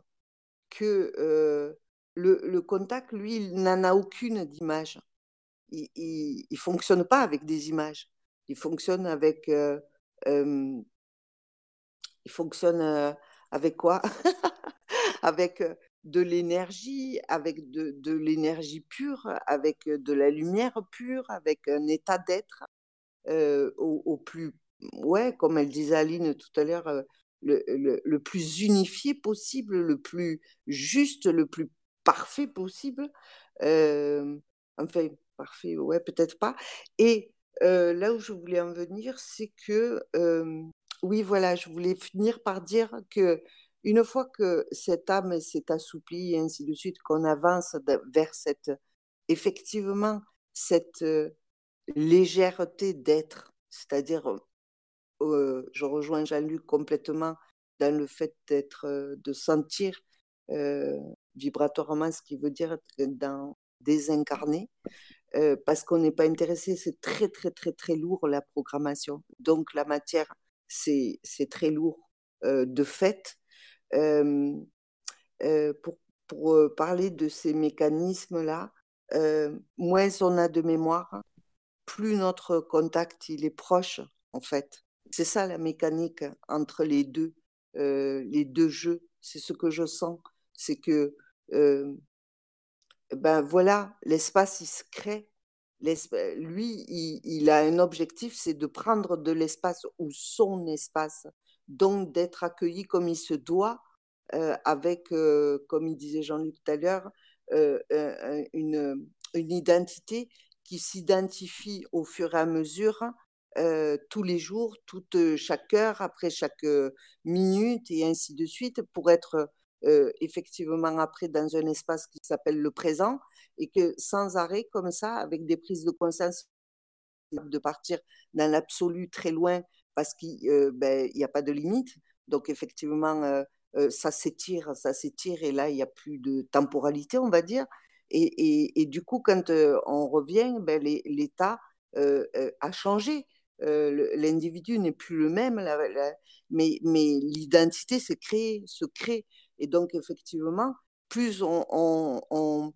que le, contact, lui, n'en a aucune d'image. Il ne fonctionne pas avec des images. Il fonctionne avec. Il fonctionne avec quoi? Avec de l'énergie, avec de, de l'énergie pure, avec de la lumière pure, avec un état d'être au, plus. Ouais, comme elle disait Aline tout à l'heure, le, le, plus unifié possible, le plus juste, le plus parfait possible. Enfin, parfait, ouais, peut-être pas. Et là où je voulais en venir, c'est que, oui, voilà, je voulais finir par dire que une fois que cette âme s'est assouplie et ainsi de suite, qu'on avance vers cette, effectivement, cette légèreté d'être, c'est-à-dire je rejoins Jean-Luc complètement dans le fait d'être, de sentir vibratoirement ce qui veut dire dans désincarné. parce qu'on n'est pas intéressé, c'est très très très très lourd la programmation. Donc la matière, c'est très lourd de fait. Pour, parler de ces mécanismes-là, moins on a de mémoire, plus notre contact il est proche en fait. C'est ça la mécanique entre les deux, les deux jeux. C'est ce que je sens, c'est que ben voilà, l'espace il se crée. Lui, il, a un objectif, c'est de prendre de l'espace ou son espace, donc d'être accueilli comme il se doit, avec, comme il disait Jean-Luc tout à l'heure, une, une identité qui s'identifie au fur et à mesure, euh, tous les jours, toute, chaque heure, après chaque minute, et ainsi de suite, pour être euh, effectivement après dans un espace qui s'appelle le présent, et que sans arrêt, comme ça, avec des prises de conscience, de partir dans l'absolu très loin, parce qu'il ben, n'y a pas de limite. Donc effectivement, ça s'étire, ça s'étire, et là, il n'y a plus de temporalité, on va dire. Et, du coup, quand on revient, ben, l'État a changé. L'individu n'est plus le même, mais, l'identité se crée, se crée. Et donc, effectivement, plus on,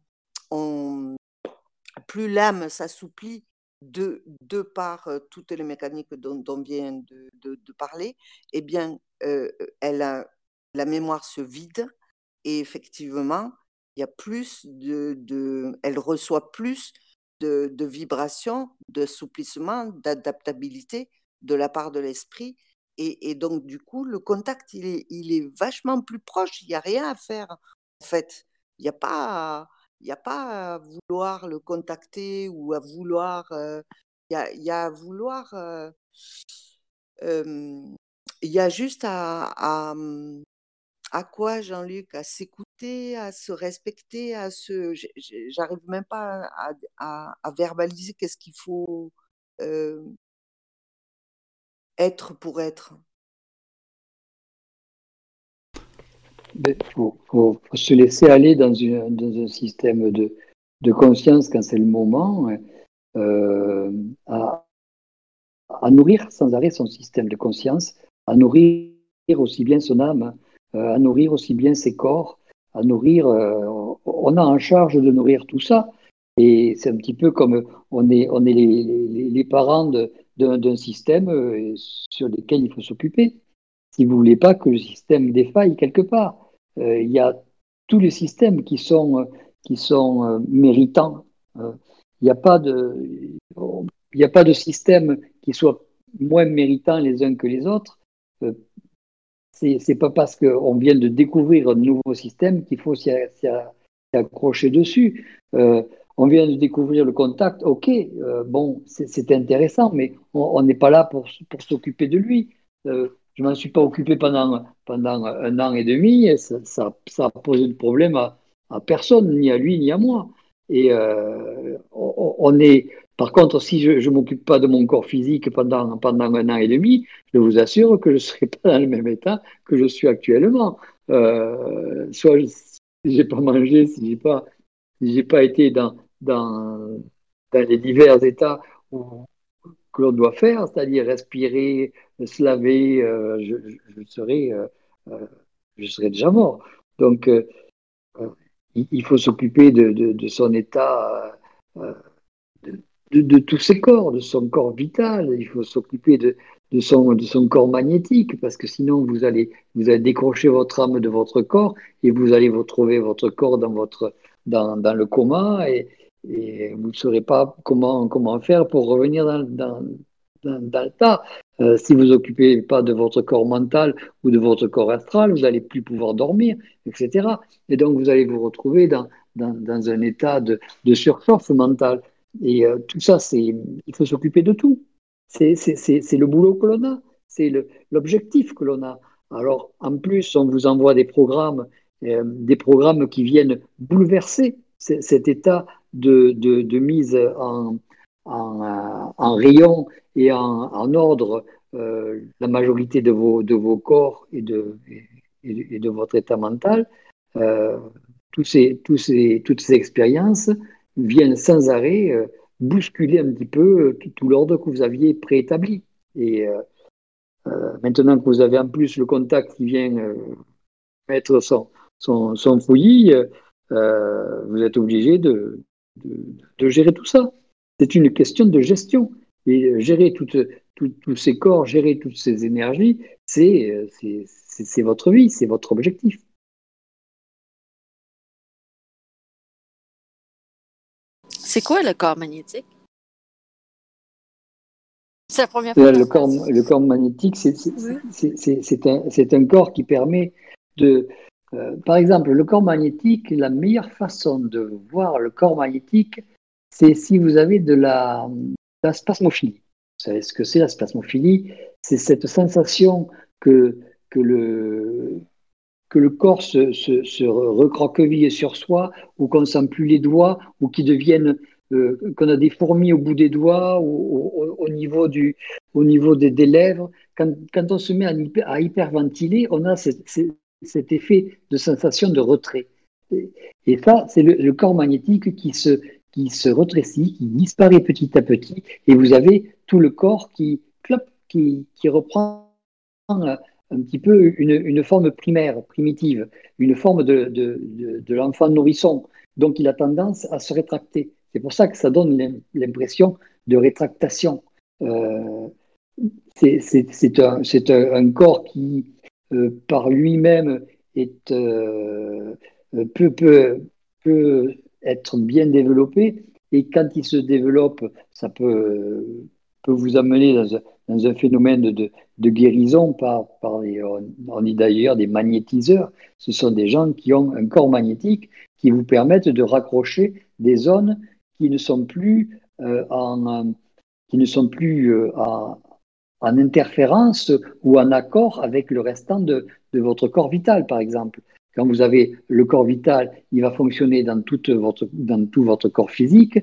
plus l'âme s'assouplit de, de, par toutes les mécaniques dont, on vient de, parler, eh bien, elle a, la mémoire se vide et effectivement, il y a plus de, elle reçoit plus de, de vibrations, d'assouplissement, d'adaptabilité de la part de l'esprit. Et, donc, du coup, le contact, il est, il est vachement plus proche. Il n'y a rien à faire, en fait. Il n'y a pas, il a pas à vouloir le contacter ou à vouloir, euh, il, y a, y a, à vouloir, euh, il y a juste à, à quoi, Jean-Luc? À s'écouter, à se respecter, à se. J'arrive même pas à, verbaliser qu'est-ce qu'il faut être pour être. Il faut, se laisser aller dans, un système de, conscience quand c'est le moment, euh, à, nourrir sans arrêt son système de conscience, à nourrir aussi bien son âme, euh, à nourrir aussi bien ses corps, à nourrir. Euh, on a en charge de nourrir tout ça. Et c'est un petit peu comme on est, on est les, parents d'un système sur lequel il faut s'occuper. Si vous voulez pas que le système défaille quelque part, il y a tous les systèmes qui sont, qui sont méritants. Il n'y a pas de, a pas de système qui soit moins méritant les uns que les autres c'est pas parce qu'on vient de découvrir un nouveau système qu'il faut s'y accrocher dessus. Euh, on vient de découvrir le contact, ok, euh, bon, c'est intéressant, mais on n'est pas là pour, pour s'occuper de lui. Euh, je ne m'en suis pas occupé pendant, pendant un an et demi, et ça, ça, a posé de problème à, personne, ni à lui, ni à moi. Et on, on est, par contre, si je ne m'occupe pas de mon corps physique pendant, pendant un an et demi, je vous assure que je ne serai pas dans le même état que je suis actuellement. Euh, soit je n'ai pas mangé, si je n'ai pas, pas été dans, dans, dans, les divers états que l'on doit faire, c'est-à-dire respirer, se laver, euh, je, je, serai, euh, serai déjà mort. Donc, il, faut s'occuper de, son état de, tous ses corps, de son corps vital. Il faut s'occuper de, son, corps magnétique, parce que sinon vous allez, vous allez décrocher votre âme de votre corps et vous allez vous trouver votre corps dans, votre, dans, dans le coma et, vous ne saurez pas comment, comment faire pour revenir dans, dans, dans, le tas. Euh, si vous occupez pas de votre corps mental ou de votre corps astral, vous n'allez plus pouvoir dormir, etc. Et donc vous allez vous retrouver dans, dans, un état de, de surchauffe mentale. Et euh, tout ça, c'est, il faut s'occuper de tout. C'est, le boulot que l'on a, c'est l'objectif que l'on a. Alors, en plus, on vous envoie des programmes, euh, des programmes qui viennent bouleverser cet état de, de, mise en, en, rayon et en, ordre la majorité de vos, de vos corps et de, et, de votre état mental, tous ces, tous ces, toutes ces expériences viennent sans arrêt bousculer un petit peu tout, l'ordre que vous aviez préétabli. Et maintenant que vous avez en plus le contact qui vient mettre son, son, fouillis, euh, vous êtes obligé de, de, gérer tout ça. C'est une question de gestion. Et gérer tous ces corps, gérer toutes ces énergies, c'est votre vie, c'est votre objectif. C'est quoi le corps magnétique? C'est la première fois. Le corps, le corps magnétique, c'est un, un, corps qui permet de, euh, par exemple, le corps magnétique, la meilleure façon de voir le corps magnétique, c'est si vous avez de la, spasmophilie. Vous savez ce que c'est la spasmophilie? C'est cette sensation que, que, le, que le corps se, se, recroqueville sur soi, ou qu'on ne sent plus les doigts, ou qui deviennent euh, qu'on a des fourmis au bout des doigts ou au, niveau, du, au niveau des, lèvres. Quand, on se met à, à hyperventiler, on a cet effet de sensation de retrait. Et ça, c'est le, corps magnétique qui se, qui se retrécit, qui disparaît petit à petit, et vous avez tout le corps qui, qui, qui reprend un petit peu une, forme primaire, primitive, une forme de, de, de, l'enfant nourrisson. Donc il a tendance à se rétracter. C'est pour ça que ça donne l'impression de rétractation. Euh, c'est un, un, un, corps qui, euh, par lui-même est, euh, peut, peut, être bien développé. Et quand il se développe, ça peut, peut vous amener dans, dans un phénomène de, de, guérison par, par les, on dit d'ailleurs des magnétiseurs. Ce sont des gens qui ont un corps magnétique qui vous permettent de raccrocher des zones qui ne sont plus euh, en, qui ne sont plus en, en interférence ou en accord avec le restant de, votre corps vital, par exemple. Quand vous avez le corps vital, il va fonctionner dans, votre, dans tout votre corps physique,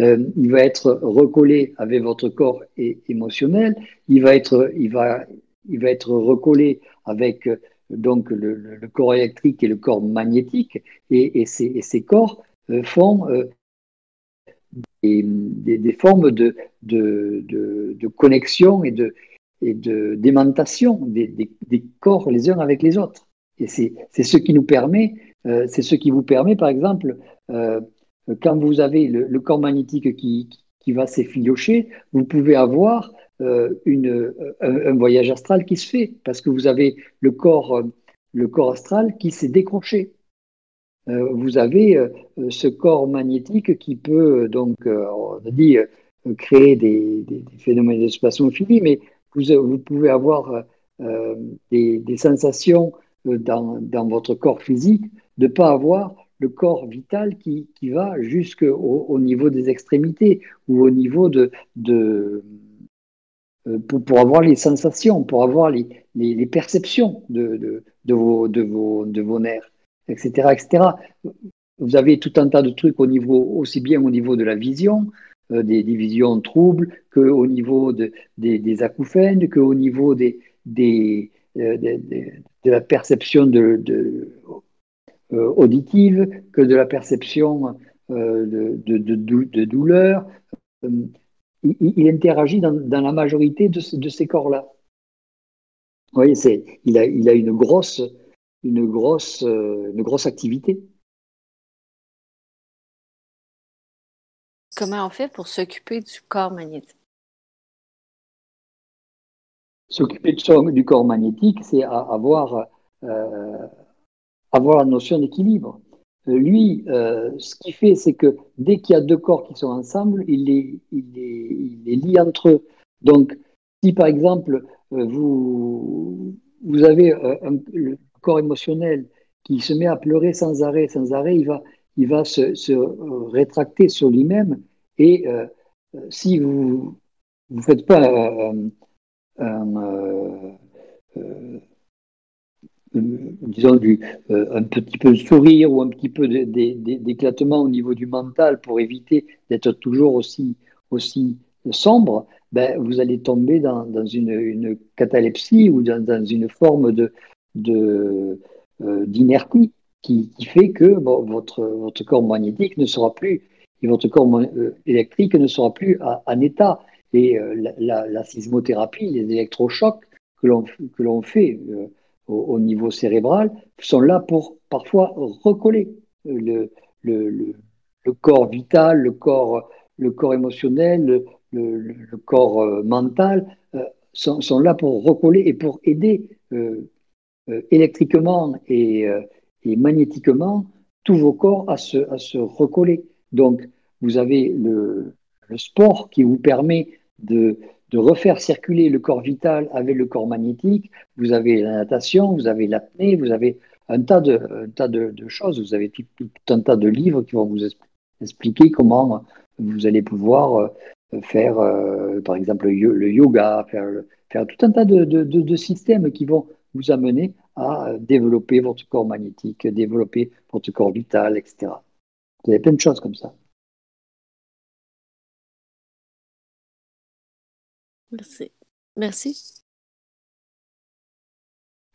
euh, il va être recollé avec votre corps émotionnel, il va être, il va, il va être recollé avec donc le, corps électrique et le corps magnétique, et, ces, corps euh, font euh, des, formes de, de, connexion et de et d'aimantation des, des, corps les uns avec les autres. Et c'est ce qui nous permet, euh, c'est ce qui vous permet, par exemple, euh, quand vous avez le, corps magnétique qui, qui va s'effilocher, vous pouvez avoir euh, une, un, voyage astral qui se fait, parce que vous avez le corps, le corps astral qui s'est décroché. vous avez ce corps magnétique qui peut donc, on a dit, créer des, phénomènes d'espace infini, mais vous, pouvez avoir des, sensations euh, dans, votre corps physique de ne pas avoir le corps vital qui, va jusqu'au au niveau des extrémités ou au niveau de, de euh, pour, avoir les sensations, pour avoir les, les, perceptions de, de, vos, de, vos, de vos nerfs, etc., etc. Vous avez tout un tas de trucs au niveau, aussi bien au niveau de la vision, euh, des divisions troubles, qu'au niveau de, des, des, acouphènes, qu'au niveau des, des, euh, de la perception euh, auditive, que de la perception de, de, douleur. Il, interagit dans, dans, la majorité de, ces corps-là. Vous voyez, il, a, il a une grosse, une grosse, une grosse activité. Comment on fait pour s'occuper du corps magnétique? S'occuper du corps magnétique, c'est avoir, euh, avoir la notion d'équilibre. Euh, lui, euh, ce qu'il fait, c'est que dès qu'il y a deux corps qui sont ensemble, il les, il les, lie entre eux. Donc, si par exemple, vous, vous avez un, le corps émotionnel qui se met à pleurer sans arrêt, sans arrêt, il va, il va se, rétracter sur lui-même. Et si vous ne faites pas euh, un, euh, disons du, un petit peu de sourire ou un petit peu d'éclatement au niveau du mental pour éviter d'être toujours aussi, aussi sombre, ben, vous allez tomber dans, une, catalepsie ou dans, une forme de, d'inertie qui, fait que votre corps magnétique ne sera plus, et votre corps électrique ne sera plus en état. Et la, sismothérapie, les électrochocs que l'on fait au, niveau cérébral sont là pour parfois recoller le, le, corps vital, le corps, le corps émotionnel, le, corps euh, mental, euh, sont, sont, là pour recoller et pour aider euh, électriquement et, et, magnétiquement tous vos corps à se, à se recoller. Donc, vous avez le, le sport qui vous permet de, de refaire circuler le corps vital avec le corps magnétique. Vous avez la natation, vous avez l'apnée, vous avez un tas de, de, choses. Vous avez tout, un tas de livres qui vont vous expliquer comment vous allez pouvoir euh, faire, euh, par exemple, le yoga, faire, tout un tas de, de, systèmes qui vont vous amener à développer votre corps magnétique, développer votre corps vital, etc. Vous avez plein de choses comme ça. Merci. Merci.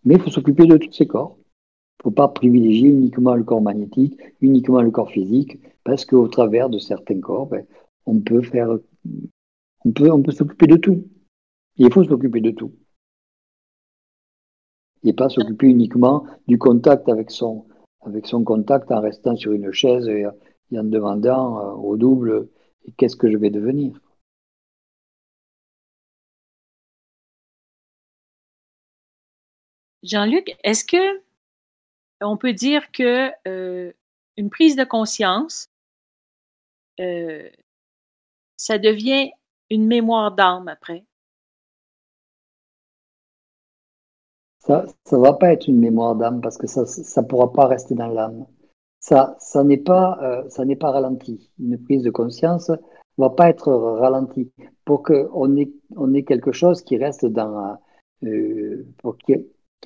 Mais il faut s'occuper de tous ces corps. Il ne faut pas privilégier uniquement le corps magnétique, uniquement le corps physique, parce qu'au travers de certains corps, ben, on peut faire, on peut, on peut s'occuper de tout. il faut s'occuper de tout. Et pas s'occuper uniquement du contact avec son, avec son contact en restant sur une chaise et, en demandant euh, au double qu'est-ce que je vais devenir. Jean-Luc, est-ce que on peut dire que euh, une prise de conscience, euh, ça devient une mémoire d'âme après? Ça ne va pas être une mémoire d'âme parce que ça ne pourra pas rester dans l'âme. Ça, ça n'est pas, euh, pas ralenti. Une prise de conscience ne va pas être ralentie pour qu'on ait, on quelque chose qui reste dans, pour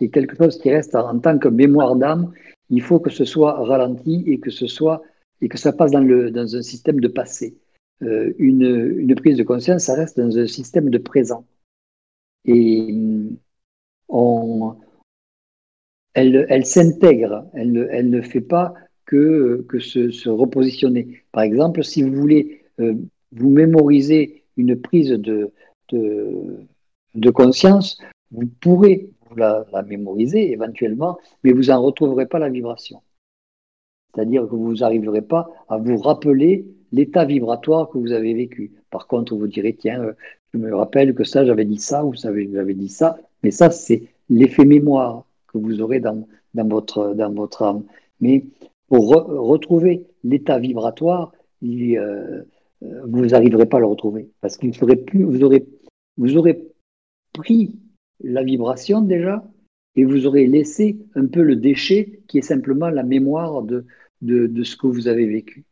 est quelque chose qui reste en, tant que mémoire d'âme, il faut que ce soit ralenti et que ce soit et que ça passe dans, le, dans un système de passé. Euh, une, une, prise de conscience, ça reste dans un système de présent. Et on, elle, elle s'intègre, elle, elle, ne fait pas que, que se, se, repositionner. Par exemple, si vous voulez euh, vous mémoriser une prise de, de conscience, vous pourrez la, mémoriser éventuellement, mais vous n'en retrouverez pas la vibration. C'est-à-dire que vous n'arriverez pas à vous rappeler l'état vibratoire que vous avez vécu. Par contre, vous direz, tiens, euh, je me rappelle que ça, j'avais dit ça, ou j'avais dit ça, mais ça, c'est l'effet mémoire que vous aurez dans, dans, votre, dans votre âme. Mais pour retrouver l'état vibratoire, euh, vous n'arriverez pas à le retrouver, parce qu'il serait plus, vous aurez, vous aurez pris la vibration déjà, et vous aurez laissé un peu le déchet qui est simplement la mémoire de, de, ce que vous avez vécu.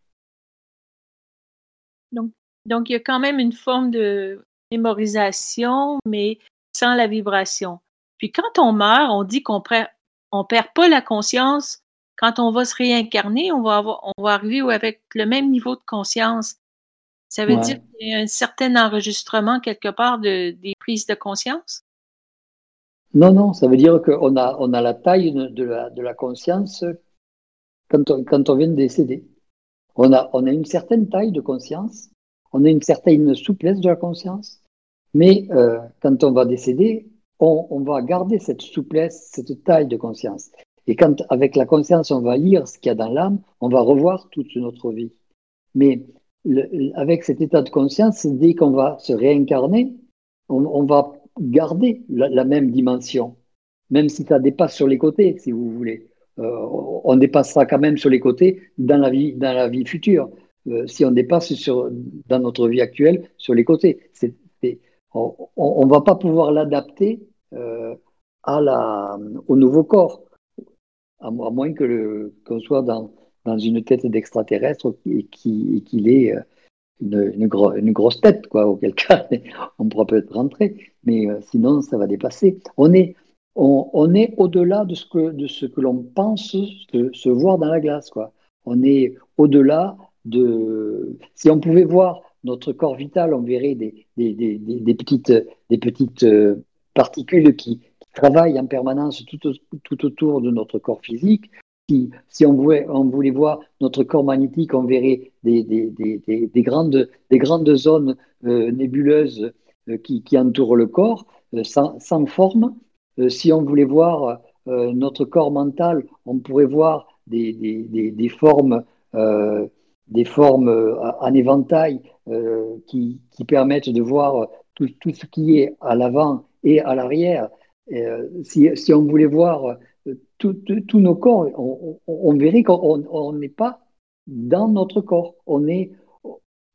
Donc, donc, il y a quand même une forme de mémorisation, mais sans la vibration. Puis quand on meurt, on dit qu'on perd, on perd pas la conscience. Quand on va se réincarner, on va, avoir, on va arriver avec le même niveau de conscience. Ça veut dire qu'il y a un certain enregistrement quelque part de, des prises de conscience? Non, non, ça veut dire qu'on a, on a la taille de la, de la conscience quand on, quand on vient de décéder. On a, on a une certaine taille de conscience, on a une certaine souplesse de la conscience, mais euh, quand on va décéder, on, va garder cette souplesse, cette taille de conscience. Et quand, avec la conscience, on va lire ce qu'il y a dans l'âme, on va revoir toute notre vie. Mais avec cet état de conscience, dès qu'on va se réincarner, on, on va garder la, même dimension, même si ça dépasse sur les côtés, si vous voulez. Euh, on dépassera quand même sur les côtés dans la vie, dans la vie future. Euh, si on dépasse sur, dans notre vie actuelle sur les côtés, on ne va pas pouvoir l'adapter euh, au nouveau corps, à, moins que qu'on soit dans, dans une tête d'extraterrestre et qu'il ait une, grosse tête, quoi, auquel cas on pourra peut-être rentrer, mais euh, sinon ça va dépasser. On est, on, on est au-delà de ce que, de ce que l'on pense se, voir dans la glace, quoi. On est au-delà de. Si on pouvait voir notre corps vital, on verrait des, des, petites, des petites euh, particules qui, travaillent en permanence tout, tout, autour de notre corps physique. Si, si on, voulait, on, voulait, voir notre corps magnétique, on verrait des, grandes, des grandes zones euh, nébuleuses euh, qui, qui, entourent le corps, sans, sans, forme. si on voulait voir notre corps mental, on pourrait voir des, formes des formes en éventail euh, qui, permettent de voir tout, ce qui est à l'avant et à l'arrière. Euh, si, on voulait voir euh, tous nos corps, on, verrait qu'on n'est pas dans notre corps, on, est,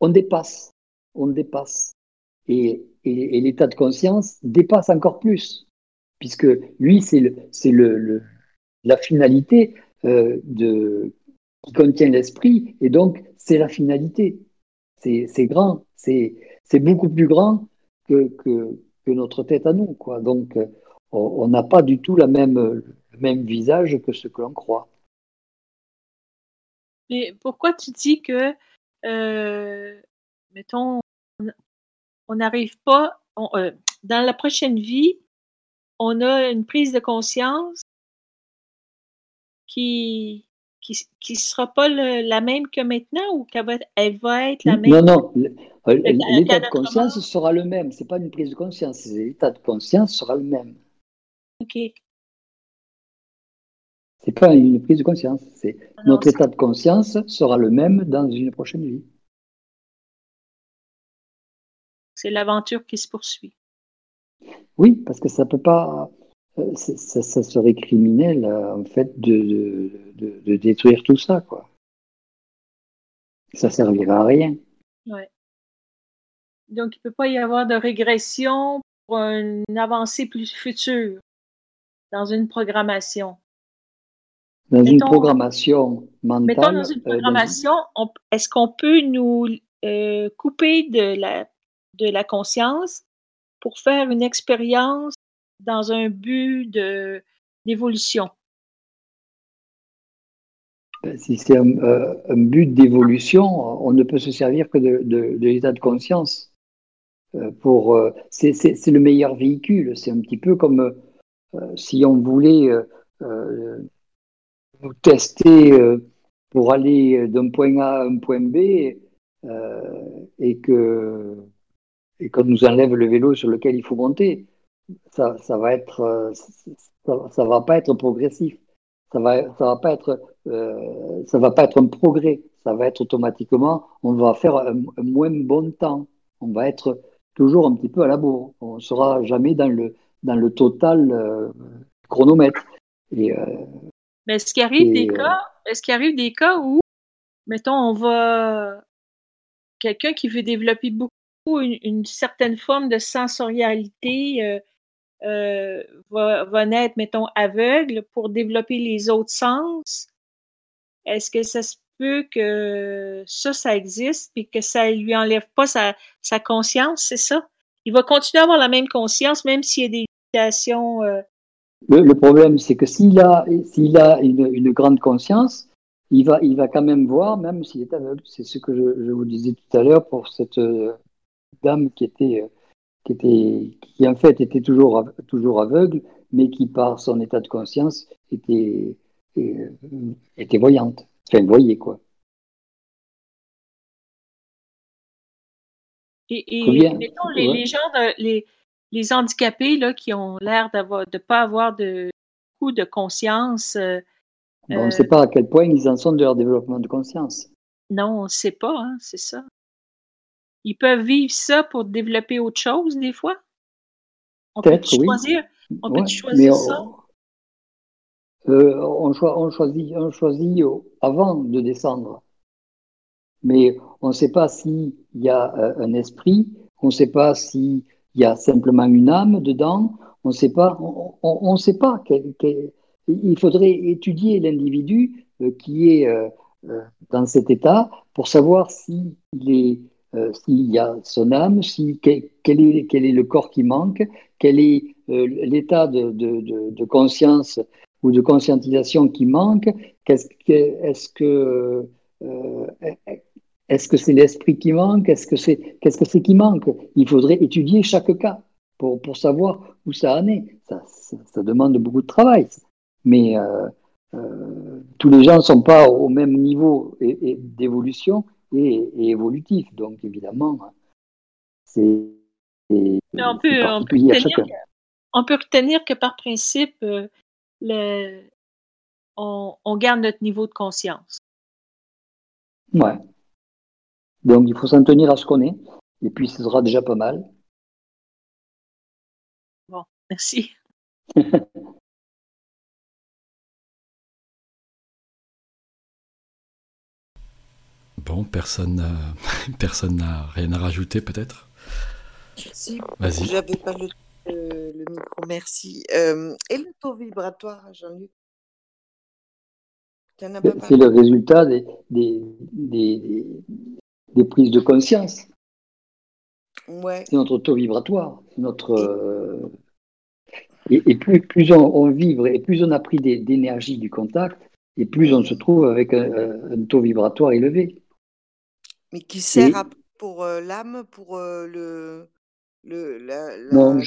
on dépasse, on dépasse. Et, l'état de conscience dépasse encore plus, puisque lui, c'est le, le, la finalité de, qui contient l'esprit, et donc c'est la finalité c'est grand, c'est beaucoup plus grand que, que, notre tête à nous. Quoi. Donc, euh, on n'a pas du tout la même, le même visage que ce que l'on croit. Mais pourquoi tu dis que, euh, mettons, on n'arrive pas, euh, dans la prochaine vie, on a une prise de conscience qui, qui ne sera pas la même que maintenant ou qu'elle va, elle va être la même? Non, non. L'état de conscience sera le même. Ce n'est pas une prise de conscience. L'état de conscience sera le même. OK. Ce n'est pas une prise de conscience. C'est ah notre état de conscience sera le même dans une prochaine vie. C'est l'aventure qui se poursuit. Oui, parce que ça ne peut pas ça, ça, serait criminel en fait de, de, détruire tout ça quoi. Ça servira à rien. Ouais. Donc il peut pas y avoir de régression pour une avancée plus future dans une programmation. Dans une programmation mentale. Mettons dans une euh, programmation, est-ce qu'on peut nous euh, couper de la, de la conscience pour faire une expérience dans un but d'évolution? Ben, si c'est euh, un, but d'évolution, on ne peut se servir que de, l'état de conscience. Euh, pour, euh, c'est, le meilleur véhicule. C'est un petit peu comme si on voulait nous tester pour aller d'un point A à un point B et que et qu'on nous enlève le vélo sur lequel il faut monter ça, ça va être, euh, ça, va pas être progressif. Ça va, ça va pas être, euh, ça va pas être un progrès. Ça va être automatiquement, on va faire un, moins bon temps. On va être toujours un petit peu à la bourre. On sera jamais dans le, dans le total euh, chronomètre. Et, Mais est-ce qu'il arrive des cas, est-ce qu'il arrive des cas où, mettons, on va quelqu'un qui veut développer beaucoup une, une certaine forme de sensorialité euh, va, naître, mettons, aveugle pour développer les autres sens, est-ce que ça se peut que ça, ça existe et que ça lui enlève pas sa, sa conscience, c'est ça? Il va continuer à avoir la même conscience, même s'il y a des limitations. Euh. Le, problème, c'est que s'il a, s'il a une, une, grande conscience, il va, il va quand même voir, même s'il est aveugle. C'est ce que je, je, vous disais tout à l'heure pour cette euh, dame qui était qui, était, qui en fait était toujours, toujours aveugle, mais qui par son état de conscience était, euh, était voyante, enfin voyait quoi. Et, et mettons, les, les, gens, les, les handicapés là, qui ont l'air de ne pas avoir de coup de conscience. Euh, on ne sait pas à quel point ils en sont de leur développement de conscience. Non, on ne sait pas, hein, c'est ça. Ils peuvent vivre ça pour développer autre chose, des fois? On peut choisir, on peut choisir ça? Euh, on, choisit, on choisit avant de descendre. Mais on ne sait pas s'il y a euh, un esprit, on ne sait pas s'il y a simplement une âme dedans, on ne sait pas. On, sait pas. il faudrait étudier l'individu euh, qui est dans cet état pour savoir s'il euh, s'il y a son âme, si, quel, est, quel, est, le corps qui manque, quel est euh, l'état de, de, de, conscience ou de conscientisation qui manque, est-ce que, euh, est-ce que c'est l'esprit qui manque? Est-ce que c'est qu'est-ce que c'est qui manque? Il faudrait étudier chaque cas pour, pour savoir où ça en est. Ça, ça, demande beaucoup de travail. Mais euh, euh, tous les gens ne sont pas au même niveau d'évolution et, évolutif. Donc, évidemment, c'est. On peut, on, peut retenir, on peut retenir que par principe, euh, le, on, on, garde notre niveau de conscience. Ouais. Donc, il faut s'en tenir à ce qu'on est. Et puis, ce sera déjà pas mal. Bon, merci. Bon, personne n'a personne n'a rien à rajouter peut-être? Si, j'avais pas le, euh, le, micro, merci. Euh, et le taux vibratoire, Jean-Luc? C'est le résultat des, des, des, des, prises de conscience. Ouais. C'est notre taux vibratoire. Notre, euh, et, plus, plus on, vibre et plus on a pris d'énergie du contact, et plus on se trouve avec un taux vibratoire élevé. Mais qui sert pour euh, l'âme, pour euh, le, le la, Non,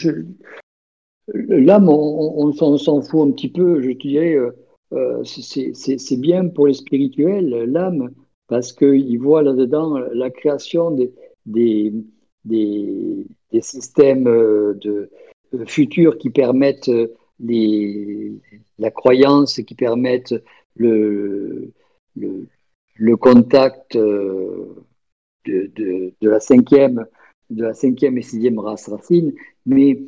l'âme, on, s'en fout un petit peu. Je te dirais, euh, c'est bien pour les spirituels, l'âme, parce qu'ils voient là-dedans la création des, des, des, systèmes de, futurs qui permettent les, la croyance, qui permettent le, le, contact de, la cinquième, de la cinquième et sixième race racine, mais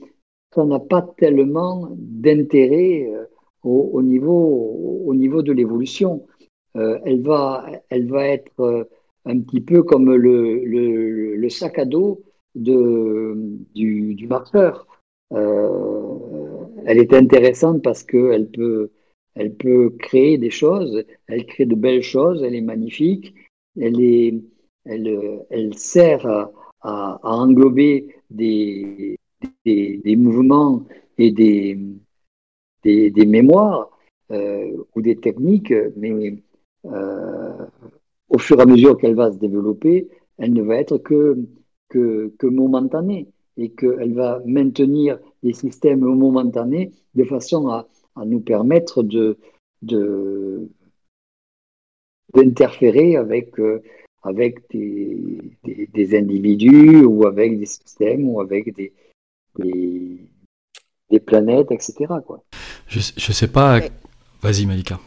ça n'a pas tellement d'intérêt euh, au, niveau, au niveau de l'évolution. Euh, elle, va, elle va être euh, un petit peu comme le, sac à dos du, marqueur. elle est intéressante parce qu'elle peut, elle peut créer des choses, elle crée de belles choses, elle est magnifique, elle est, elle, elle sert à, englober des, des, mouvements et des, des, mémoires euh, ou des techniques, mais euh, au fur et à mesure qu'elle va se développer, elle ne va être que, que, que momentanée et qu'elle va maintenir les systèmes momentanés de façon à, à nous permettre de, de d'interférer avec euh, avec des, des, individus ou avec des systèmes ou avec des, des, planètes, etc. Quoi. Je ne sais pas. Vas-y, Malika.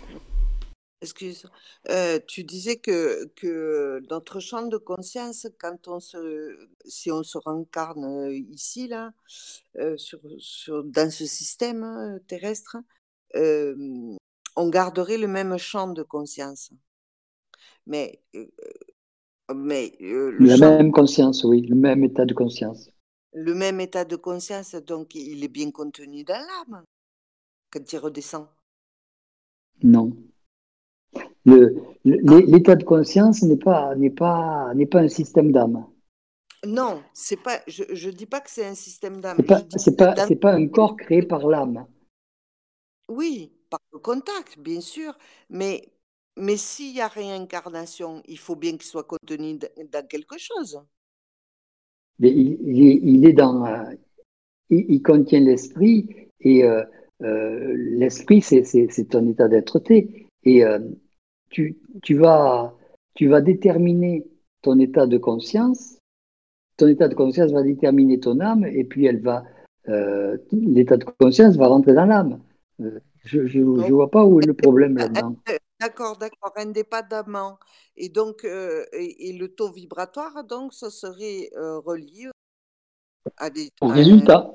Excuse. Euh, tu disais que, que notre champ de conscience, quand on se, si on se rencarne euh, ici, là, euh, sur, sur, dans ce système terrestre, on garderait le même champ de conscience. Mais mais La même conscience, oui, le même état de conscience. Le même état de conscience, donc il est bien contenu dans l'âme quand il redescend. Non. L'état de conscience n'est pas, n'est pas, n'est pas un système d'âme. Non, c'est pas. Je ne dis pas que c'est un système d'âme. C'est pas, pas, pas un corps créé par l'âme. Oui, par le contact, bien sûr, mais mais s'il y a réincarnation, il faut bien qu'il soit contenu dans quelque chose. Mais il, est dans, euh, il, contient l'esprit et euh, euh, l'esprit c'est un état d'être-té et tu, tu, vas, tu vas déterminer ton état de conscience. Ton état de conscience va déterminer ton âme et puis elle va l'état de conscience va rentrer dans l'âme. je ne vois pas où est le problème là-dedans. D'accord, d'accord, indépendamment. Et donc, euh, et, le taux vibratoire, donc, ça serait euh, relié à des. résultat.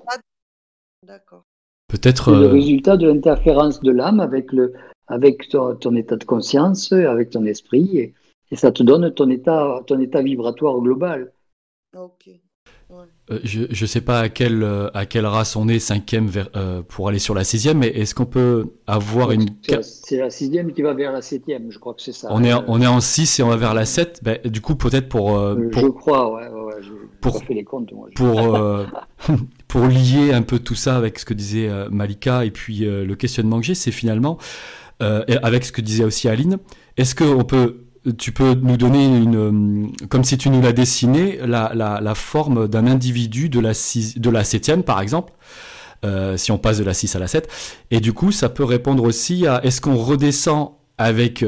D'accord. Peut-être. Le euh, résultat de l'interférence de l'âme avec, le, avec ton, état de conscience, avec ton esprit, et, et, ça te donne ton état, ton état vibratoire global. Ok. Euh, je ne sais pas à quelle, euh, à quelle race on est, cinquième vers, euh, pour aller sur la sixième, mais est-ce qu'on peut avoir une... C'est la sixième qui va vers la septième, je crois que c'est ça. On est, on est en 6 et on va vers la 7, ben, du coup peut-être pour, Je crois, ouais, ouais, je, pour, les comptes. Moi, pour, pour lier un peu tout ça avec ce que disait Malika et puis le questionnement que j'ai, c'est finalement, avec ce que disait aussi Aline, est-ce qu'on peut tu peux nous donner une, comme si tu nous l'as dessiné, la, la, forme d'un individu de la, de la septième, par exemple, euh, si on passe de la 6 à la 7. Et du coup, ça peut répondre aussi à est-ce qu'on redescend avec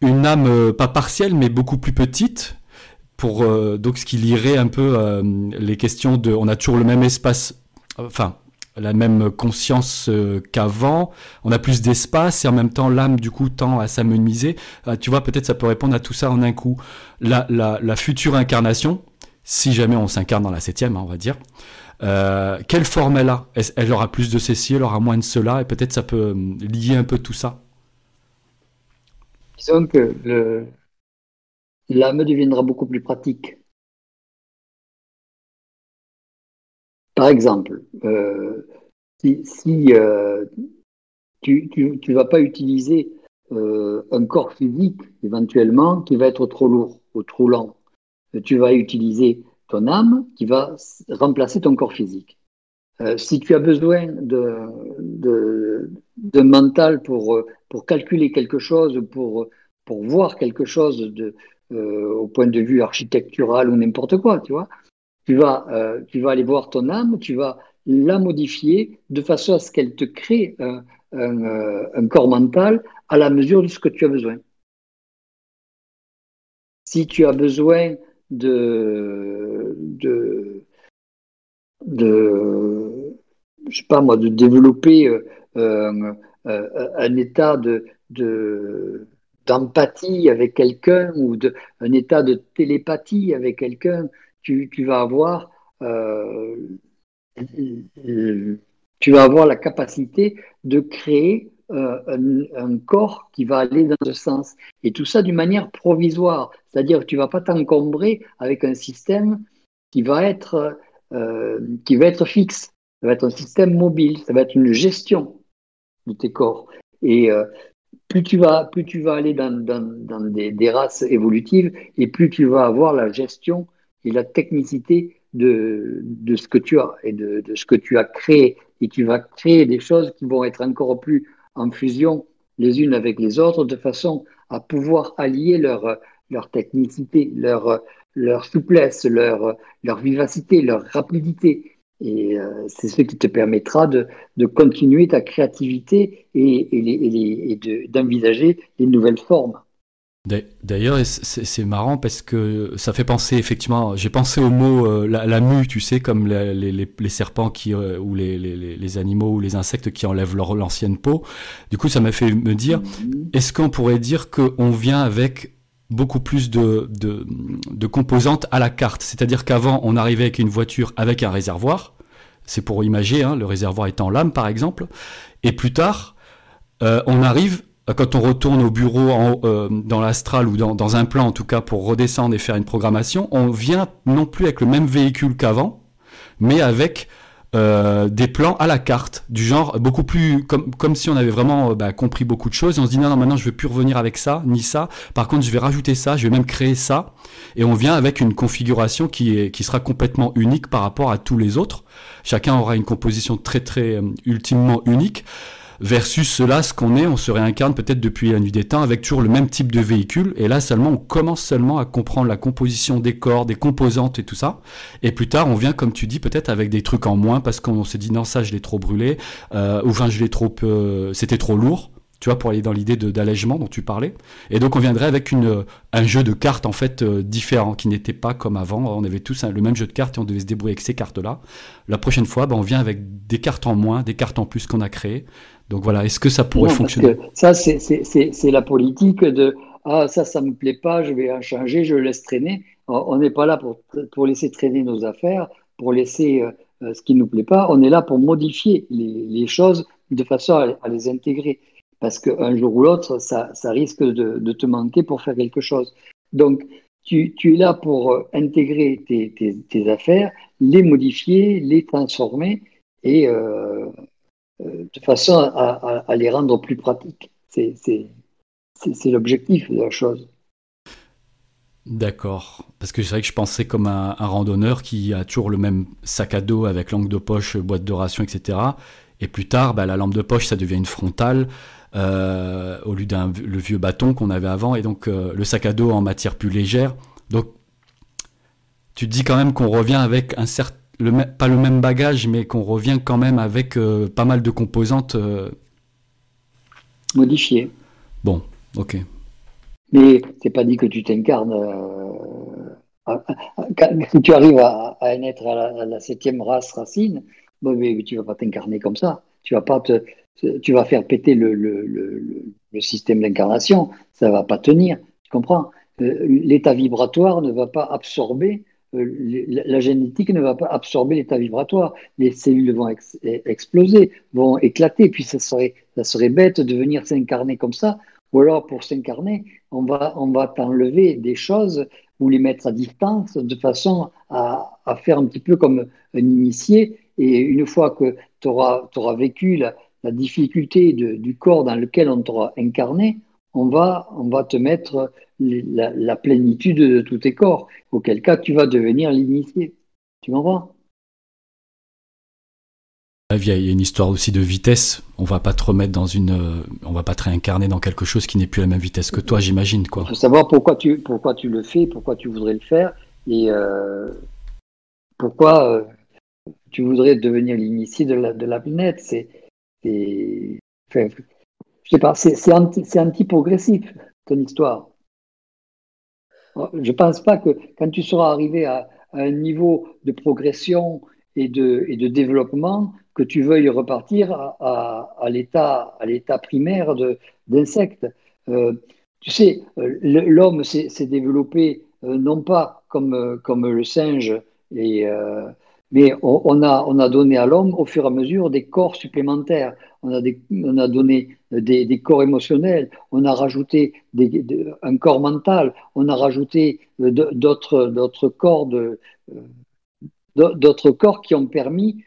une âme, euh, pas partielle, mais beaucoup plus petite, pour euh, donc ce qui lirait un peu les questions de on a toujours le même espace, enfin la même conscience qu'avant, on a plus d'espace et en même temps l'âme du coup tend à s'amenuiser. tu vois, peut-être ça peut répondre à tout ça en un coup. La, future incarnation, si jamais on s'incarne dans la septième, hein, on va dire, euh, quelle forme elle a? Elle aura plus de ceci, elle aura moins de cela, et peut-être ça peut euh, lier un peu tout ça. Disons que l'âme deviendra beaucoup plus pratique. Par exemple, euh, si, tu ne vas pas utiliser un corps physique éventuellement qui va être trop lourd ou trop lent, tu vas utiliser ton âme qui va remplacer ton corps physique. Euh, si tu as besoin de, de, mental pour, pour calculer quelque chose, pour, pour voir quelque chose euh, au point de vue architectural ou n'importe quoi, tu vois, tu vas, euh, tu vas aller voir ton âme, tu vas la modifier de façon à ce qu'elle te crée un, un, corps mental à la mesure de ce que tu as besoin. Si tu as besoin de, développer euh, euh, un état de, d'empathie avec quelqu'un ou de, un état de télépathie avec quelqu'un, tu, vas avoir euh, tu vas avoir la capacité de créer euh, un, corps qui va aller dans ce sens. Et tout ça d'une manière provisoire. C'est-à-dire que tu ne vas pas t'encombrer avec un système qui va, être, euh, qui va être fixe. Ça va être un système mobile. Ça va être une gestion de tes corps. Et plus, tu vas, plus tu vas aller dans, des, races évolutives et plus tu vas avoir la gestion et la technicité de, ce que tu as et de, ce que tu as créé. Et tu vas créer des choses qui vont être encore plus en fusion les unes avec les autres de façon à pouvoir allier leur, leur technicité, leur, souplesse, leur, vivacité, leur rapidité. Et euh, c'est ce qui te permettra de, de continuer ta créativité et, et, et d'envisager les nouvelles formes. D'ailleurs, c'est marrant parce que ça fait penser effectivement. J'ai pensé au mot euh, la, mue, tu sais, comme les, serpents qui euh, ou les, animaux ou les insectes qui enlèvent leur l'ancienne peau. Du coup, ça m'a fait me dire mhm. est-ce qu'on pourrait dire qu'on vient avec beaucoup plus de, de, composantes à la carte? C'est-à-dire qu'avant, on arrivait avec une voiture avec un réservoir. C'est pour imager, hein, le réservoir étant l'âme, par exemple. Et plus tard, euh, on arrive quand on retourne au bureau euh, dans l'astral ou dans, un plan en tout cas pour redescendre et faire une programmation, on vient non plus avec le même véhicule qu'avant, mais avec euh, des plans à la carte, du genre beaucoup plus comme, comme si on avait vraiment bah, compris beaucoup de choses. Et on se dit non, non, maintenant je ne vais plus revenir avec ça, ni ça. Par contre, je vais rajouter ça, je vais même créer ça. Et on vient avec une configuration qui, est, qui sera complètement unique par rapport à tous les autres. Chacun aura une composition très, très ultimement unique versus cela, ce qu'on est, on se réincarne peut-être depuis la nuit des temps avec toujours le même type de véhicule, et là seulement on commence seulement à comprendre la composition des corps, des composantes et tout ça, et plus tard on vient comme tu dis peut-être avec des trucs en moins parce qu'on s'est dit non ça je l'ai trop brûlé, euh, ou enfin je l'ai trop, euh, c'était trop lourd, tu vois, pour aller dans l'idée d'allègement dont tu parlais. Et donc on viendrait avec une, un jeu de cartes en fait euh, différent, qui n'était pas comme avant. On avait tous le même jeu de cartes et on devait se débrouiller avec ces cartes-là. La prochaine fois, ben, on vient avec des cartes en moins, des cartes en plus qu'on a créées. Donc voilà, est-ce que ça pourrait fonctionner? Ça, c'est la politique de ah ça, ça me plaît pas, je vais en changer, je laisse traîner. On n'est pas là pour, pour laisser traîner nos affaires, pour laisser euh, euh, ce qui nous plaît pas. On est là pour modifier les, les choses de façon à, les intégrer. Parce qu'un jour ou l'autre, ça, ça, risque de, de, te manquer pour faire quelque chose. Donc, tu, tu es là pour euh, intégrer tes, tes, tes, affaires, les modifier, les transformer et euh, de façon à, les rendre plus pratiques. C'est l'objectif de la chose. D'accord. Parce que c'est vrai que je pensais comme un, randonneur qui a toujours le même sac à dos avec langue de poche, boîte de ration, etc. Et plus tard, bah, la lampe de poche, ça devient une frontale. au lieu d'un vieux bâton qu'on avait avant, et donc le sac à dos en matière plus légère. Donc, tu te dis quand même qu'on revient avec un certain, pas le même bagage, mais qu'on revient quand même avec pas mal de composantes modifiées. Bon, ok. Mais c'est pas dit que tu t'incarnes si tu arrives à, à naître à la, septième race racine, bon, mais tu vas pas t'incarner comme ça. Tu vas pas te, tu vas faire péter le, le, le, le système d'incarnation. Ça va pas tenir. Tu comprends? Euh, L'état vibratoire ne va pas absorber. Euh, la génétique ne va pas absorber l'état vibratoire. Les cellules vont exploser, vont éclater. Puis ça serait, ça serait bête de venir s'incarner comme ça. Ou alors, pour s'incarner, on va, on va t'enlever des choses ou les mettre à distance de façon à, faire un petit peu comme un initié. Et une fois que tu auras, vécu la, difficulté du corps dans lequel on t'aura incarné, on va, on va te mettre la, la, plénitude de tous tes corps, auquel cas tu vas devenir l'initié. Tu comprends? Il y a une histoire aussi de vitesse. On va pas te remettre dans une, euh, on va pas te réincarner dans quelque chose qui n'est plus à la même vitesse que toi, j'imagine quoi. Il faut savoir pourquoi tu, pourquoi tu le fais, pourquoi tu voudrais le faire et euh, pourquoi euh, tu voudrais devenir l'initié de la, de la planète. C'est, je sais pas, c'est anti, anti-progressif ton histoire. Je pense pas que quand tu seras arrivé à, un niveau de progression et de, développement, que tu veuilles repartir à, à, l'état, primaire de, d'insecte. Euh, tu sais, euh, l'homme s'est, développé euh, non pas comme, comme le singe, et, mais on, a, on a donné à l'homme au fur et à mesure des corps supplémentaires. On a, donné des, des, corps émotionnels, on a rajouté un corps mental, on a rajouté corps de, d'autres corps qui ont permis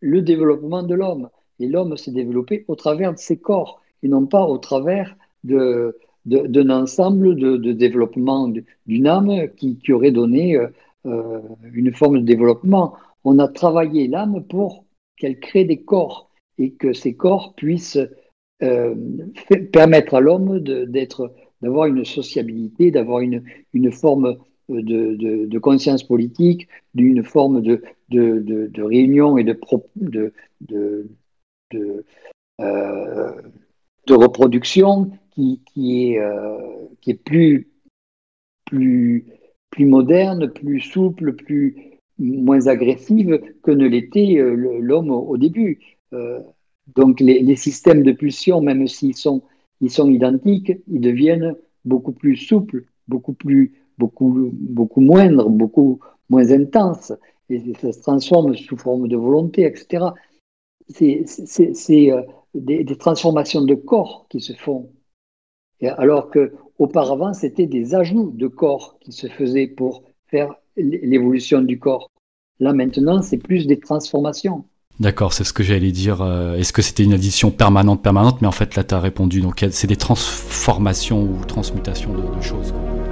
le développement de l'homme. Et l'homme s'est développé au travers de ses corps et non pas au travers d'un ensemble de, développement d'une âme qui, aurait donné euh, euh, une forme de développement. On a travaillé l'âme pour qu'elle crée des corps et que ces corps puissent euh, permettre à l'homme d'être, d'avoir une sociabilité, d'avoir une, forme de, de, conscience politique, d'une forme de, réunion et de, euh, reproduction qui, est, euh, plus, plus, moderne, plus souple, plus, moins agressive que ne l'était euh, l'homme au, début. Donc les, systèmes de pulsion, même s'ils sont, ils sont identiques, ils deviennent beaucoup plus souples, beaucoup plus beaucoup, beaucoup moindre, beaucoup moins intense, et ça se transforme sous forme de volonté, etc. C'est euh, des, des, transformations de corps qui se font. Et alors que auparavant, c'était des ajouts de corps qui se faisaient pour faire l'évolution du corps. Là, maintenant, c'est plus des transformations. D'accord, c'est ce que j'allais dire. Euh, est-ce que c'était une addition permanente, permanente Mais en fait, là, tu as répondu. Donc, c'est des transformations ou transmutations de, de choses. Quoi.